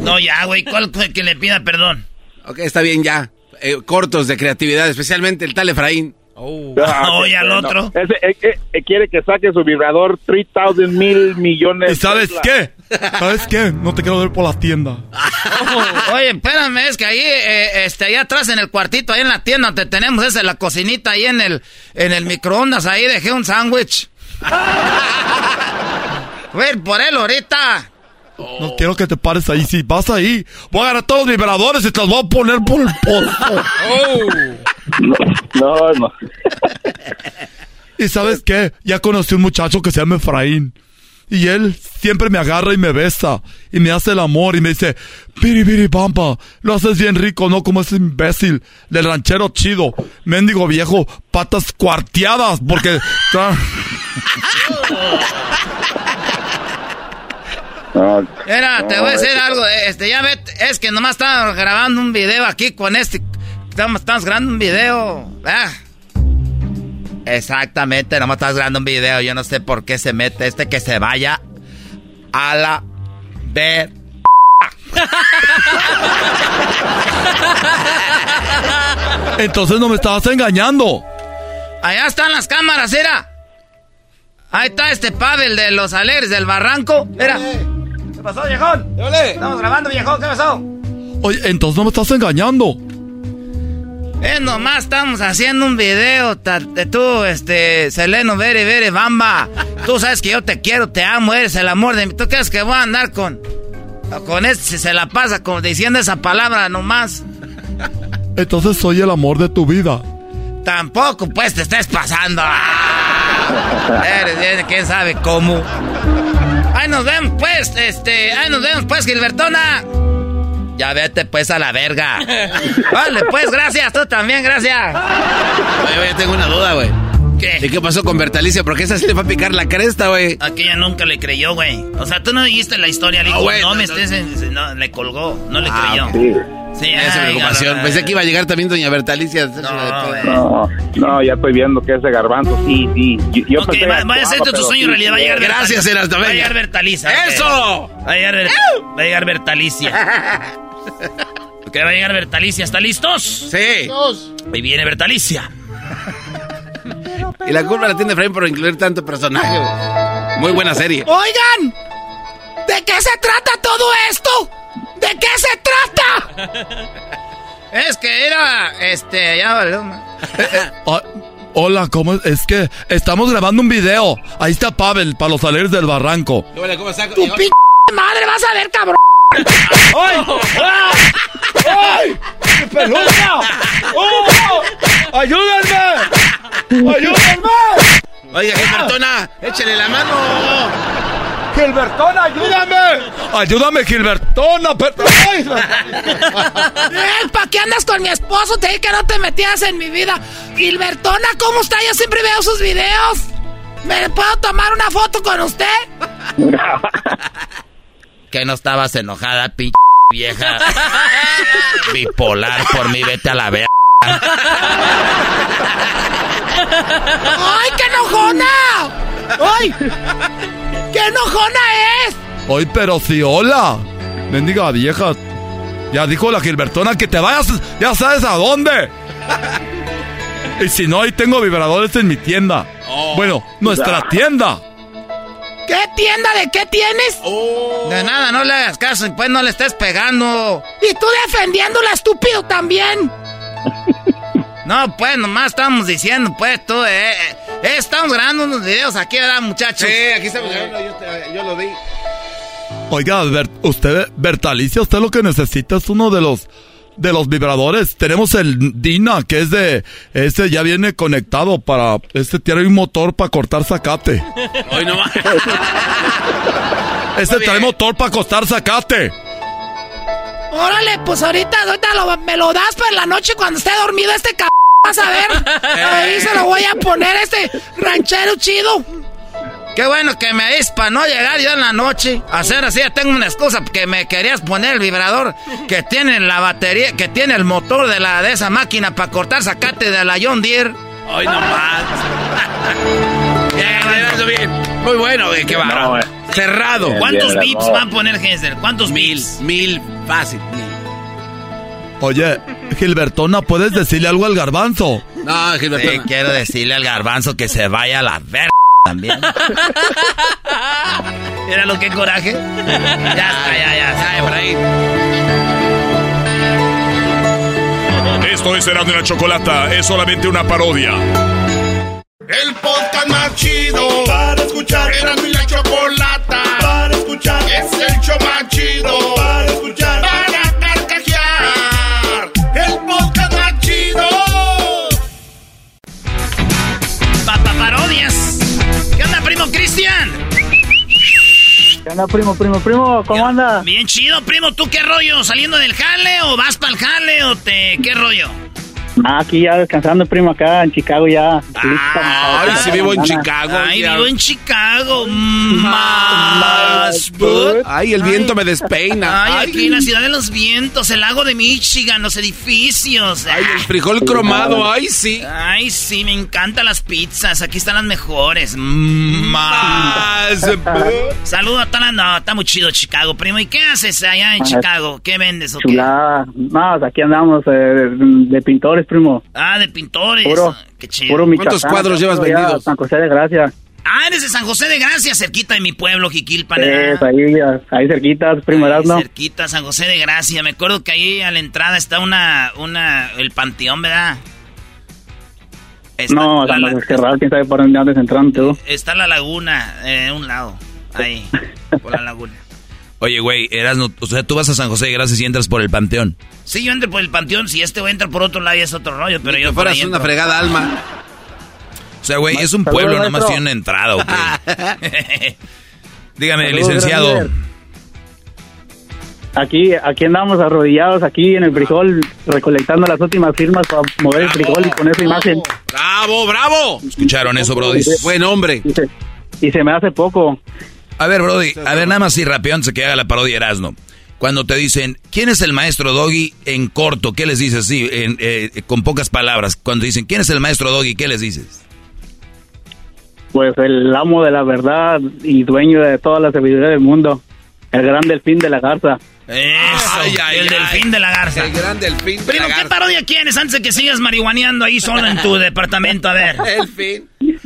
No, ya, güey, ¿cuál fue que le pida perdón? Ok, está bien ya. Eh, cortos de creatividad, especialmente el tal Efraín. Ah, No, ok, y al no. otro. Ese, eh, eh, eh, quiere que saque su vibrador 3000 mil millones. ¿Y sabes qué? ¿Sabes qué? No te quiero ver por la tienda. [LAUGHS] Oye, espérame, es que ahí, eh, este, allá atrás en el cuartito, ahí en la tienda donde tenemos esa, la cocinita ahí en el, en el microondas, ahí dejé un sándwich. [LAUGHS] Voy por él ahorita. No quiero que te pares ahí. Si vas ahí, voy a agarrar todos los vibradores y te los voy a poner por el pozo. No, no. ¿Y sabes qué? Ya conocí un muchacho que se llama Efraín. Y él siempre me agarra y me besa. Y me hace el amor y me dice, Piri, piri, pampa, lo haces bien rico, no como ese imbécil del ranchero chido. Mendigo viejo, patas cuarteadas, porque... [LAUGHS] [LAUGHS] tra- Mira, te voy a decir algo, este, ya ves, es que nomás estaba grabando un video aquí con este, estamos, estamos grabando un video, ah. Exactamente, nomás estás grabando un video, yo no sé por qué se mete este que se vaya a la ver. Entonces no me estabas engañando. Allá están las cámaras, era. Ahí está este Pavel de los Alegres del Barranco. Mira. ¿Qué pasó, viejón? Estamos grabando, viejón, ¿qué pasó? Oye, entonces no me estás engañando. Es nomás estamos haciendo un video de tú, este, Seleno, Vere, Vere, Bamba. Tú sabes que yo te quiero, te amo, eres el amor de mí. ¿Tú crees que voy a andar con, con este si se la pasa como diciendo esa palabra nomás? Entonces soy el amor de tu vida. Tampoco, pues, te estés pasando. Ah, eres bien, quién sabe cómo. Ahí nos vemos, pues, este, ahí nos vemos, pues, Gilbertona. Ya vete, pues, a la verga. [LAUGHS] Vale, pues, gracias, tú también, gracias. Oye, oye, tengo una duda, güey. ¿Qué? ¿Y qué pasó con Bertalicia? Porque esa sí le va a picar la cresta, güey. Aquella nunca le creyó, güey. O sea, tú no dijiste la historia, le No, dijo, güey, no, no, me no. estés en... No, le colgó, no le Ah, creyó. Sí. Sí, Esa ay, preocupación. no, Pensé que iba a llegar también doña Bertalicia. No, no, ya estoy viendo que ese garbanzo, sí, sí. Yo, yo Ok, pensé va, que vaya a ser tu sueño en realidad. Va a llegar. Gracias, Bertalicia. Erasmo, Va a llegar Bertaliza. ok. ¡Eso! Va a llegar, va a llegar Bertalicia. [LAUGHS] Ok, va a llegar Bertalicia. ¿Están listos? Sí. Ahí viene Bertalicia. Y la culpa la tiene Efraín por incluir tanto personaje, güey. Muy buena serie. Oigan, ¿de qué se trata todo esto? ¿De qué se trata? [LAUGHS] Es que era, este, ya valió. [LAUGHS] Ah, Hola, ¿cómo es? Es que estamos grabando un video. Ahí está Pavel para los salir del barranco. Tu p madre vas a ver, cabrón. ¡Ay! ¡Ay! ¡Mi peluca! ¡Oh! ¡Ayúdenme! ¡Ayúdenme! Oiga, Gilbertona, échale la mano. ¡Gilbertona, ayúdame! ¡Ayúdame, Gilbertona! per- ¡Ay! ¿Para qué andas con mi esposo? Te dije que no te metías en mi vida. Gilbertona, ¿cómo está? Yo siempre veo sus videos. ¿Me puedo tomar una foto con usted? [LAUGHS] Que no estabas enojada, pinche vieja bipolar por mí, vete a la verga. ¡Ay, qué enojona! ¡Ay! ¡Qué enojona es! Ay, pero sí, hola. Bendiga vieja. Ya dijo la Gilbertona que te vayas, ya sabes a dónde. Y si no, ahí tengo vibradores en mi tienda. Bueno, nuestra tienda. ¿Qué tienda de qué tienes? De nada, no le hagas caso, pues no le estés pegando. Y tú defendiéndola, estúpido, también. [LAUGHS] No, pues nomás estamos diciendo, pues tú, eh, eh, eh, estamos grabando unos videos aquí, ¿verdad, muchachos? Sí, aquí estamos grabando, yo, te- yo lo vi. Oiga, Bert- usted, Bertalicia, usted lo que necesita es uno de los de los vibradores. Tenemos el Dina, que es de este ya viene conectado para este tiene un motor para cortar zacate. [LAUGHS] Hoy no Este trae motor para cortar zacate. Órale, pues ahorita, ahorita lo- me lo das para la noche cuando esté dormido este cabrón. Vas a ver. [LAUGHS] Ahí se lo voy a poner este ranchero chido. Qué bueno que me dices para no llegar yo en la noche. Hacer así, ya tengo una excusa que me querías poner el vibrador que tiene la batería, que tiene el motor de la de esa máquina para cortar zacate de la John Deere. Hoy no más. [LAUGHS] Bien, bien. Muy bueno, güey, qué bárbaro. Cerrado. ¿Cuántos bips va a poner Hensel? ¿Cuántos bips? Mil, fácil. Oye, Gilbertona, ¿puedes decirle algo al garbanzo? No, Sí, quiero decirle al garbanzo que se vaya a la verga también. [LAUGHS] ¿Era lo que coraje? ya está, ya, ya, sabe por ahí. Esto es Erasmo y la Chocolata, es solamente una parodia. El podcast más chido para escuchar. Era mi la chocolata para escuchar. Es el show más chido Cristian? ¿Qué onda, primo, primo, primo? ¿Cómo anda? Bien chido, primo. ¿Tú qué rollo? ¿Saliendo del jale o vas para el jale o te... qué rollo? Ah, aquí ya descansando, primo, acá en Chicago ya. Ay, sí vivo en Chicago. Ay, ya. vivo en Chicago. Más. Ay, el viento me despeina. Ay, aquí en la ciudad de los vientos, el lago de Michigan, los edificios. Ay, el frijol cromado, ay, sí. Ay, sí, me encantan las pizzas. Aquí están las mejores. Más. Saludo a toda la... No, está muy chido Chicago, primo. ¿Y qué haces allá en Ah, Chicago? ¿Qué vendes o qué? Chulada. No, pues aquí andamos eh, de, de pintores, primo. Ah, de pintores. Puro, Qué chido. puro Michoacán, ya, San José de Gracia. Ah, eres de San José de Gracia, cerquita de mi pueblo, Jiquilpan. Es ahí, ahí cerquita, primo. Cerquita, San José de Gracia. Me acuerdo que ahí a la entrada está una, una, el panteón, ¿verdad? Está No, la, San la- José Cerrado, quién sabe por dónde andes entrando tú. está la laguna, eh, un lado, ahí, [LAUGHS] por la laguna. Oye, güey, Erasmo, o sea, tú vas a San José de Gracias y entras por el panteón. Sí, yo entro por el panteón, si este güey entra por otro lado ya es otro rollo, pero yo fueras ahí una fregada alma. O sea, güey, es un Saludos, pueblo, nomás tiene una entrada, ¿o qué? [LAUGHS] Dígame, Saludos, licenciado. gracias. Aquí, aquí andamos arrodillados aquí en el frijol, recolectando las últimas firmas para mover el frijol y poner su imagen. ¡Bravo, bravo! ¿Escucharon eso, Brody? Buen hombre. Y se, y se me hace poco. A ver, Brody, a ver, nada más y rápido antes de que haga la parodia Erasmo. Cuando te dicen, ¿quién es el maestro Doggy en corto? ¿Qué les dices? Sí, en, eh, con pocas palabras. Cuando dicen, ¿quién es el maestro Doggy? ¿Qué les dices? Pues el amo de la verdad y dueño de toda la sabiduría del mundo. El gran delfín de la garza. Eso, Ay, ay, el ay. delfín de la garza. El gran delfín. de Primo, la ¿qué garza. parodia quieres antes de que sigas marihuaneando ahí solo en tu [LAUGHS] departamento? A ver. El fin. [LAUGHS]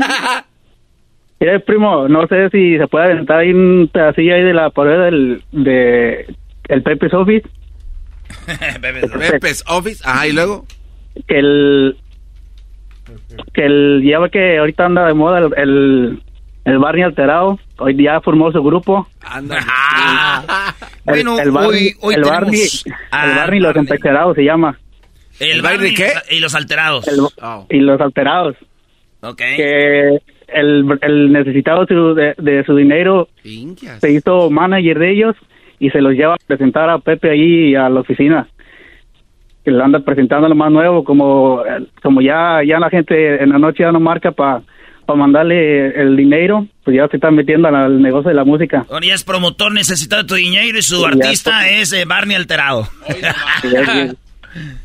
Mira, primo, no sé si se puede aventar ahí un pedacillo ahí de la pared del de el Pepe's Office. [LAUGHS] Pepe's Office. Ajá, y luego. Que el que el, ya ve que ahorita anda de moda el, el, el Barney alterado. Hoy ya formó su grupo. Ah. [LAUGHS] El, [LAUGHS] Bueno, el Barney, hoy- hoy el Barney, el Barney los empecherados se llama. El, Barney Barney qué? y los alterados. El- Y los alterados. Ok. Que el, el necesitado su- de, de su dinero se hizo manager de ellos y se los lleva a presentar a Pepe ahí a la oficina. Que le anda presentando lo más nuevo, como, como ya, ya la gente en la noche ya no marca para mandarle el dinero, pues ya se están metiendo al, negocio de la música. Ahora ya es promotor necesitado de tu dinero y su Sí, artista es eh, Barney alterado. [LAUGHS] Y ya,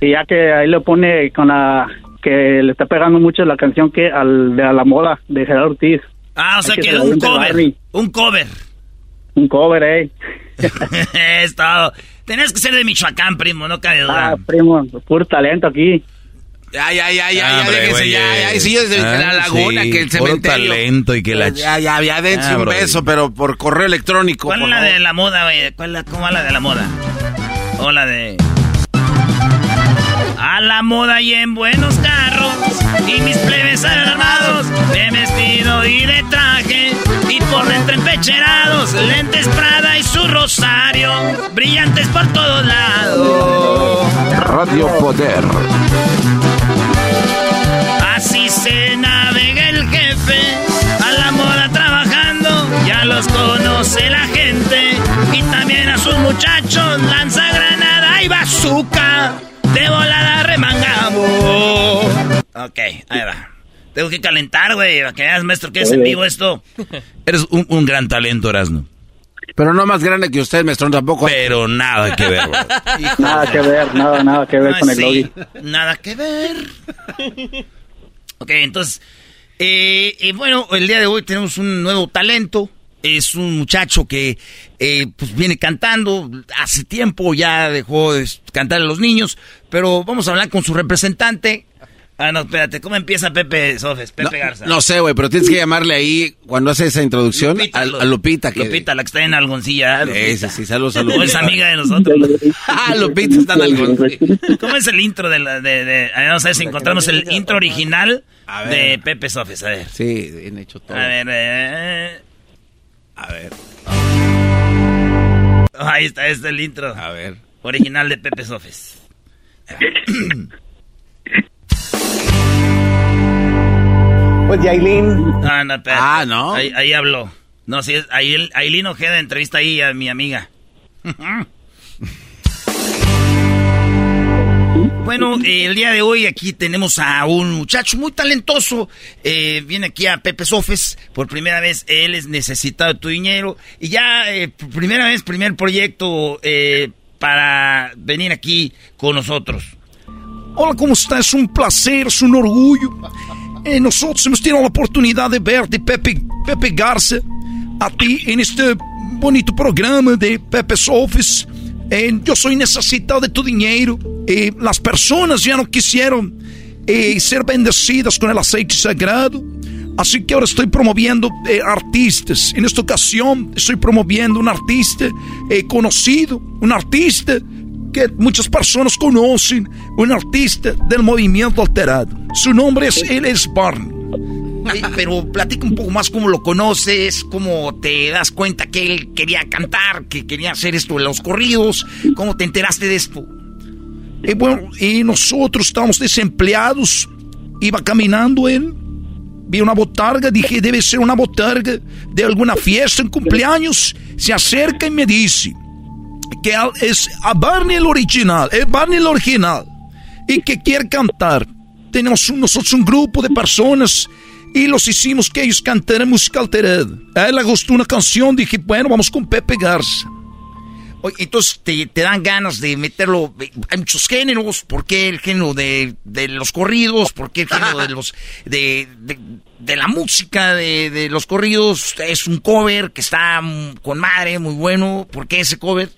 y ya que ahí le pone con la que le está pegando mucho la canción que al de a la moda de Gerardo Ortiz. Ah, o sea que la un cover. Un cover. Un cover, eh. [LAUGHS] es todo. Tenías que ser de Michoacán, primo, no cabe duda. Ah, primo, puro talento aquí. Ya, ya, ya, ya, Hombre, déjense, ya, ya. Y si yo desde ah, la laguna, sí, que el puro cementerio. talento y que la... Ya, ya, ya, dense Ah, un brody. beso, pero por correo electrónico. ¿Cuál es la favor. de la moda, güey? ¿Cuál es la, ¿Cómo va la de la moda? O la de... La moda y en buenos carros. Y mis plebes alarmados De vestido y de traje. Y por dentro empecherados Lentes Prada y su rosario. Brillantes por todos lados. Radio Poder. Así se navega el jefe a la moda trabajando, ya los conoce la gente. Y también a sus muchachos lanza granada y bazooka, de volada remangamos. Ok, ahí va. Tengo que calentar, güey, para que veas, maestro, que es en vivo esto. Eres un, un gran talento, Erasmo. Pero no más grande que usted, maestro, tampoco. Pero nada que ver. Nada que ver, nada, nada que ver Ah, con el sí, lobby. Nada que ver. ok, entonces, eh, eh, bueno, el día de hoy tenemos un nuevo talento. Es un muchacho que eh, pues viene cantando. Hace tiempo ya dejó de cantar a los niños. Pero vamos a hablar con su representante. Ah, no, espérate, ¿cómo empieza Pepe Sofes? Pepe Garza. No sé, güey, pero tienes que llamarle ahí cuando hace esa introducción Lupita, a, a Lupita. Que... Lupita, la que está en Algoncilla. Sí, sí, sí, saludos a No, Lupita. es amiga de nosotros. [LAUGHS] ah, Lupita está en Algoncilla. ¿Cómo es el intro de la, de, de- vamos a ver si encontramos el intro original de Pepe Sofes, a ver. Sí, bien hecho todo. A ver, eh, A ver. ahí está, este es el intro. A ver. Original de Pepe Sofes. [COUGHS] Pues Yailin. Ah, no, espérate. Ah, ¿no? Ahí, ahí habló. No, sí, es Ail- Ailín Ojeda entrevista ahí a mi amiga. Bueno, eh, el día de hoy aquí tenemos a un muchacho muy talentoso. Eh, viene aquí a Pepe Sofes. Por primera vez, él es necesitado de tu dinero. Y ya, eh, primera vez, primer proyecto eh, para venir aquí con nosotros. Hola, ¿cómo está? Es un placer, es un orgullo. Nosotros hemos tenido la oportunidad de verte, Pepe, Pepe Garza, a ti en este bonito programa de Pepe Office. Eh, yo soy necesitado de tu dinero. Eh, las personas ya no quisieron eh, ser bendecidas con el aceite sagrado. Así que ahora estoy promoviendo eh, artistas. En esta ocasión estoy promoviendo un artista eh, conocido, un artista que muchas personas conocen, un artista del movimiento alterado. Su nombre es él es Barney. Pero platica un poco más cómo lo conoces, cómo te das cuenta que él quería cantar, que quería hacer esto de los corridos, cómo te enteraste de esto. Y bueno, y nosotros estábamos desempleados. Iba caminando él. Vi una botarga, dije, debe ser una botarga de alguna fiesta en cumpleaños. Se acerca y me dice que es a Barney el original, es Barney el original. Y que quiere cantar. Tenemos un- nosotros un grupo de personas y los hicimos que ellos cantaran música alterada. A él le gustó una canción, dije, bueno, vamos con Pepe Garza. Oye, entonces te, te dan ganas de meterlo. Hay muchos géneros. ¿Por qué el género de, de los corridos? ¿Por qué el género de los de, de, de la música de, de los corridos? Es un cover que está con madre, muy bueno. ¿Por qué ese cover?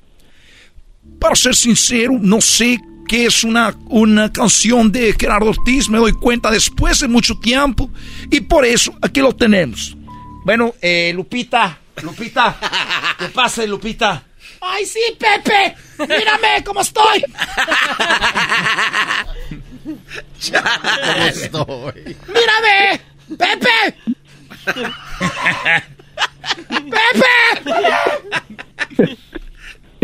Para ser sincero, no sé qué es una, una canción de Gerardo Ortiz, me doy cuenta después de mucho tiempo, y por eso aquí lo tenemos. Bueno, eh, Lupita, Lupita, [LAUGHS] ¿qué pasa, Lupita? ¡Ay, sí, Pepe! ¡Mírame cómo estoy! estoy? ¡Mírame! ¡Pepe! [LAUGHS] ¡Pepe!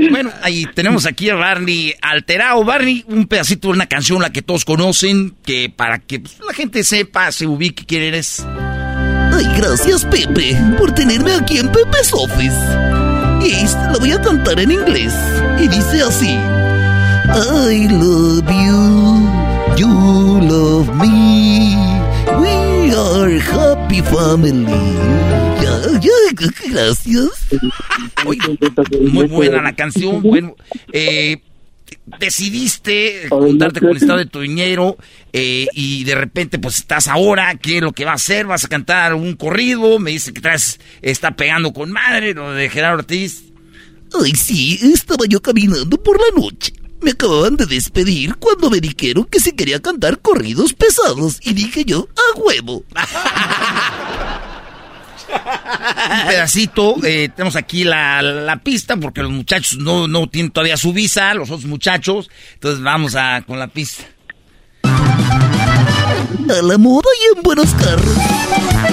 Bueno, ahí tenemos aquí a Barney alterado. Barney, un pedacito de una canción, la que todos conocen, que para que pues, la gente sepa, se ubique quién eres. Ay, gracias Pepe por tenerme aquí en Pepe's Office. Y la voy a cantar en inglés. Y dice así. I love you, you love me. We are happy family. Gracias. [LAUGHS] Muy buena la canción. Bueno, eh, decidiste juntarte con el estado de tu dinero eh, y de repente pues estás ahora, ¿qué es lo que va a hacer? ¿Vas a cantar un corrido? Me dice que traes, está pegando con madre, lo de Gerardo Ortiz. Ay, sí, estaba yo caminando por la noche. Me acababan de despedir cuando me dijeron que se quería cantar corridos pesados y dije yo, a huevo. [LAUGHS] un pedacito. Eh, tenemos aquí la, pista porque los muchachos no, no tienen todavía su visa, los otros muchachos. Entonces vamos a con la pista. A la moda y en buenos carros.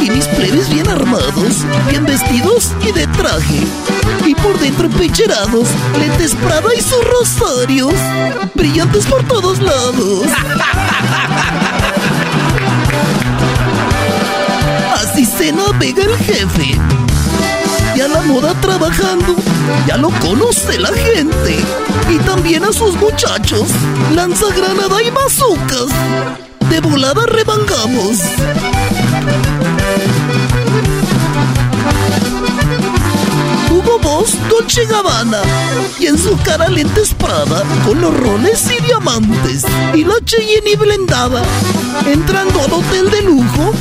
Y mis plebes bien armados, bien vestidos y de traje. Y por dentro empecherados, lentes Prada y sus rosarios. Brillantes por todos lados. [LAUGHS] Así se navega el jefe. Ya la moda trabajando, ya lo conoce la gente. Y también a sus muchachos, lanza granada y bazucas. De volada remangamos. Hugo Boss, Dolce Gabbana. Y en su cara lentes Prada, con los roles y diamantes. Y la Cheyenne blendada. Entrando al hotel de lujo,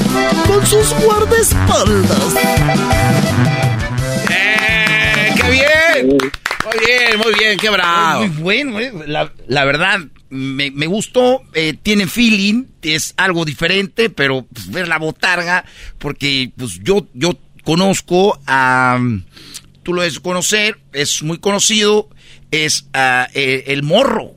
con sus guardaespaldas. ¡Eh! ¡Qué bien! Muy bien, muy bien, qué bravo. Muy bueno, eh. la, la verdad, me, me gustó, eh, tiene feeling, es algo diferente, pero pues, ver la botarga, porque pues yo, yo conozco a, tú lo debes conocer, es muy conocido, es ah, eh, el morro.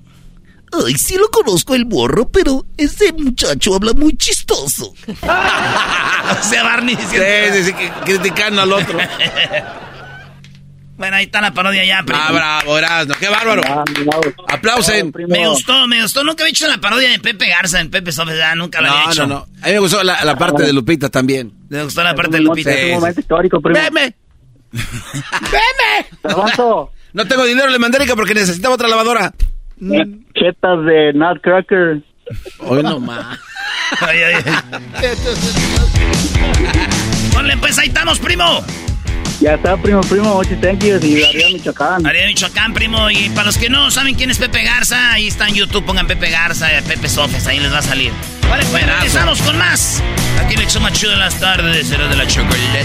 Ay, sí lo conozco el morro, pero ese muchacho habla muy chistoso. [LAUGHS] o sea, Barney. Sí, sí, sí, criticando al otro. [LAUGHS] Bueno, ahí está la parodia ya, primo. Ah, bravo, Erasmo. ¡Qué bárbaro! ¡Aplausen! Me gustó, me gustó. Nunca había hecho la parodia de Pepe Garza en Pepe Sofía, nunca lo había hecho. No, no, no. A mí me gustó la, la parte de Lupita también. Me gustó la parte de Lupita. Es un momento histórico, primo. ¡Veme! ¡Veme! No tengo dinero la mandérica porque necesitaba otra lavadora. Chetas de Nutcracker. Hoy no más. ay, ay, ay. Ponle, pues ahí estamos, primo. Ya está, primo, primo, muchas you. Y Michoacán. Ariel Michoacán, primo. Y para los que no saben quién es Pepe Garza, ahí está en YouTube, pongan Pepe Garza, Pepe Sofes, ahí les va a salir. Vale, pues regresamos con más. Aquí le hecho más chido en las tardes, será de la chocolate.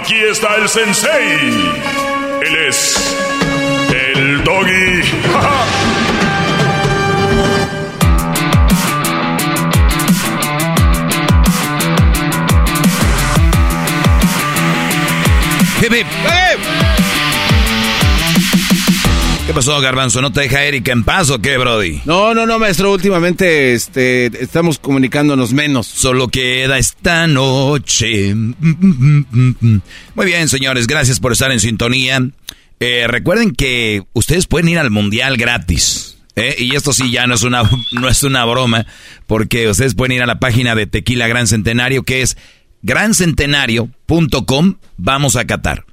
Aquí está el sensei. Él es ¿Qué pasó, Garbanzo? ¿No te deja Erika en paz o qué, Brody? No, no, no, maestro. Últimamente este, estamos comunicándonos menos. Solo queda esta noche. Muy bien, señores. Gracias por estar en sintonía. Eh, recuerden que ustedes pueden ir al Mundial gratis. ¿eh? Y esto sí ya no es, una, [LAUGHS] no es una broma. Porque ustedes pueden ir a la página de Tequila Gran Centenario que es grancentenario.com. Vamos a Qatar.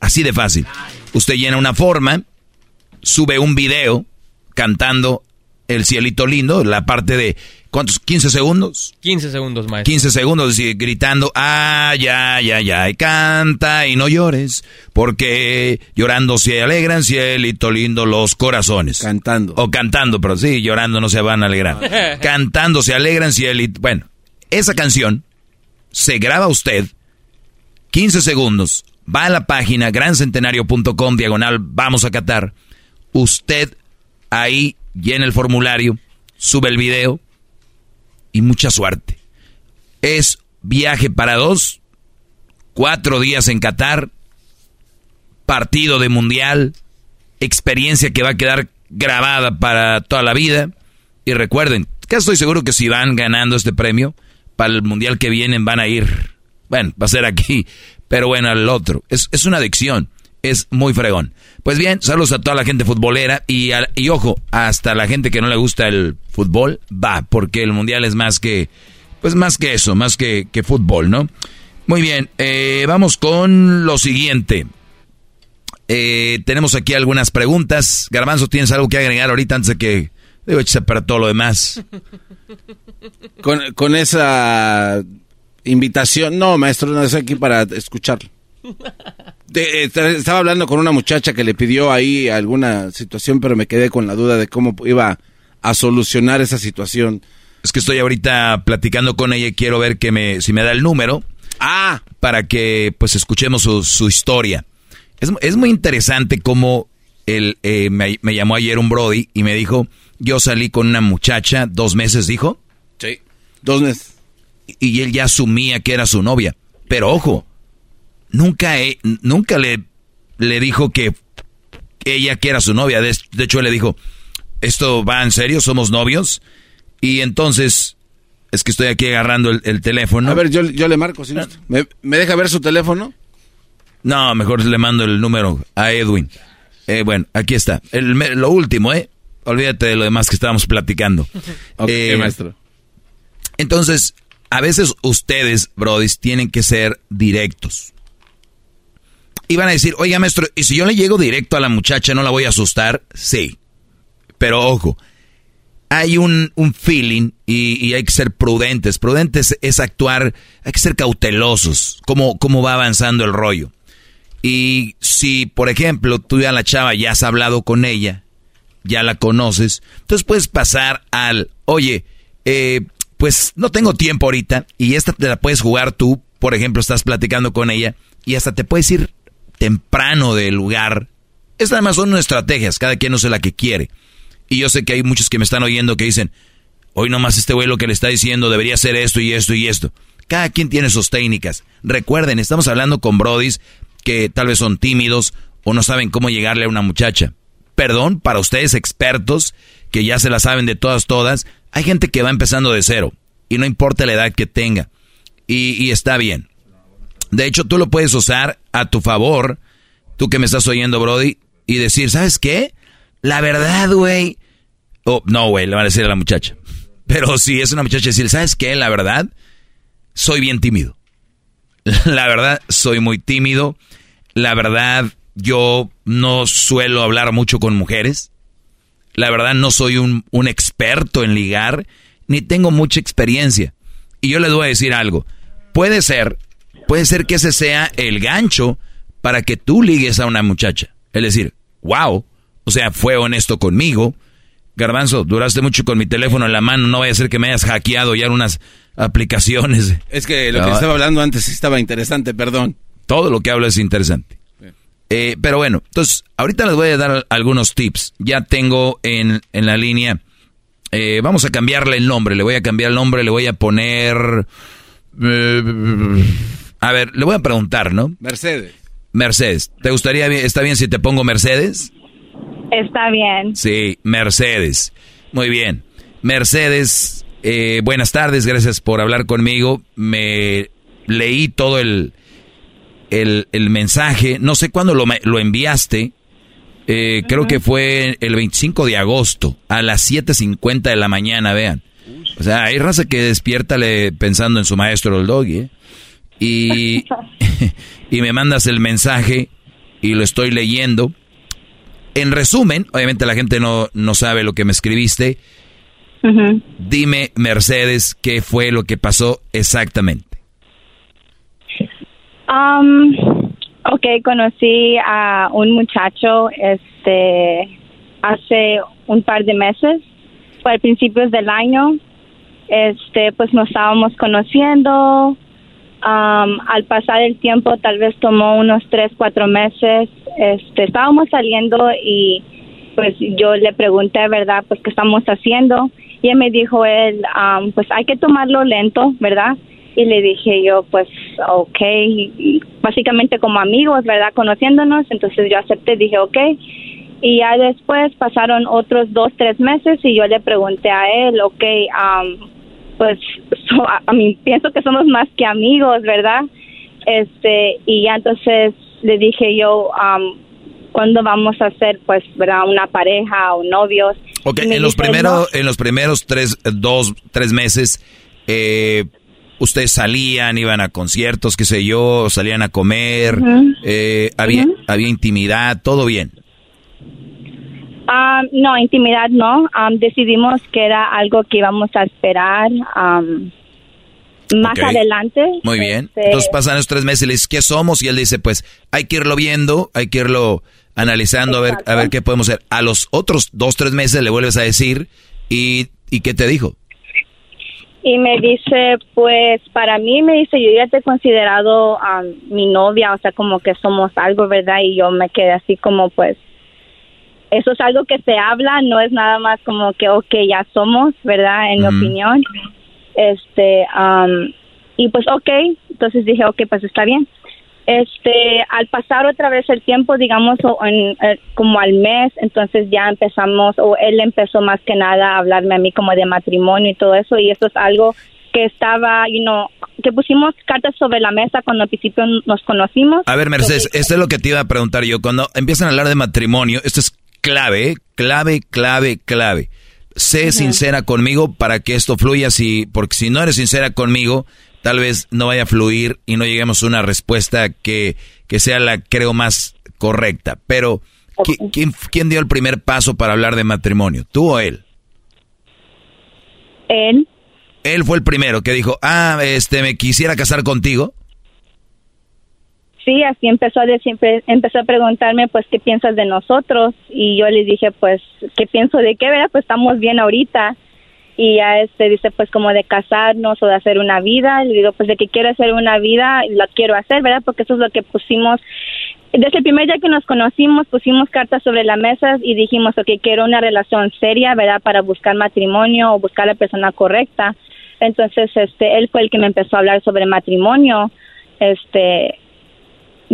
Así de fácil. Usted llena una forma sube un video cantando el cielito lindo, la parte de ¿cuántos? 15 segundos. 15 segundos, maestro. 15 segundos y gritando, ay, ay, ay, ay, canta y no llores, porque llorando se alegran, cielito lindo, los corazones. Cantando. O cantando, pero sí, llorando no se van a alegrar. [LAUGHS] cantando se alegran, cielito. Bueno, esa canción se graba usted 15 segundos, va a la página grancentenario.com, diagonal, vamos a catar. Usted ahí llena el formulario, sube el video y mucha suerte. Es viaje para dos, cuatro días en Qatar, partido de mundial, experiencia que va a quedar grabada para toda la vida. Y recuerden, que estoy seguro que si van ganando este premio, para el mundial que vienen van a ir, bueno, va a ser aquí, pero bueno, al otro. Es, es una adicción, es muy fregón. Pues bien, saludos a toda la gente futbolera y, y ojo, hasta la gente que no le gusta el fútbol, va, porque el mundial es más que, pues más que eso, más que, que fútbol, ¿no? Muy bien, eh, vamos con lo siguiente. Eh, tenemos aquí algunas preguntas. Garbanzo, ¿tienes algo que agregar ahorita antes de que... Digo, échese para todo lo demás. Con, con esa invitación, no, maestro, no estoy aquí para Eh, estaba hablando con una muchacha que le pidió ahí alguna situación, pero me quedé con la duda de cómo iba a solucionar esa situación. Es que estoy ahorita platicando con ella y quiero ver que me, si me da el número. Ah. Para que pues escuchemos su, historia. Es, muy interesante cómo él, eh, me, me, llamó ayer un Brody y me dijo, yo salí con una muchacha, dos meses, dijo. Sí, dos meses. Y él ya asumía que era su novia. Pero ojo, nunca, nunca le, le dijo que ella que era su novia. De, hecho, él le dijo, ¿esto va en serio? ¿Somos novios? Y entonces, es que estoy aquí agarrando el, teléfono. A ver, yo, yo le marco. Si ¿Me, deja ver su teléfono? No, mejor le mando el número a Edwin. Eh, bueno, aquí está. El, lo último, ¿eh? Olvídate de lo demás que estábamos platicando. [LAUGHS] ok, eh, maestro. Entonces, a veces ustedes, brodis, tienen que ser directos iban a decir, oiga maestro, ¿y si yo le llego directo a la muchacha no la voy a asustar? Sí. Pero ojo, hay un, un feeling y, hay que ser prudentes. Prudentes es actuar, hay que ser cautelosos, cómo, cómo va avanzando el rollo. Y si, por ejemplo, tú ya la chava ya has hablado con ella, ya la conoces, entonces puedes pasar al, oye, eh, pues no tengo tiempo ahorita y esta te la puedes jugar tú, por ejemplo, estás platicando con ella y hasta te puedes ir temprano del lugar. Estas además son estrategias, cada quien no sé la que quiere. Y yo sé que hay muchos que me están oyendo que dicen, hoy nomás este güey lo que le está diciendo debería ser esto y esto y esto. Cada quien tiene sus técnicas. Recuerden, estamos hablando con brodis que tal vez son tímidos o no saben cómo llegarle a una muchacha. Perdón, para ustedes expertos que ya se la saben de todas, todas, hay gente que va empezando de cero y no importa la edad que tenga. Y está bien. De hecho, tú lo puedes usar a tu favor, tú que me estás oyendo, Brody, y decir, ¿sabes qué? La verdad, güey. Oh, no, güey, le van a decir a la muchacha. Pero si es una muchacha, decir, ¿sabes qué? La verdad, soy bien tímido. [LAUGHS] La verdad, soy muy tímido. La verdad, yo no suelo hablar mucho con mujeres. La verdad, no soy un, un experto en ligar, ni tengo mucha experiencia. Y yo le voy a decir algo. Puede ser puede ser que ese sea el gancho para que tú ligues a una muchacha. Es decir, wow, o sea, fue honesto conmigo. Garbanzo, duraste mucho con mi teléfono en la mano, no vaya a ser que me hayas hackeado ya unas aplicaciones. [LAUGHS] Es que lo que estaba hablando antes estaba interesante, perdón. Todo lo que hablo es interesante. Eh, pero bueno, entonces, ahorita les voy a dar algunos tips. Ya tengo en, en la línea, eh, vamos a cambiarle el nombre, le voy a cambiar el nombre, le voy a poner... Eh, a ver, le voy a preguntar, ¿no? Mercedes. Mercedes, ¿te gustaría, está bien si te pongo Mercedes? Está bien. Sí, Mercedes. Muy bien. Mercedes, eh, buenas tardes, gracias por hablar conmigo. Me leí todo el, el, mensaje, no sé cuándo lo, lo enviaste. Eh, creo que fue el 25 de agosto a las 7.50 de la mañana, vean. O sea, hay raza que despierta pensando en su maestro el doggy, ¿eh? Y, [LAUGHS] y me mandas el mensaje y lo estoy leyendo. En resumen, obviamente la gente no, no sabe lo que me escribiste. Dime, Mercedes, qué fue lo que pasó exactamente. Um, ok, conocí a un muchacho este, hace un par de meses, fue a principios del año. Este, pues nos estábamos conociendo. Um, al pasar el tiempo, tal vez tomó unos tres, cuatro meses. Este, estábamos saliendo y pues yo le pregunté, ¿verdad? Pues qué estamos haciendo. Y él me dijo, él, um, pues hay que tomarlo lento, ¿verdad? Y le dije yo, pues, ok, básicamente como amigos, ¿verdad? Conociéndonos, entonces yo acepté, dije, ok. Y ya después pasaron otros dos, tres meses y yo le pregunté a él, ok, um, pues a mí pienso que somos más que amigos, ¿verdad? Este, y ya entonces le dije yo, um, ¿cuándo vamos a ser, pues, ¿verdad? Una pareja o novios? Ok, en los, primeros, en los primeros tres, dos, tres meses, eh, ustedes salían, iban a conciertos, qué sé yo, salían a comer, eh, había, había intimidad, todo bien. Um, no, intimidad no. Um, decidimos que era algo que íbamos a esperar um, más adelante. Muy bien. Este, Entonces pasan esos tres meses y le dices, ¿qué somos? Y él dice, pues hay que irlo viendo, hay que irlo analizando, a ver, a ver qué podemos hacer. A los otros dos, tres meses le vuelves a decir, ¿y, y qué te dijo? Y me dice, pues para mí me dice, yo ya te he considerado mi novia, o sea, como que somos algo, ¿verdad? Y yo me quedé así como, pues, eso es algo que se habla, no es nada más como que, ok, ya somos, ¿verdad? En mi opinión. Este, y pues, ok, entonces dije, ok, pues está bien. Este, al pasar otra vez el tiempo, digamos, en, eh, como al mes, entonces ya empezamos, o él empezó más que nada a hablarme a mí como de matrimonio y todo eso, y eso es algo que estaba, you know, que pusimos cartas sobre la mesa cuando al principio nos conocimos. A ver, Mercedes, esto es lo que te iba a preguntar yo. Cuando empiezan a hablar de matrimonio, esto es clave, clave, clave, clave. Sé sincera conmigo para que esto fluya, si, porque si no eres sincera conmigo, tal vez no vaya a fluir y no lleguemos a una respuesta que, que sea la, creo, más correcta. Pero, ¿quién, ¿quién dio el primer paso para hablar de matrimonio? ¿Tú o él? Él. Él fue el primero que dijo, ah, este, me quisiera casar contigo. Sí, así empezó a siempre empezó a preguntarme pues qué piensas de nosotros y yo le dije pues qué pienso de qué, ¿verdad? Pues estamos bien ahorita. Y ya este dice pues como de casarnos o de hacer una vida. Le digo pues de que quiero hacer una vida la quiero hacer verdad porque eso es lo que pusimos. Desde el primer día que nos conocimos pusimos cartas sobre la mesa y dijimos que quiero una relación seria verdad para buscar matrimonio o buscar la persona correcta. Entonces este él fue el que me empezó a hablar sobre matrimonio. Este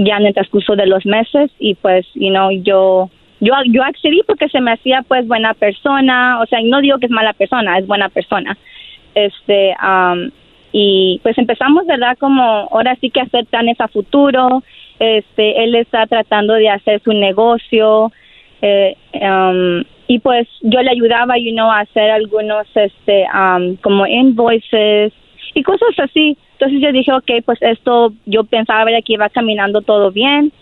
ya en el transcurso de los meses y pues you know yo yo, yo accedí porque se me hacía pues buena persona, o sea, no digo que es mala persona, es buena persona. Este, y pues empezamos, ¿verdad? Como ahora sí que hacer planes a futuro. Este, él está tratando de hacer su negocio. Eh, y pues yo le ayudaba, you know, a hacer algunos, este, como invoices y cosas así. Entonces yo dije, ok, pues esto, yo pensaba que iba caminando todo bien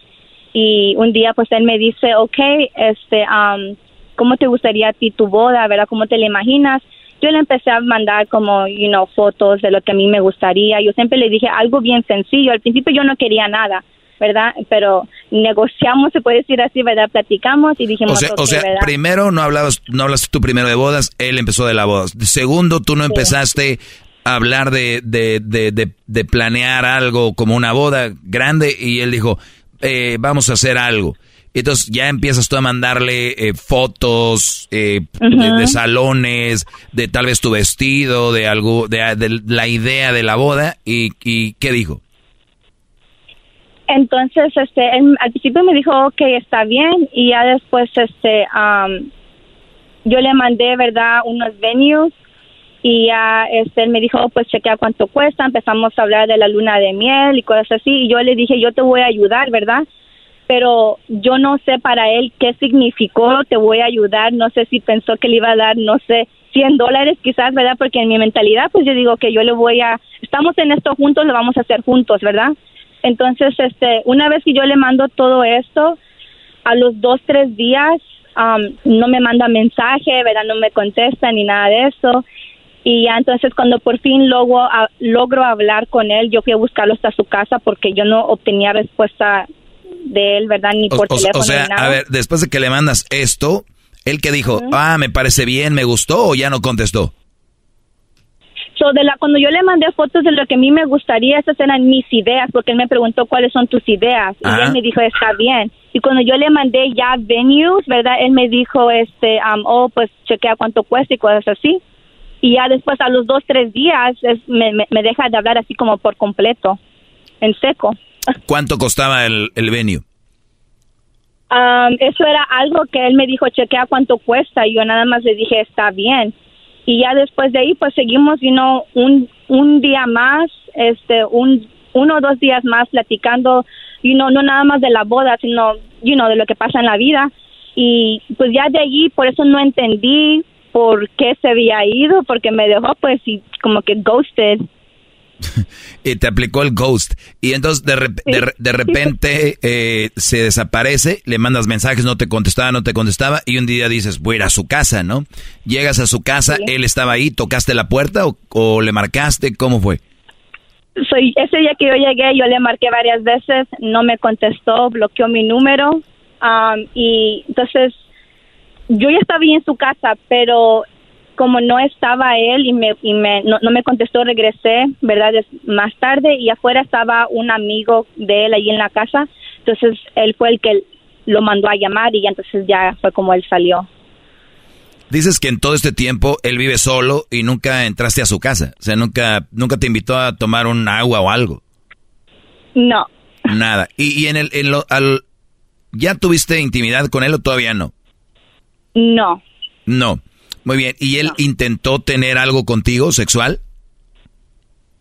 y un día pues él me dice, ok, este, um, ¿cómo te gustaría a ti tu boda? ¿Verdad? ¿Cómo te la imaginas? Yo le empecé a mandar como, you know, fotos de lo que a mí me gustaría. Yo siempre le dije algo bien sencillo. Al principio yo no quería nada, ¿verdad? Pero negociamos, se puede decir así, ¿verdad? Platicamos y dijimos... O sea, o sea primero no hablabas, no hablaste tú primero de bodas, él empezó de la boda. Segundo, tú no empezaste hablar de, de, de, de, planear algo como una boda grande y él dijo, eh, vamos a hacer algo. Entonces ya empiezas tú a mandarle eh, fotos eh, de, salones, de tal vez tu vestido, de algo, de, la idea de la boda y, y ¿qué dijo? Entonces, este, al principio me dijo que está bien y ya después, este, yo le mandé, verdad, unos venues y ya este él me dijo pues chequea cuánto cuesta empezamos a hablar de la luna de miel y cosas así y yo le dije yo te voy a ayudar verdad pero yo no sé para él qué significó te voy a ayudar no sé si pensó que le iba a dar no sé 100 dólares quizás verdad porque en mi mentalidad pues yo digo que yo le voy a estamos en esto juntos lo vamos a hacer juntos verdad entonces este una vez que yo le mando todo esto a los dos, tres días um, no me manda mensaje, ¿verdad? No me contesta ni nada de eso. Y ya entonces cuando por fin logro, a- logro hablar con él, yo fui a buscarlo hasta su casa porque yo no obtenía respuesta de él, ¿verdad? Ni por o- teléfono o sea, ni nada. a ver, después de que le mandas esto, él que dijo, ah, me parece bien, me gustó o ya no contestó. So, de la, cuando yo le mandé fotos de lo que a mí me gustaría, esas eran mis ideas, porque él me preguntó cuáles son tus ideas. Y él me dijo, está bien. Y cuando yo le mandé ya venues, ¿verdad? Él me dijo, este, um, oh, pues chequea cuánto cuesta y cosas así. Y ya después, a los dos, tres días, es- me, me, me deja de hablar así como por completo, en seco. ¿Cuánto costaba el, el venue? Um, eso era algo que él me dijo, chequea cuánto cuesta. Y yo nada más le dije, está bien. Y ya después de ahí, pues seguimos, you know, un, un día más, este, un, uno o dos días más platicando, you know, no nada más de la boda, sino, you know, de lo que pasa en la vida. Y pues ya de allí, por eso no entendí por qué se había ido, porque me dejó pues y como que ghosted. [LAUGHS] Y te aplicó el ghost. Y entonces de, rep- de, re- de repente eh, se desaparece, le mandas mensajes, no te contestaba, no te contestaba, y un día dices, voy a ir a su casa, ¿no? Llegas a su casa, él estaba ahí, tocaste la puerta o, o le marcaste, ¿cómo fue? Soy, ese día que yo llegué, yo le marqué varias veces, no me contestó, bloqueó mi número. um, y entonces, yo ya estaba ahí en su casa, pero como no estaba él y, me, y me, no, no me contestó, regresé, ¿verdad? Más tarde y afuera estaba un amigo de él ahí en la casa. Entonces, él fue el que lo mandó a llamar y entonces ya fue como él salió. Dices que en todo este tiempo él vive solo y nunca entraste a su casa. O sea, nunca, nunca te invitó a tomar un agua o algo. No, Nada. Y, y en el, en lo, al, ¿ya tuviste intimidad con él o todavía no? No. No. Muy bien. ¿Y él intentó tener algo contigo sexual?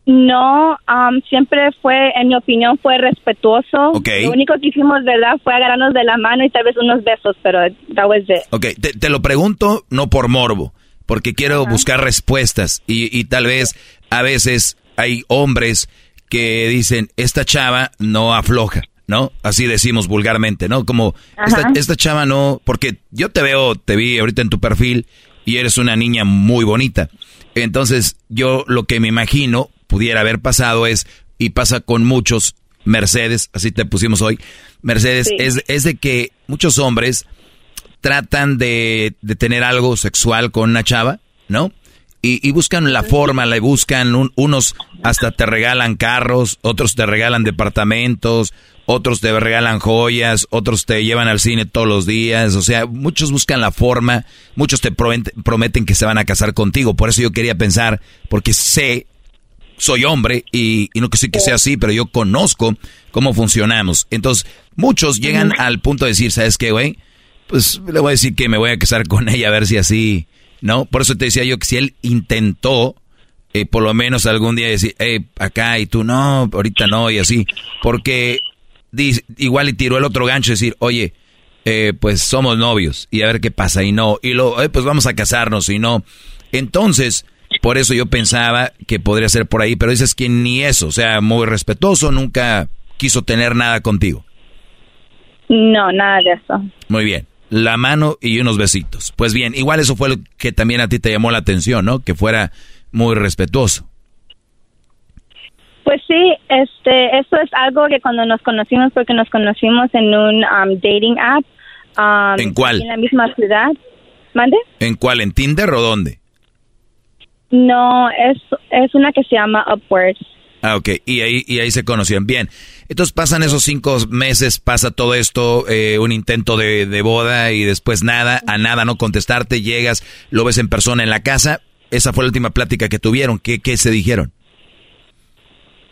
No, um, siempre fue, en mi opinión, fue respetuoso. Ok. Lo único que hicimos, ¿verdad? Fue agarrarnos de la mano y tal vez unos besos, pero that was it. Ok, te, te lo pregunto no por morbo, porque quiero buscar respuestas y, y tal vez a veces hay hombres que dicen, esta chava no afloja, ¿no? Así decimos vulgarmente, ¿no? Como, esta, esta chava no, porque yo te veo, te vi ahorita en tu perfil y eres una niña muy bonita. Entonces, yo lo que me imagino pudiera haber pasado es, y pasa con muchos, Mercedes, así te pusimos hoy, Mercedes, Sí. es, es de que muchos hombres tratan de, de tener algo sexual con una chava, ¿no? Y, y buscan la forma, le buscan, un- unos hasta te regalan carros, otros te regalan departamentos, otros te regalan joyas, otros te llevan al cine todos los días, o sea, muchos buscan la forma, muchos te prometen, que se van a casar contigo, por eso yo quería pensar, porque sé, soy hombre y, y no que sé que sea así, pero yo conozco cómo funcionamos. Entonces, muchos llegan al punto de decir, ¿sabes qué, güey? Pues le voy a decir que me voy a casar con ella a ver si así, ¿no? Por eso te decía yo que si él intentó, eh, por lo menos algún día decir, eh, acá y tú no, ahorita no, y así, porque igual y tiró el otro gancho, decir, oye, eh, pues somos novios y a ver qué pasa y no, y luego, eh, pues vamos a casarnos y no. Entonces, por eso yo pensaba que podría ser por ahí, pero dices que ni eso, o sea, muy respetuoso, nunca quiso tener nada contigo. No, nada de eso. Muy bien. La mano y unos besitos. Pues bien, igual eso fue lo que también a ti te llamó la atención, ¿no? Que fuera muy respetuoso. Pues sí, este, eso es algo que cuando nos conocimos, porque nos conocimos en un um, dating app. um, ¿En cuál? En la misma ciudad. ¿Mande? ¿En cuál? ¿En Tinder o dónde? No, es, es una que se llama Upwards. Ah, ok. Y ahí, y ahí se conocieron. Bien. Entonces pasan esos cinco meses, pasa todo esto, eh, un intento de, de boda y después nada, a nada no contestarte, llegas, lo ves en persona en la casa. Esa fue la última plática que tuvieron. ¿Qué, qué se dijeron?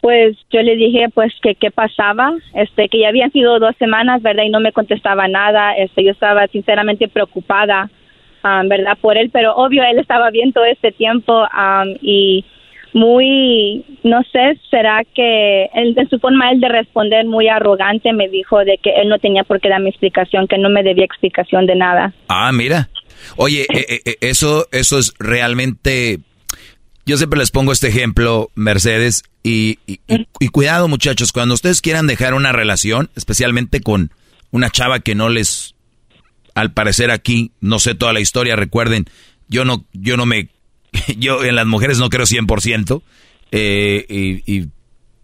Pues yo le dije pues que qué pasaba, este que ya habían sido dos semanas, ¿verdad? Y no me contestaba nada, este yo estaba sinceramente preocupada, um, ¿verdad? Por él, pero obvio él estaba bien todo este tiempo um, y muy, no sé, será que él, de su forma él de responder muy arrogante me dijo de que él no tenía por qué darme explicación, que no me debía explicación de nada. Ah, mira. Oye, eh, eh, eh, eso, eso es realmente. Yo siempre les pongo este ejemplo, Mercedes, y, y- y- y cuidado, muchachos, cuando ustedes quieran dejar una relación, especialmente con una chava que no les, al parecer aquí, no sé toda la historia, recuerden, yo no, yo no me, [LAUGHS] yo en las mujeres no creo 100%, eh, y, y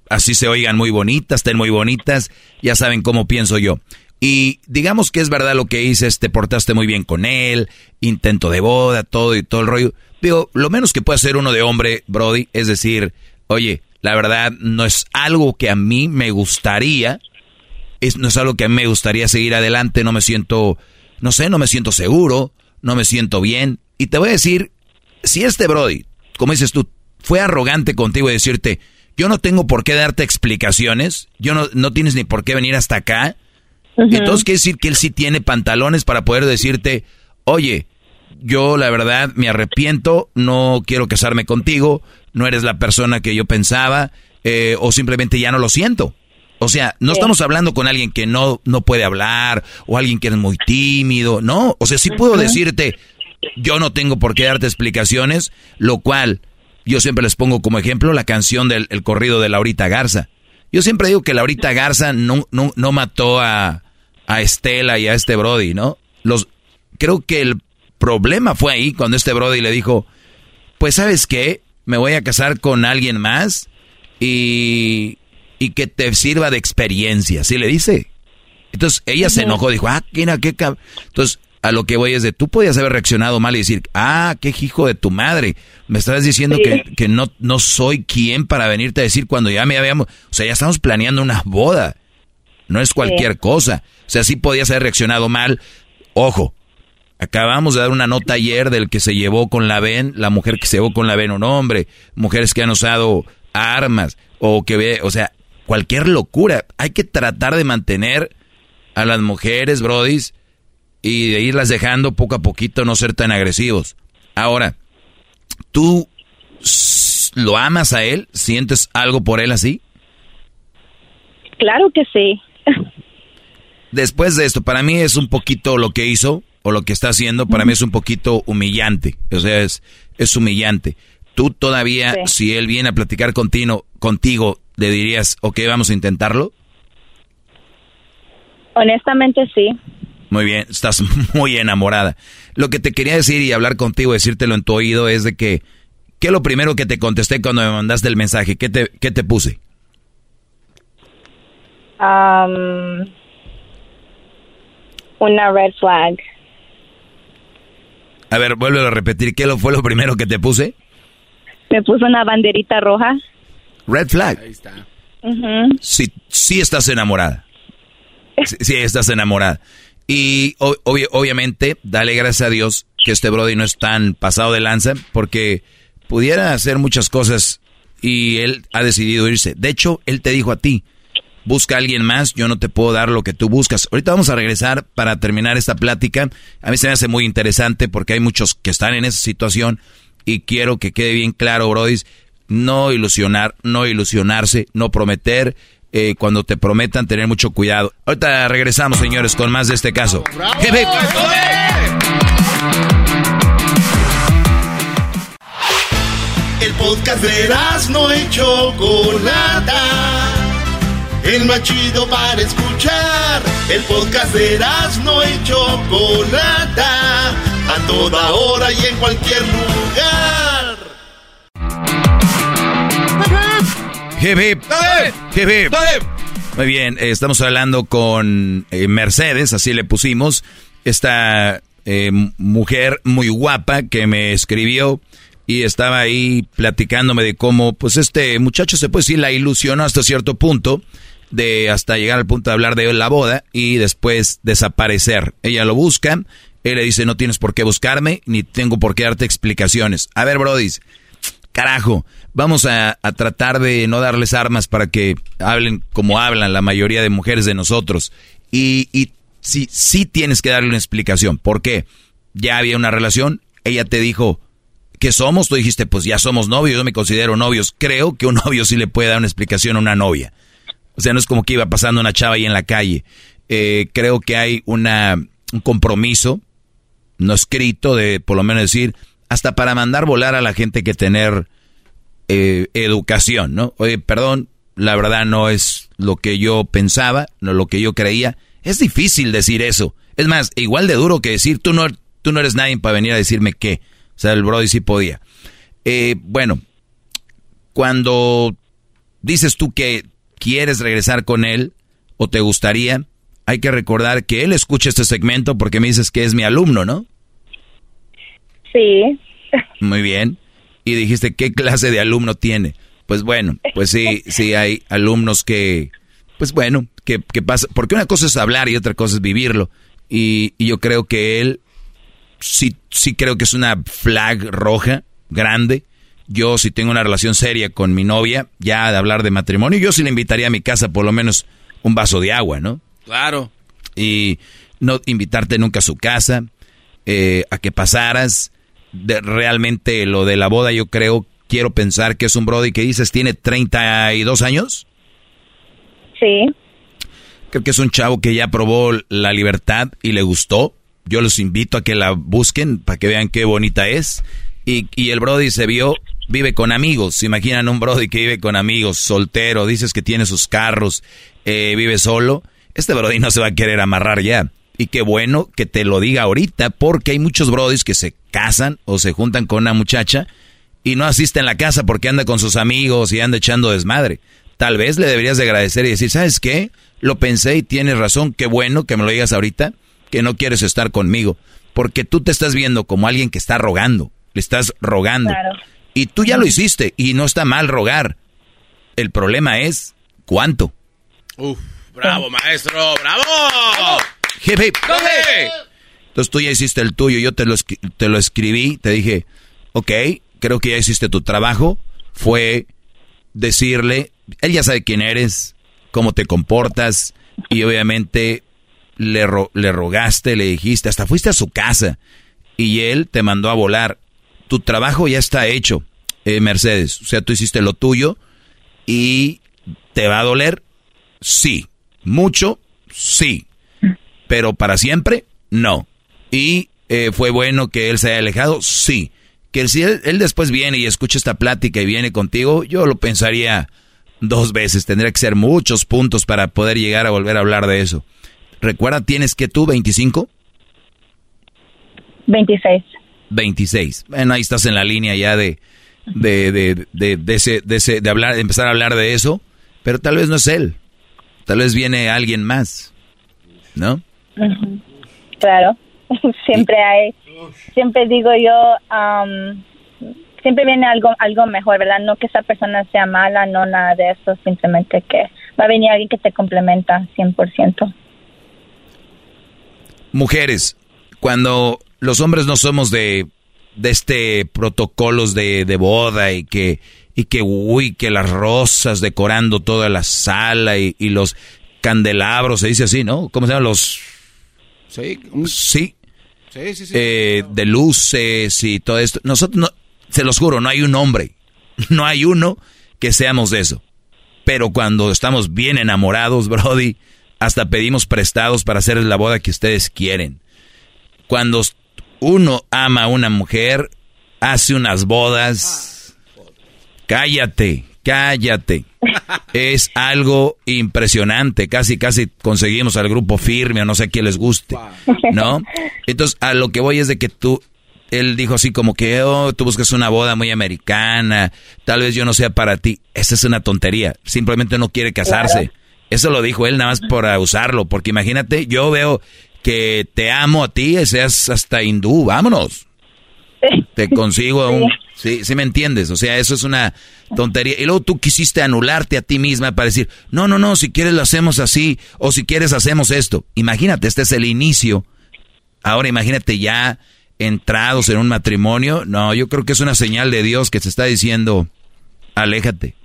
así se oigan muy bonitas, estén muy bonitas, ya saben cómo pienso yo. Y digamos que es verdad lo que dices, te portaste muy bien con él, intento de boda, todo y todo el rollo. Pero lo menos que puede hacer uno de hombre, Brody, es decir, oye, la verdad no es algo que a mí me gustaría, es, no es algo que a mí me gustaría seguir adelante, no me siento, no sé, no me siento seguro, no me siento bien. Y te voy a decir, si este Brody, como dices tú, fue arrogante contigo y decirte, yo no tengo por qué darte explicaciones, yo no, no tienes ni por qué venir hasta acá, entonces quiere decir que él sí tiene pantalones para poder decirte, oye, yo la verdad me arrepiento, no quiero casarme contigo, no eres la persona que yo pensaba, eh, o simplemente ya no lo siento. O sea, no estamos hablando con alguien que no, no puede hablar, o alguien que es muy tímido, no. O sea, sí puedo decirte, yo no tengo por qué darte explicaciones, lo cual yo siempre les pongo como ejemplo la canción del el corrido de Laurita Garza. Yo siempre digo que Laurita Garza no, no, no mató a, a Estela y a este Brody, ¿no? Los, creo que el problema fue ahí cuando este Brody le dijo, pues sabes qué, me voy a casar con alguien más y, y que te sirva de experiencia, ¿sí le dice? Entonces ella se enojó, dijo, ah, qué, qué cab Entonces a lo que voy es de, tú podías haber reaccionado mal y decir, ah, qué hijo de tu madre, me estás diciendo que, que, no, no soy quien para venirte a decir cuando ya me habíamos, o sea, ya estamos planeando una boda, no es cualquier cosa, o sea, sí podías haber reaccionado mal, ojo, acabamos de dar una nota ayer del que se llevó con la VEN, la mujer que se llevó con la VEN un hombre, mujeres que han usado armas, o que ve, o sea, cualquier locura, hay que tratar de mantener a las mujeres, brodis, y de irlas dejando poco a poquito, no ser tan agresivos. Ahora, ¿tú lo amas a él? ¿Sientes algo por él así? Claro que sí. Después de esto, para mí es un poquito lo que hizo o lo que está haciendo, para mí es un poquito humillante. O sea, es, es humillante. Tú todavía, si él viene a platicar contigo, contigo, le dirías, ok, vamos a intentarlo. Honestamente sí. Muy bien, estás [LAUGHS] muy enamorada. Lo que te quería decir y hablar contigo, decírtelo en tu oído, es de que, ¿qué es lo primero que te contesté cuando me mandaste el mensaje? ¿Qué te, qué te puse? Um, una red flag. A ver, vuelve a repetir, ¿qué fue lo primero que te puse? Me puso una banderita roja. Red flag. Ahí está. sí, sí estás enamorada. Sí, sí, estás enamorada. Y obviamente, dale gracias a Dios que este Brody no es tan pasado de lanza, porque pudiera hacer muchas cosas y él ha decidido irse. De hecho, él te dijo a ti, busca a alguien más, yo no te puedo dar lo que tú buscas. Ahorita vamos a regresar para terminar esta plática. A mí se me hace muy interesante porque hay muchos que están en esa situación y quiero que quede bien claro, Brody, no ilusionar, no ilusionarse, no prometer, eh, cuando te prometan tener mucho cuidado. Ahorita regresamos, señores, con más de este caso. El podcast de no hecho Chocolata. El más chido para escuchar. El podcast de no hecho Chocolata. A toda hora y en cualquier lugar. Muy bien, eh, estamos hablando con eh, Mercedes, así le pusimos, esta eh, mujer muy guapa que me escribió y estaba ahí platicándome de cómo, pues este muchacho se puede decir, la ilusionó hasta cierto punto, de hasta llegar al punto de hablar de la boda y después desaparecer. Ella lo busca, él le dice, no tienes por qué buscarme, ni tengo por qué darte explicaciones. A ver, Brody, carajo, vamos a, tratar de no darles armas para que hablen como hablan la mayoría de mujeres de nosotros. Y, y sí, tienes que darle una explicación. ¿Por qué? Ya había una relación, ella te dijo, que somos? Tú dijiste, pues ya somos novios, yo me considero novios. Creo que un [LAUGHS] novio sí le puede dar una explicación a una novia. O sea, no es como que iba pasando una chava ahí en la calle. Eh, creo que hay una, un compromiso, no escrito, de por lo menos decir, hasta para mandar volar a la gente que tener eh, educación, ¿no? Oye, perdón, la verdad no es lo que yo pensaba, no lo que yo creía. Es difícil decir eso. Es más, igual de duro que decir, tú no, tú no eres nadie para venir a decirme qué. O sea, el Brody sí podía. Eh, bueno, cuando dices tú que quieres regresar con él o te gustaría, hay que recordar que él escucha este segmento porque me dices que es mi alumno, ¿no? Sí. Muy bien. Y dijiste, ¿qué clase de alumno tiene? Pues bueno, pues sí, sí hay alumnos que, pues bueno, que, que pasa, porque una cosa es hablar y otra cosa es vivirlo. Y, y yo creo que él, sí, sí creo que es una flag roja grande. Yo si tengo una relación seria con mi novia, ya de hablar de matrimonio, yo sí le invitaría a mi casa por lo menos un vaso de agua, ¿no? Claro. Y no invitarte nunca a su casa, eh, a que pasaras. De, realmente lo de la boda yo creo, quiero pensar que es un Brody que dices tiene 32 años. Sí. Creo que es un chavo que ya probó la libertad y le gustó. Yo los invito a que la busquen para que vean qué bonita es. Y, y el Brody se vio, vive con amigos. ¿Se imaginan un Brody que vive con amigos, soltero? Dices que tiene sus carros, eh, vive solo. Este Brody no se va a querer amarrar ya. Y qué bueno que te lo diga ahorita, porque hay muchos Brodis que se casan o se juntan con una muchacha y no asisten a la casa porque anda con sus amigos y anda echando desmadre. Tal vez le deberías de agradecer y decir, ¿sabes qué? Lo pensé y tienes razón, qué bueno que me lo digas ahorita, que no quieres estar conmigo. Porque tú te estás viendo como alguien que está rogando, le estás rogando. Y tú ya lo hiciste y no está mal rogar. El problema es cuánto. Uf, bravo, maestro, bravo. Hip, hip. Entonces tú ya hiciste el tuyo, yo te lo, te lo escribí, te dije, ok, creo que ya hiciste tu trabajo. Fue decirle, él ya sabe quién eres, cómo te comportas, y obviamente le, le rogaste, le dijiste, hasta fuiste a su casa, y él te mandó a volar. Tu trabajo ya está hecho, eh, Mercedes. O sea, tú hiciste lo tuyo y te va a doler, sí. Mucho, sí. Pero para siempre, no. Y eh, fue bueno que él se haya alejado, sí. Que si él, él, después viene y escucha esta plática y viene contigo, yo lo pensaría dos veces. Tendría que ser muchos puntos para poder llegar a volver a hablar de eso. Recuerda, ¿tienes que tú 25? 26. 26. Bueno, ahí estás en la línea ya de, de, de, de, de ese, de, ese, de hablar, de empezar a hablar de eso. Pero tal vez no es él. Tal vez viene alguien más. ¿No? Claro, [LAUGHS] siempre hay, siempre digo yo, um, siempre viene algo, algo mejor, ¿verdad? No que esa persona sea mala, no nada de eso, simplemente que va a venir alguien que te complementa 100%. Mujeres, cuando los hombres no somos de, de este protocolos de, de boda y que, y que, uy, que las rosas decorando toda la sala y, y los candelabros, se dice así, ¿no? ¿Cómo se llaman los Sí. Sí. Sí, sí, sí. Eh, de luces y todo esto. Nosotros, no, se los juro, no hay un hombre, [LAUGHS] no hay uno que seamos de eso. Pero cuando estamos bien enamorados, Brody, hasta pedimos prestados para hacer la boda que ustedes quieren. Cuando uno ama a una mujer, hace unas bodas. Cállate, cállate. Es algo impresionante. Casi, casi conseguimos al grupo firme o no sé a quién les guste. ¿No? Entonces, a lo que voy es de que tú, él dijo así como que, oh, tú buscas una boda muy americana, tal vez yo no sea para ti. Esa es una tontería. Simplemente no quiere casarse. Eso lo dijo él nada más por usarlo. Porque imagínate, yo veo que te amo a ti, seas hasta hindú, vámonos. [LAUGHS] Te consigo un... Sí, sí me entiendes. O sea, eso es una tontería. Y luego tú quisiste anularte a ti misma para decir, no, no, no, si quieres lo hacemos así, o si quieres hacemos esto. Imagínate, este es el inicio. Ahora imagínate ya entrados en un matrimonio. No, yo creo que es una señal de Dios que te está diciendo, aléjate.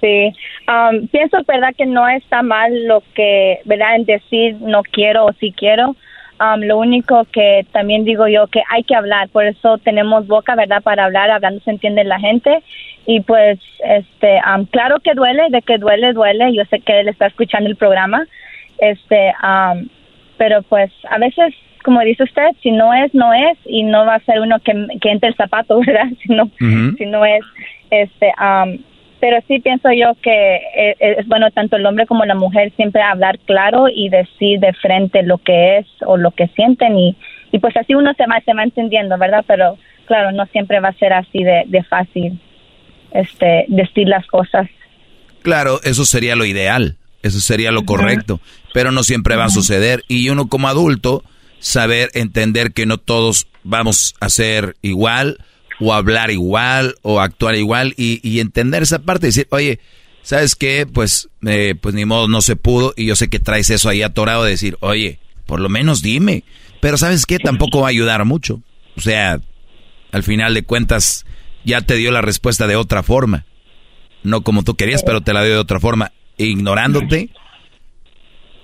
Sí, um, pienso, verdad, que no está mal lo que, verdad, en decir no quiero o sí quiero. Um, lo único que también digo yo que hay que hablar, por eso tenemos boca, ¿verdad? Para hablar, hablando se entiende la gente. Y pues, este, um, claro que duele, de que duele, duele. Yo sé que él está escuchando el programa. Este, um, pero pues a veces, como dice usted, si no es, no es. Y no va a ser uno que, que entre el zapato, [LAUGHS] ¿verdad? Si no, si no es, este, um, pero sí pienso yo que eh, es, bueno tanto el hombre como la mujer siempre hablar claro y decir de frente lo que es o lo que sienten y, y pues así uno se va, se va entendiendo, ¿verdad? Pero claro, no siempre va a ser así de, de fácil este, decir las cosas. Claro, eso sería lo ideal, eso sería lo correcto, pero no siempre va a suceder y uno como adulto saber entender que no todos vamos a ser igual o hablar igual o actuar igual y, entender esa parte y decir, oye, ¿sabes qué? Pues, eh, pues ni modo, no se pudo y yo sé que traes eso ahí atorado de decir, oye, por lo menos dime. Pero ¿sabes qué? Tampoco va a ayudar mucho. O sea, al final de cuentas ya te dio la respuesta de otra forma. No como tú querías, pero te la dio de otra forma, ignorándote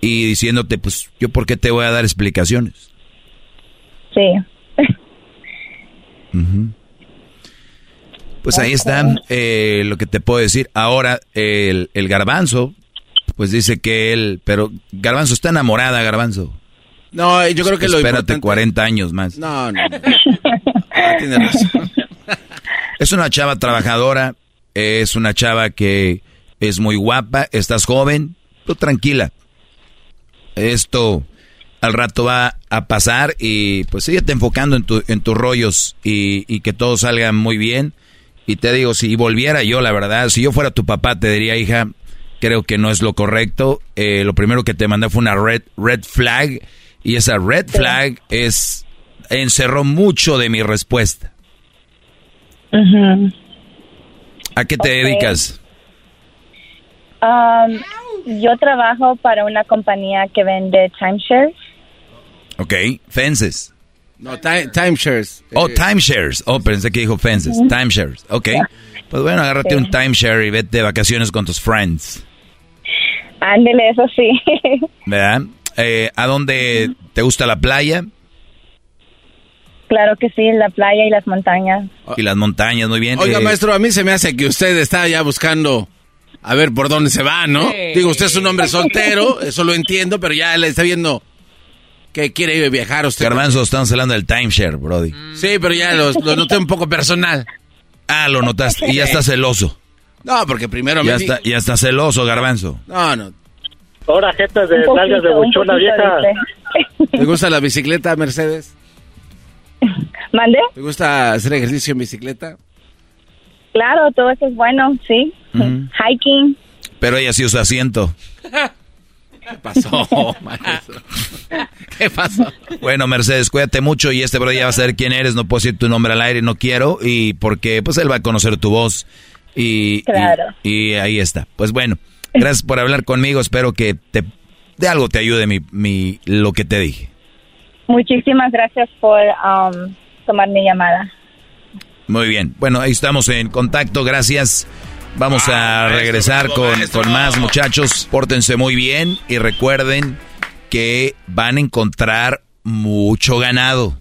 y diciéndote, pues, ¿yo por qué te voy a dar explicaciones? Sí. Pues ahí está eh, lo que te puedo decir. Ahora, el, el garbanzo, pues dice que él, pero garbanzo está enamorada, garbanzo. No, yo creo que lo Espérate 40 años más. No, no. Ah, tiene razón. [LAUGHS] Es una chava trabajadora, es una chava que es muy guapa, estás joven, tú tranquila. Esto al rato va a pasar y pues síguete enfocando en, tu, en tus rollos y, y, que todo salga muy bien. Y te digo, si volviera yo, la verdad, si yo fuera tu papá, te diría, hija, creo que no es lo correcto. Eh, lo primero que te mandé fue una red, red flag y esa red flag es encerró mucho de mi respuesta. ¿A qué te dedicas? Um, yo trabajo para una compañía que vende timeshares. Ok, fences. No, timeshares. Oh, timeshares. Oh, pensé que dijo fences. Timeshares. Ok. Pues bueno, agárrate un timeshare y vete de vacaciones con tus friends. Ándele, eso sí. ¿Verdad? Eh, ¿A dónde te gusta la playa? Claro que sí, la playa y las montañas. Y las montañas, muy bien. Oiga, eh, maestro, a mí se me hace que usted está ya buscando a ver por dónde se va, ¿no? Digo, usted es un hombre soltero, eso lo entiendo, pero ya le está viendo que quiere viajar usted. Garbanzo, estamos hablando del timeshare, Brody. Sí, pero ya lo, noté un poco personal. Ah, lo notaste. Y ya está celoso. No, porque primero ya Está, ya está celoso, Garbanzo. No, no. Ahora, jetas de nalgas de buchona vieja. ¿Te gusta la bicicleta, Mercedes? ¿Mande? ¿Te gusta hacer ejercicio en bicicleta? Claro, todo eso es bueno, sí. Hiking. Pero ella sí usa asiento. [LAUGHS] ¿Qué pasó, ¿Qué pasó? Bueno, Mercedes, cuídate mucho y este bro ya va a saber quién eres. No puedo decir tu nombre al aire, no quiero. Y porque pues él va a conocer tu voz. Y, claro. y, ahí está. Pues bueno, gracias por hablar conmigo. Espero que te, de algo te ayude mi, mi, lo que te dije. Muchísimas gracias por um, tomar mi llamada. Muy bien. Bueno, ahí estamos en contacto. Gracias. Vamos a regresar con, con más muchachos. Pórtense muy bien y recuerden que van a encontrar mucho ganado.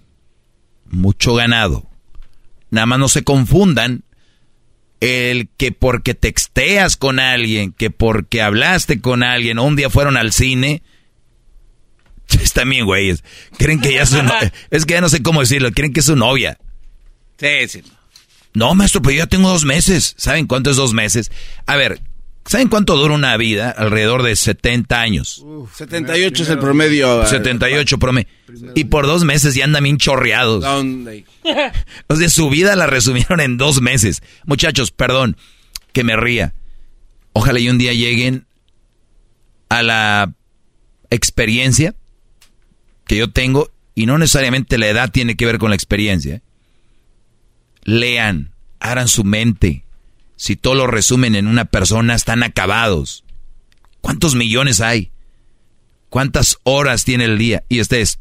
Mucho ganado. Nada más no se confundan el que porque texteas con alguien, que porque hablaste con alguien, o un día fueron al cine, [LAUGHS] Están bien, güeyes. Creen que ya es [LAUGHS] su Es que ya no sé cómo decirlo. Creen que es su novia. Sí, sí. No, maestro, pero yo ya tengo dos meses. ¿Saben cuánto es dos meses? A ver, ¿saben cuánto dura una vida? Alrededor de 70 años. 78 es el promedio. 78 promedio. Y por dos meses ya andan bien chorreados. [LAUGHS] o sea, su vida la resumieron en dos meses. Muchachos, perdón que me ría. Ojalá y un día lleguen a la experiencia que yo tengo, y no necesariamente la edad tiene que ver con la experiencia. Lean, hagan su mente. Si todo lo resumen en una persona, están acabados. ¿Cuántos millones hay? ¿Cuántas horas tiene el día? Y ustedes,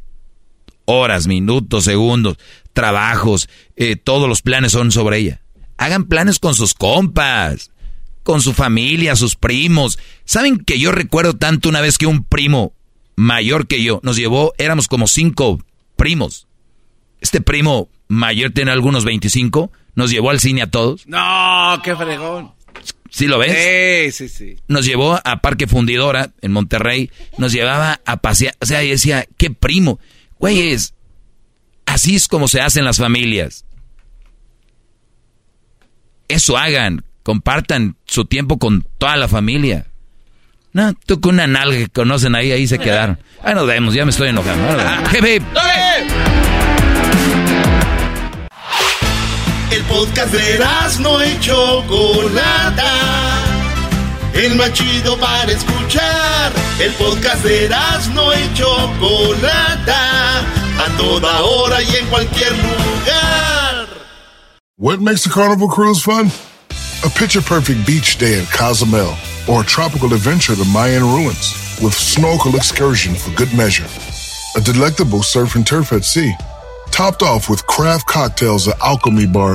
horas, minutos, segundos, trabajos, eh, todos los planes son sobre ella. Hagan planes con sus compas, con su familia, sus primos. ¿Saben que yo recuerdo tanto una vez que un primo mayor que yo, nos llevó, éramos como cinco primos. Este primo mayor tiene algunos 25, nos llevó al cine a todos. No, qué fregón. ¿Sí lo ves? Sí, sí, sí. Nos llevó a Parque Fundidora en Monterrey, nos llevaba a pasear, o sea, y decía, qué primo. Güeyes, así es como se hacen las familias. Eso hagan Compartan su tiempo con toda la familia. No, tú con una nalga que conocen ahí, ahí se quedaron. Ah, nos vemos, ya me estoy enojando. Podcast de no y Chocolata. El más chido para escuchar. El podcast de no y Chocolata. A toda hora y en cualquier lugar. What makes a carnival cruise fun? A picture perfect beach day in Cozumel or a tropical adventure to Mayan ruins with snorkel excursion for good measure. A delectable surf and turf at sea, topped off with craft cocktails at Alchemy Bar.